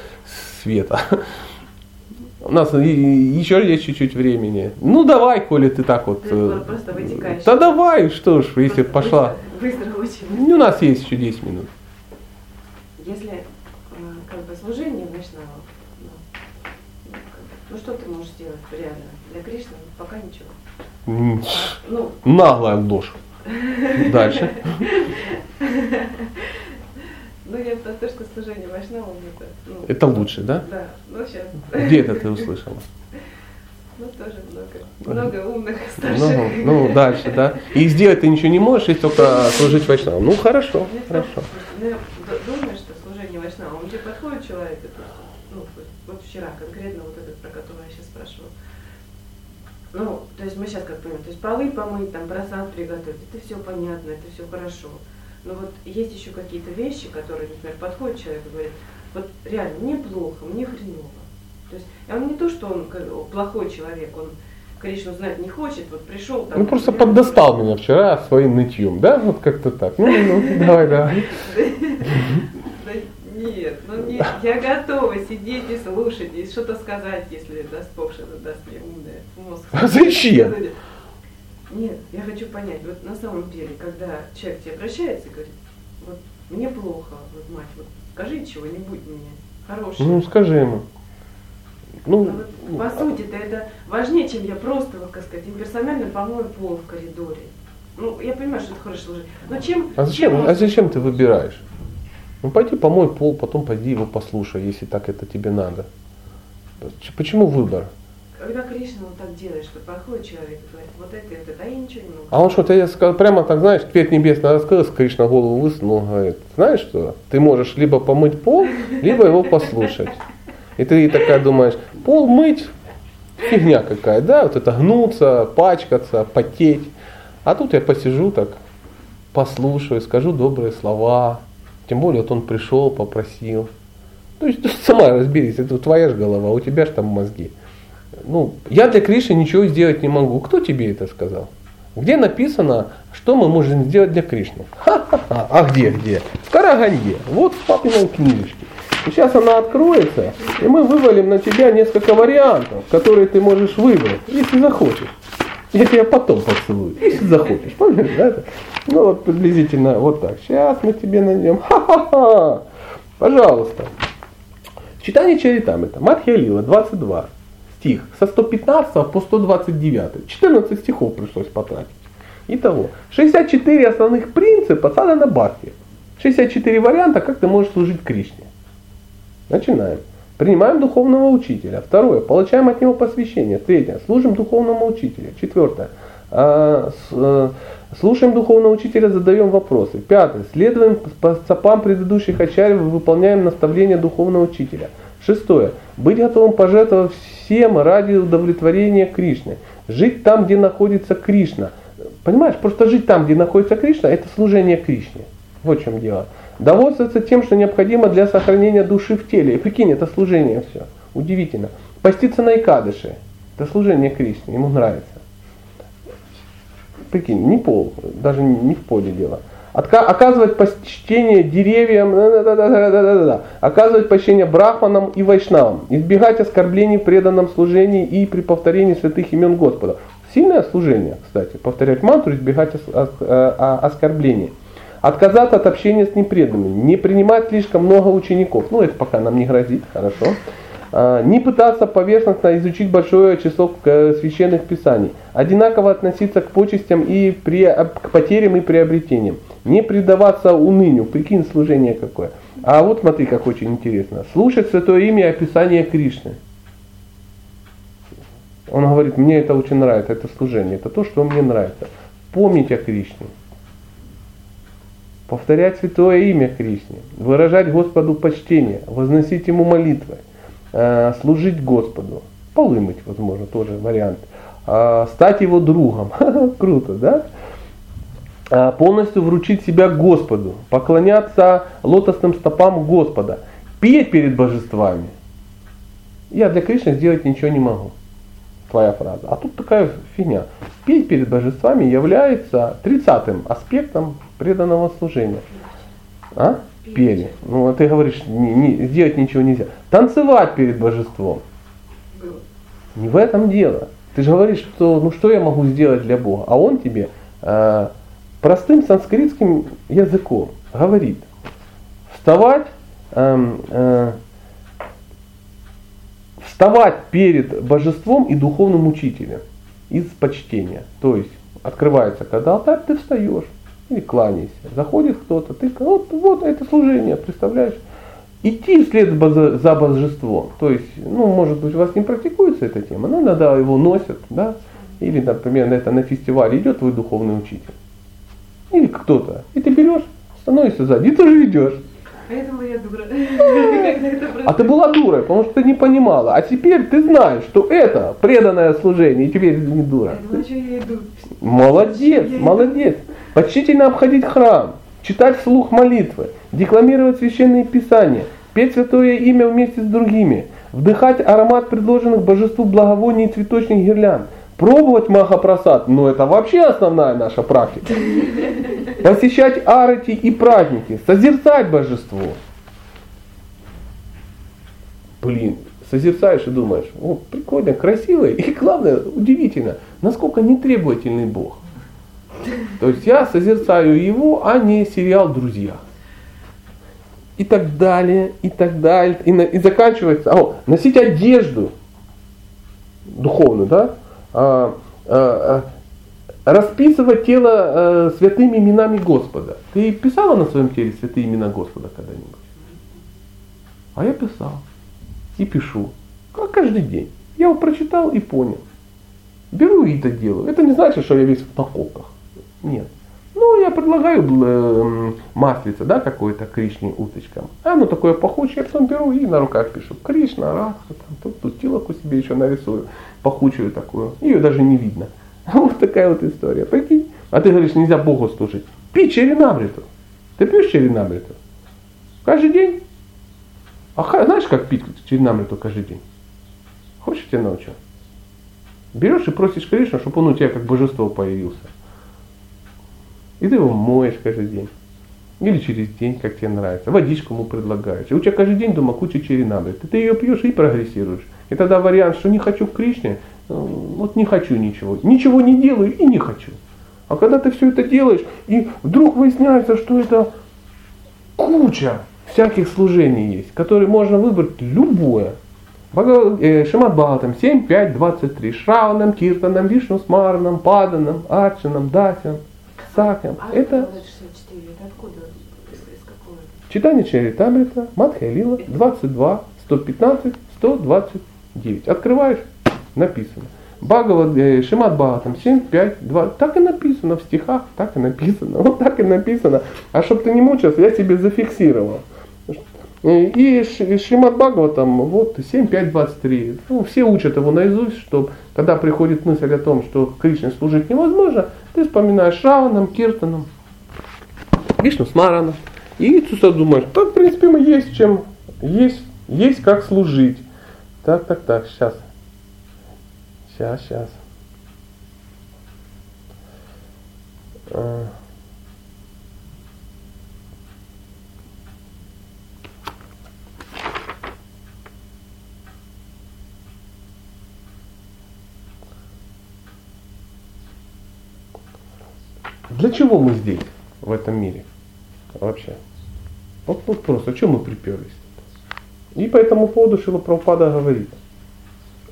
света. У нас еще есть чуть-чуть времени. Ну давай, коли ты так вот. Ты просто вытекаешь. Да давай, что ж, если Просто пошла. Быстро, быстро очень. Ну, у нас есть еще 10 минут. Если э, как бы служение Вайшнава, ну, что ты можешь сделать реально для Кришны? Пока ничего. М, Ну, Наглая ложь. Дальше. ну я про то, что служение Вайшнавам это, ну, Это лучше, да? Да, ну сейчас, Где это ты услышала? ну тоже много, много умных Ну, старших. ну, дальше, да. И сделать ты ничего не можешь, если только служить вайшнавам. Ну, хорошо, Мне хорошо. ну, я думаю, что служение Вайшнавам, где подходит человек, это, ну, вот, вот вчера конкретно вот этот, про которого я сейчас спрашивала. Ну, то есть мы сейчас как понимаем, то есть полы помыть, там, просад приготовить, это все понятно, это все хорошо. Но вот есть еще какие-то вещи, которые, например, подходит человек и говорит, вот реально, мне плохо, мне хреново. То есть, а он не то, что он плохой человек, он Кришну знать не хочет, вот пришел там. Ну, просто поддостал меня вчера своим нытьем, да? Вот как-то так. Ну, ну, давай, давай. Да нет, ну нет, я готова сидеть и слушать, и что-то сказать, если даст Бог что-то даст мне умное мозг. А зачем? Нет, я хочу понять, вот на самом деле, когда человек к тебе обращается и говорит, вот мне плохо, вот мать, вот скажи чего-нибудь мне хорошее. Ну, скажи ему. Ну, Ну, вот, по сути-то это важнее, чем я просто, вот, как сказать, имперсонально помою пол в коридоре. Ну, я понимаю, что это хорошо служить. Но чем... а зачем, чем а зачем ты выбираешь? Ну пойди помой пол, потом пойди его послушай, если так это тебе надо. Почему выбор? Когда Кришна вот так делает, что подходит человек и говорит, вот это это, а я ничего не могу. А он что, тебе сказал, прямо так, знаешь, цвет небесный раскрылся, Кришна голову высунул, говорит, знаешь что, ты можешь либо помыть пол, либо его послушать. И ты такая думаешь, пол мыть, фигня какая, да, вот это гнуться, пачкаться, потеть. А тут я посижу так, послушаю, скажу добрые слова. Тем более, вот он пришел, попросил. То есть ты сама разберись, это твоя же голова, у тебя же там мозги. Ну, я для Кришны ничего сделать не могу. Кто тебе это сказал? Где написано, что мы можем сделать для Кришны? Ха-ха-ха. А где, где? В Караганде. Вот в папиной книжечке. И сейчас она откроется, и мы вывалим на тебя несколько вариантов, которые ты можешь выбрать, если захочешь. Я тебя потом поцелую, если захочешь. Помнишь, да? Ну вот приблизительно вот так. Сейчас мы тебе найдем. Ха-ха-ха. Пожалуйста. Читание Чаритамрита, Мадхья Лила, 22 стих, со 115 по 129. 14 стихов пришлось потратить. Итого, 64 основных принципа садана бхакти. 64 варианта, как ты можешь служить Кришне. Начинаем. Принимаем духовного учителя. Второе. Получаем от него посвящение. Третье. Служим духовному учителю. Четвертое. а, э, Слушаем духовного учителя, задаем вопросы. Пятое. Следуем по стопам предыдущих ачарьев и выполняем наставления духовного учителя. Шестое. Быть готовым пожертвовать всем ради удовлетворения Кришны. Жить там, где находится Кришна. Понимаешь, просто жить там, где находится Кришна, это служение Кришне. Вот в чем дело. Довольствоваться тем, что необходимо для сохранения души в теле. И прикинь, это служение все. Удивительно. Поститься на Икадыше. Это служение Кришне, ему нравится. Прикинь, не пол, даже не в поле дело. Оказывать почтение деревьям, оказывать почтение брахманам и вайшнавам, избегать оскорблений в преданном служении и при повторении святых имен Господа. Сильное служение, кстати, повторять мантру, избегать э, а- оскорблений. Отказаться от общения с непреданными, не принимать слишком много учеников, ну это пока нам не грозит, хорошо. А, Не пытаться поверхностно изучить большое число э, священных писаний. Одинаково относиться к почестям и при- к потерям и приобретениям. Не предаваться унынию. Прикинь, служение какое. А вот смотри, как очень интересно. Слушать святое имя и описание Кришны. Он говорит, мне это очень нравится, это служение, это то, что мне нравится. Помнить о Кришне. Повторять святое имя Кришне. Выражать Господу почтение. Возносить Ему молитвы служить Господу. Полы мыть, возможно, тоже вариант. А, стать его другом. Круто, да? А, полностью вручить себя Господу. Поклоняться лотосным стопам Господа. Петь перед божествами. Я для Кришны сделать ничего не могу. Твоя фраза. А тут такая фигня. Петь перед божествами является тридцатым аспектом преданного служения. А? Пели. Ну, а ты говоришь, не, не- сделать ничего нельзя. Танцевать перед божеством. Не в этом дело. Ты же говоришь, что ну что я могу сделать для Бога, а Он тебе э, простым санскритским языком говорит, вставать, эм, э, вставать перед божеством и духовным учителем из почтения. То есть открывается когда алтарь, ты встаешь или кланяйся. Заходит кто-то, ты вот, вот это служение, представляешь? Идти вслед база- за божеством. То есть, ну, может быть, у вас не практикуется эта тема, но иногда его носят, да? Или, например, на, это, на фестивале идет твой духовный учитель. Или кто-то. И ты берешь, становишься сзади, и тоже идешь. Поэтому я дура. А ты была дурой, потому что ты не понимала. А теперь ты знаешь, что это преданное служение, и теперь не дура. Молодец, молодец. Почтительно обходить храм, читать вслух молитвы, декламировать священные писания, петь святое имя вместе с другими, вдыхать аромат предложенных божеству благовоний и цветочных гирлянд, пробовать махапрасад, но это вообще основная наша практика. Посещать арати и праздники, созерцать божество. Блин, созерцаешь и думаешь, о, прикольно, красиво и главное, удивительно, насколько нетребовательный Бог. То есть я созерцаю его, а не сериал «Друзья». И так далее, и так далее. И, на- и заканчивается, о, носить одежду, духовную, да, расписывать тело а, святыми именами Господа. Ты писала на своем теле святые имена Господа когда-нибудь? А я писал. И пишу. Как каждый день. Я его прочитал и понял. Беру и это делаю. Это не значит, что я весь в наколках. Нет. Ну, я предлагаю э, маслице, да, какое-то Кришне уточкам. А ну такое пахучее, я потом беру и на руках пишу. Кришна, Радха, там, тут тутилоку себе еще нарисую, пахучую такую. Ее даже не видно. Вот такая вот история. Прикинь. А ты говоришь, нельзя Богу служить. Пей черенабриту. Ты пьешь черенабриту? Каждый день? А знаешь, как пить черенабриту каждый день? Хочешь, я тебя научу? Берешь и просишь Кришну, чтобы он у тебя как божество появился. И ты его моешь каждый день. Или через день, как тебе нравится. Водичку ему предлагаешь. И у тебя каждый день дома куча черенабры. Ты, ты ее пьешь и прогрессируешь. И тогда вариант, что не хочу к Кришне, э, вот не хочу ничего. Ничего не делаю и не хочу. А когда ты все это делаешь, и вдруг выясняется, что это куча всяких служений есть, которые можно выбрать любое. Шимат Бхагаватам 7, 5, 23. Шраванам, Киртанам, Вишну, Смаранам, Паданам, Арчанам, Дасям, Сакям. А это... Читание Чаритамрита, Мадхя Лила, 22, 115, 129. Открываешь, написано. Бхагавад, э, Шимат Бхагаватам 7, 5, 2. Так и написано в стихах, так и написано. Вот так и написано. А чтобы ты не мучился, я тебе зафиксировал. И Шримад там вот 7, 5, 23. Ну, все учат его наизусть, что когда приходит мысль о том, что Кришне служить невозможно, ты вспоминаешь Шраваном, Киртаном, Вишну Смараном. И ты думаешь, так, в принципе, мы есть чем, есть, есть как служить. Так, так, так, сейчас. Сейчас, сейчас. Для чего мы здесь, в этом мире? Вообще. Вот, вот просто, о чем мы приперлись? И по этому поводу Шила Прабхупада говорит.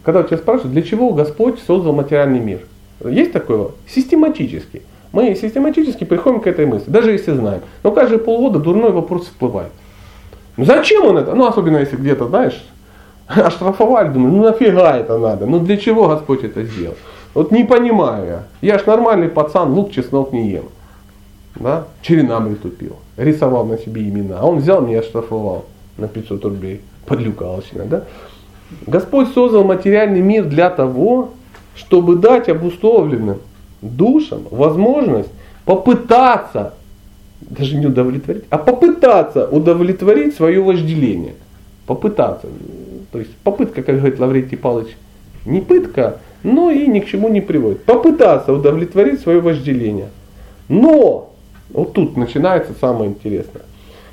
Когда тебя спрашивают, для чего Господь создал материальный мир? Есть такое? Систематически. Мы систематически приходим к этой мысли, даже если знаем. Но каждые полгода дурной вопрос всплывает. Ну зачем он это? Ну особенно если где-то, знаешь, оштрафовали, думаю, ну нафига это надо? Ну для чего Господь это сделал? Вот не понимаю я. Я ж нормальный пацан, лук, чеснок не ем. Да? Черенабрь тупил. Рисовал на себе имена. А он взял меня оштрафовал на 500 рублей. Подлюкалочно, да? Господь создал материальный мир для того, чтобы дать обусловленным душам возможность попытаться, даже не удовлетворить, а попытаться удовлетворить свое вожделение. Попытаться. То есть попытка, как говорит Лаврентий Павлович, не пытка, но и ни к чему не приводит. Попытаться удовлетворить свое вожделение. Но, вот тут начинается самое интересное.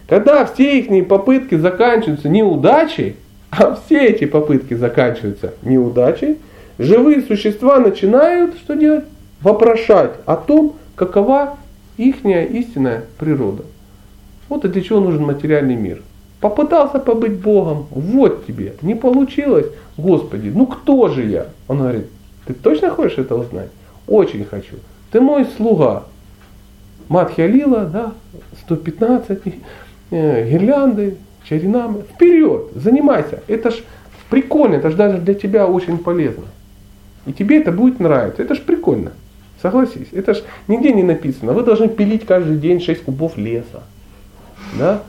Когда все их попытки заканчиваются неудачей, а все эти попытки заканчиваются неудачей, живые существа начинают что делать? Вопрошать о том, какова их истинная природа. Вот для чего нужен материальный мир. Попытался побыть Богом, вот тебе, не получилось, Господи, ну кто же я? Он говорит, ты точно хочешь это узнать? Очень хочу. Ты мой слуга. Матхья Лила, да, 115, э, гирлянды, чаринамы. Вперед, занимайся. Это ж прикольно, это ж даже для тебя очень полезно. И тебе это будет нравиться. Это ж прикольно. Согласись. Это ж нигде не написано. Вы должны пилить каждый день 6 кубов леса. Да?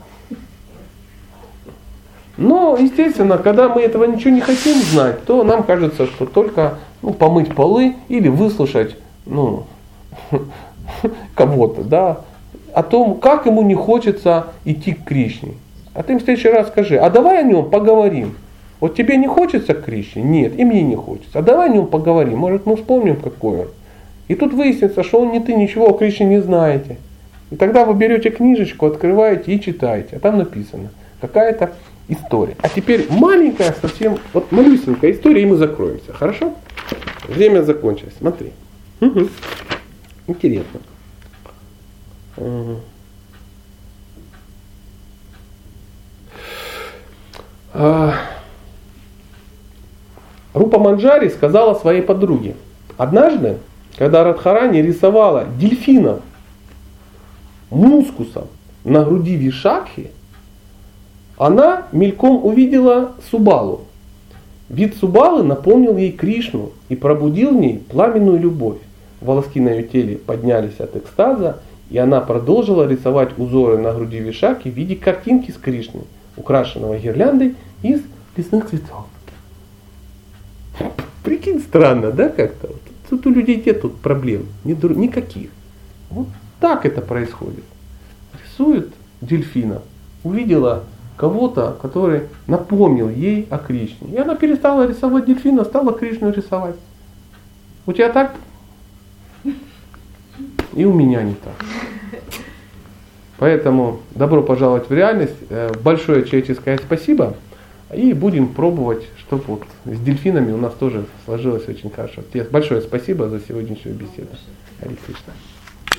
Но, естественно, когда мы этого ничего не хотим знать, то нам кажется, что только ну, помыть полы или выслушать ну, кого-то, да, о том, как ему не хочется идти к Кришне. А ты им в следующий раз скажи, а давай о нем поговорим. Вот тебе не хочется к Кришне? Нет, и мне не хочется. А давай о нем поговорим, может мы вспомним, какой он. И тут выяснится, что он не ты ничего о Кришне не знаете. И тогда вы берете книжечку, открываете и читаете. А там написано какая-то история. А теперь маленькая, совсем, вот малюсенькая история, и мы закроемся. Хорошо? Время закончилось. Смотри. Угу. Интересно. А, Рупа Манджари сказала своей подруге, однажды, когда Радхарани рисовала дельфинов мускусом на груди Вишакхи, она мельком увидела Субалу. Вид Субалы напомнил ей Кришну и пробудил в ней пламенную любовь. Волоски на ее теле поднялись от экстаза, и она продолжила рисовать узоры на груди Вишаки в виде картинки с Кришной, украшенного гирляндой из лесных цветов. Прикинь, странно, да, как-то? Тут у людей нет тут проблем, никаких. Вот так это происходит. Рисует дельфина, увидела кого-то, который напомнил ей о Кришне. И она перестала рисовать дельфина, стала Кришну рисовать. У тебя так? И у меня не так. Поэтому добро пожаловать в реальность. Э, большое человеческое спасибо. И будем пробовать, чтобы вот с дельфинами у нас тоже сложилось очень хорошо. Тебе большое спасибо за сегодняшнюю беседу. Ари Кришна.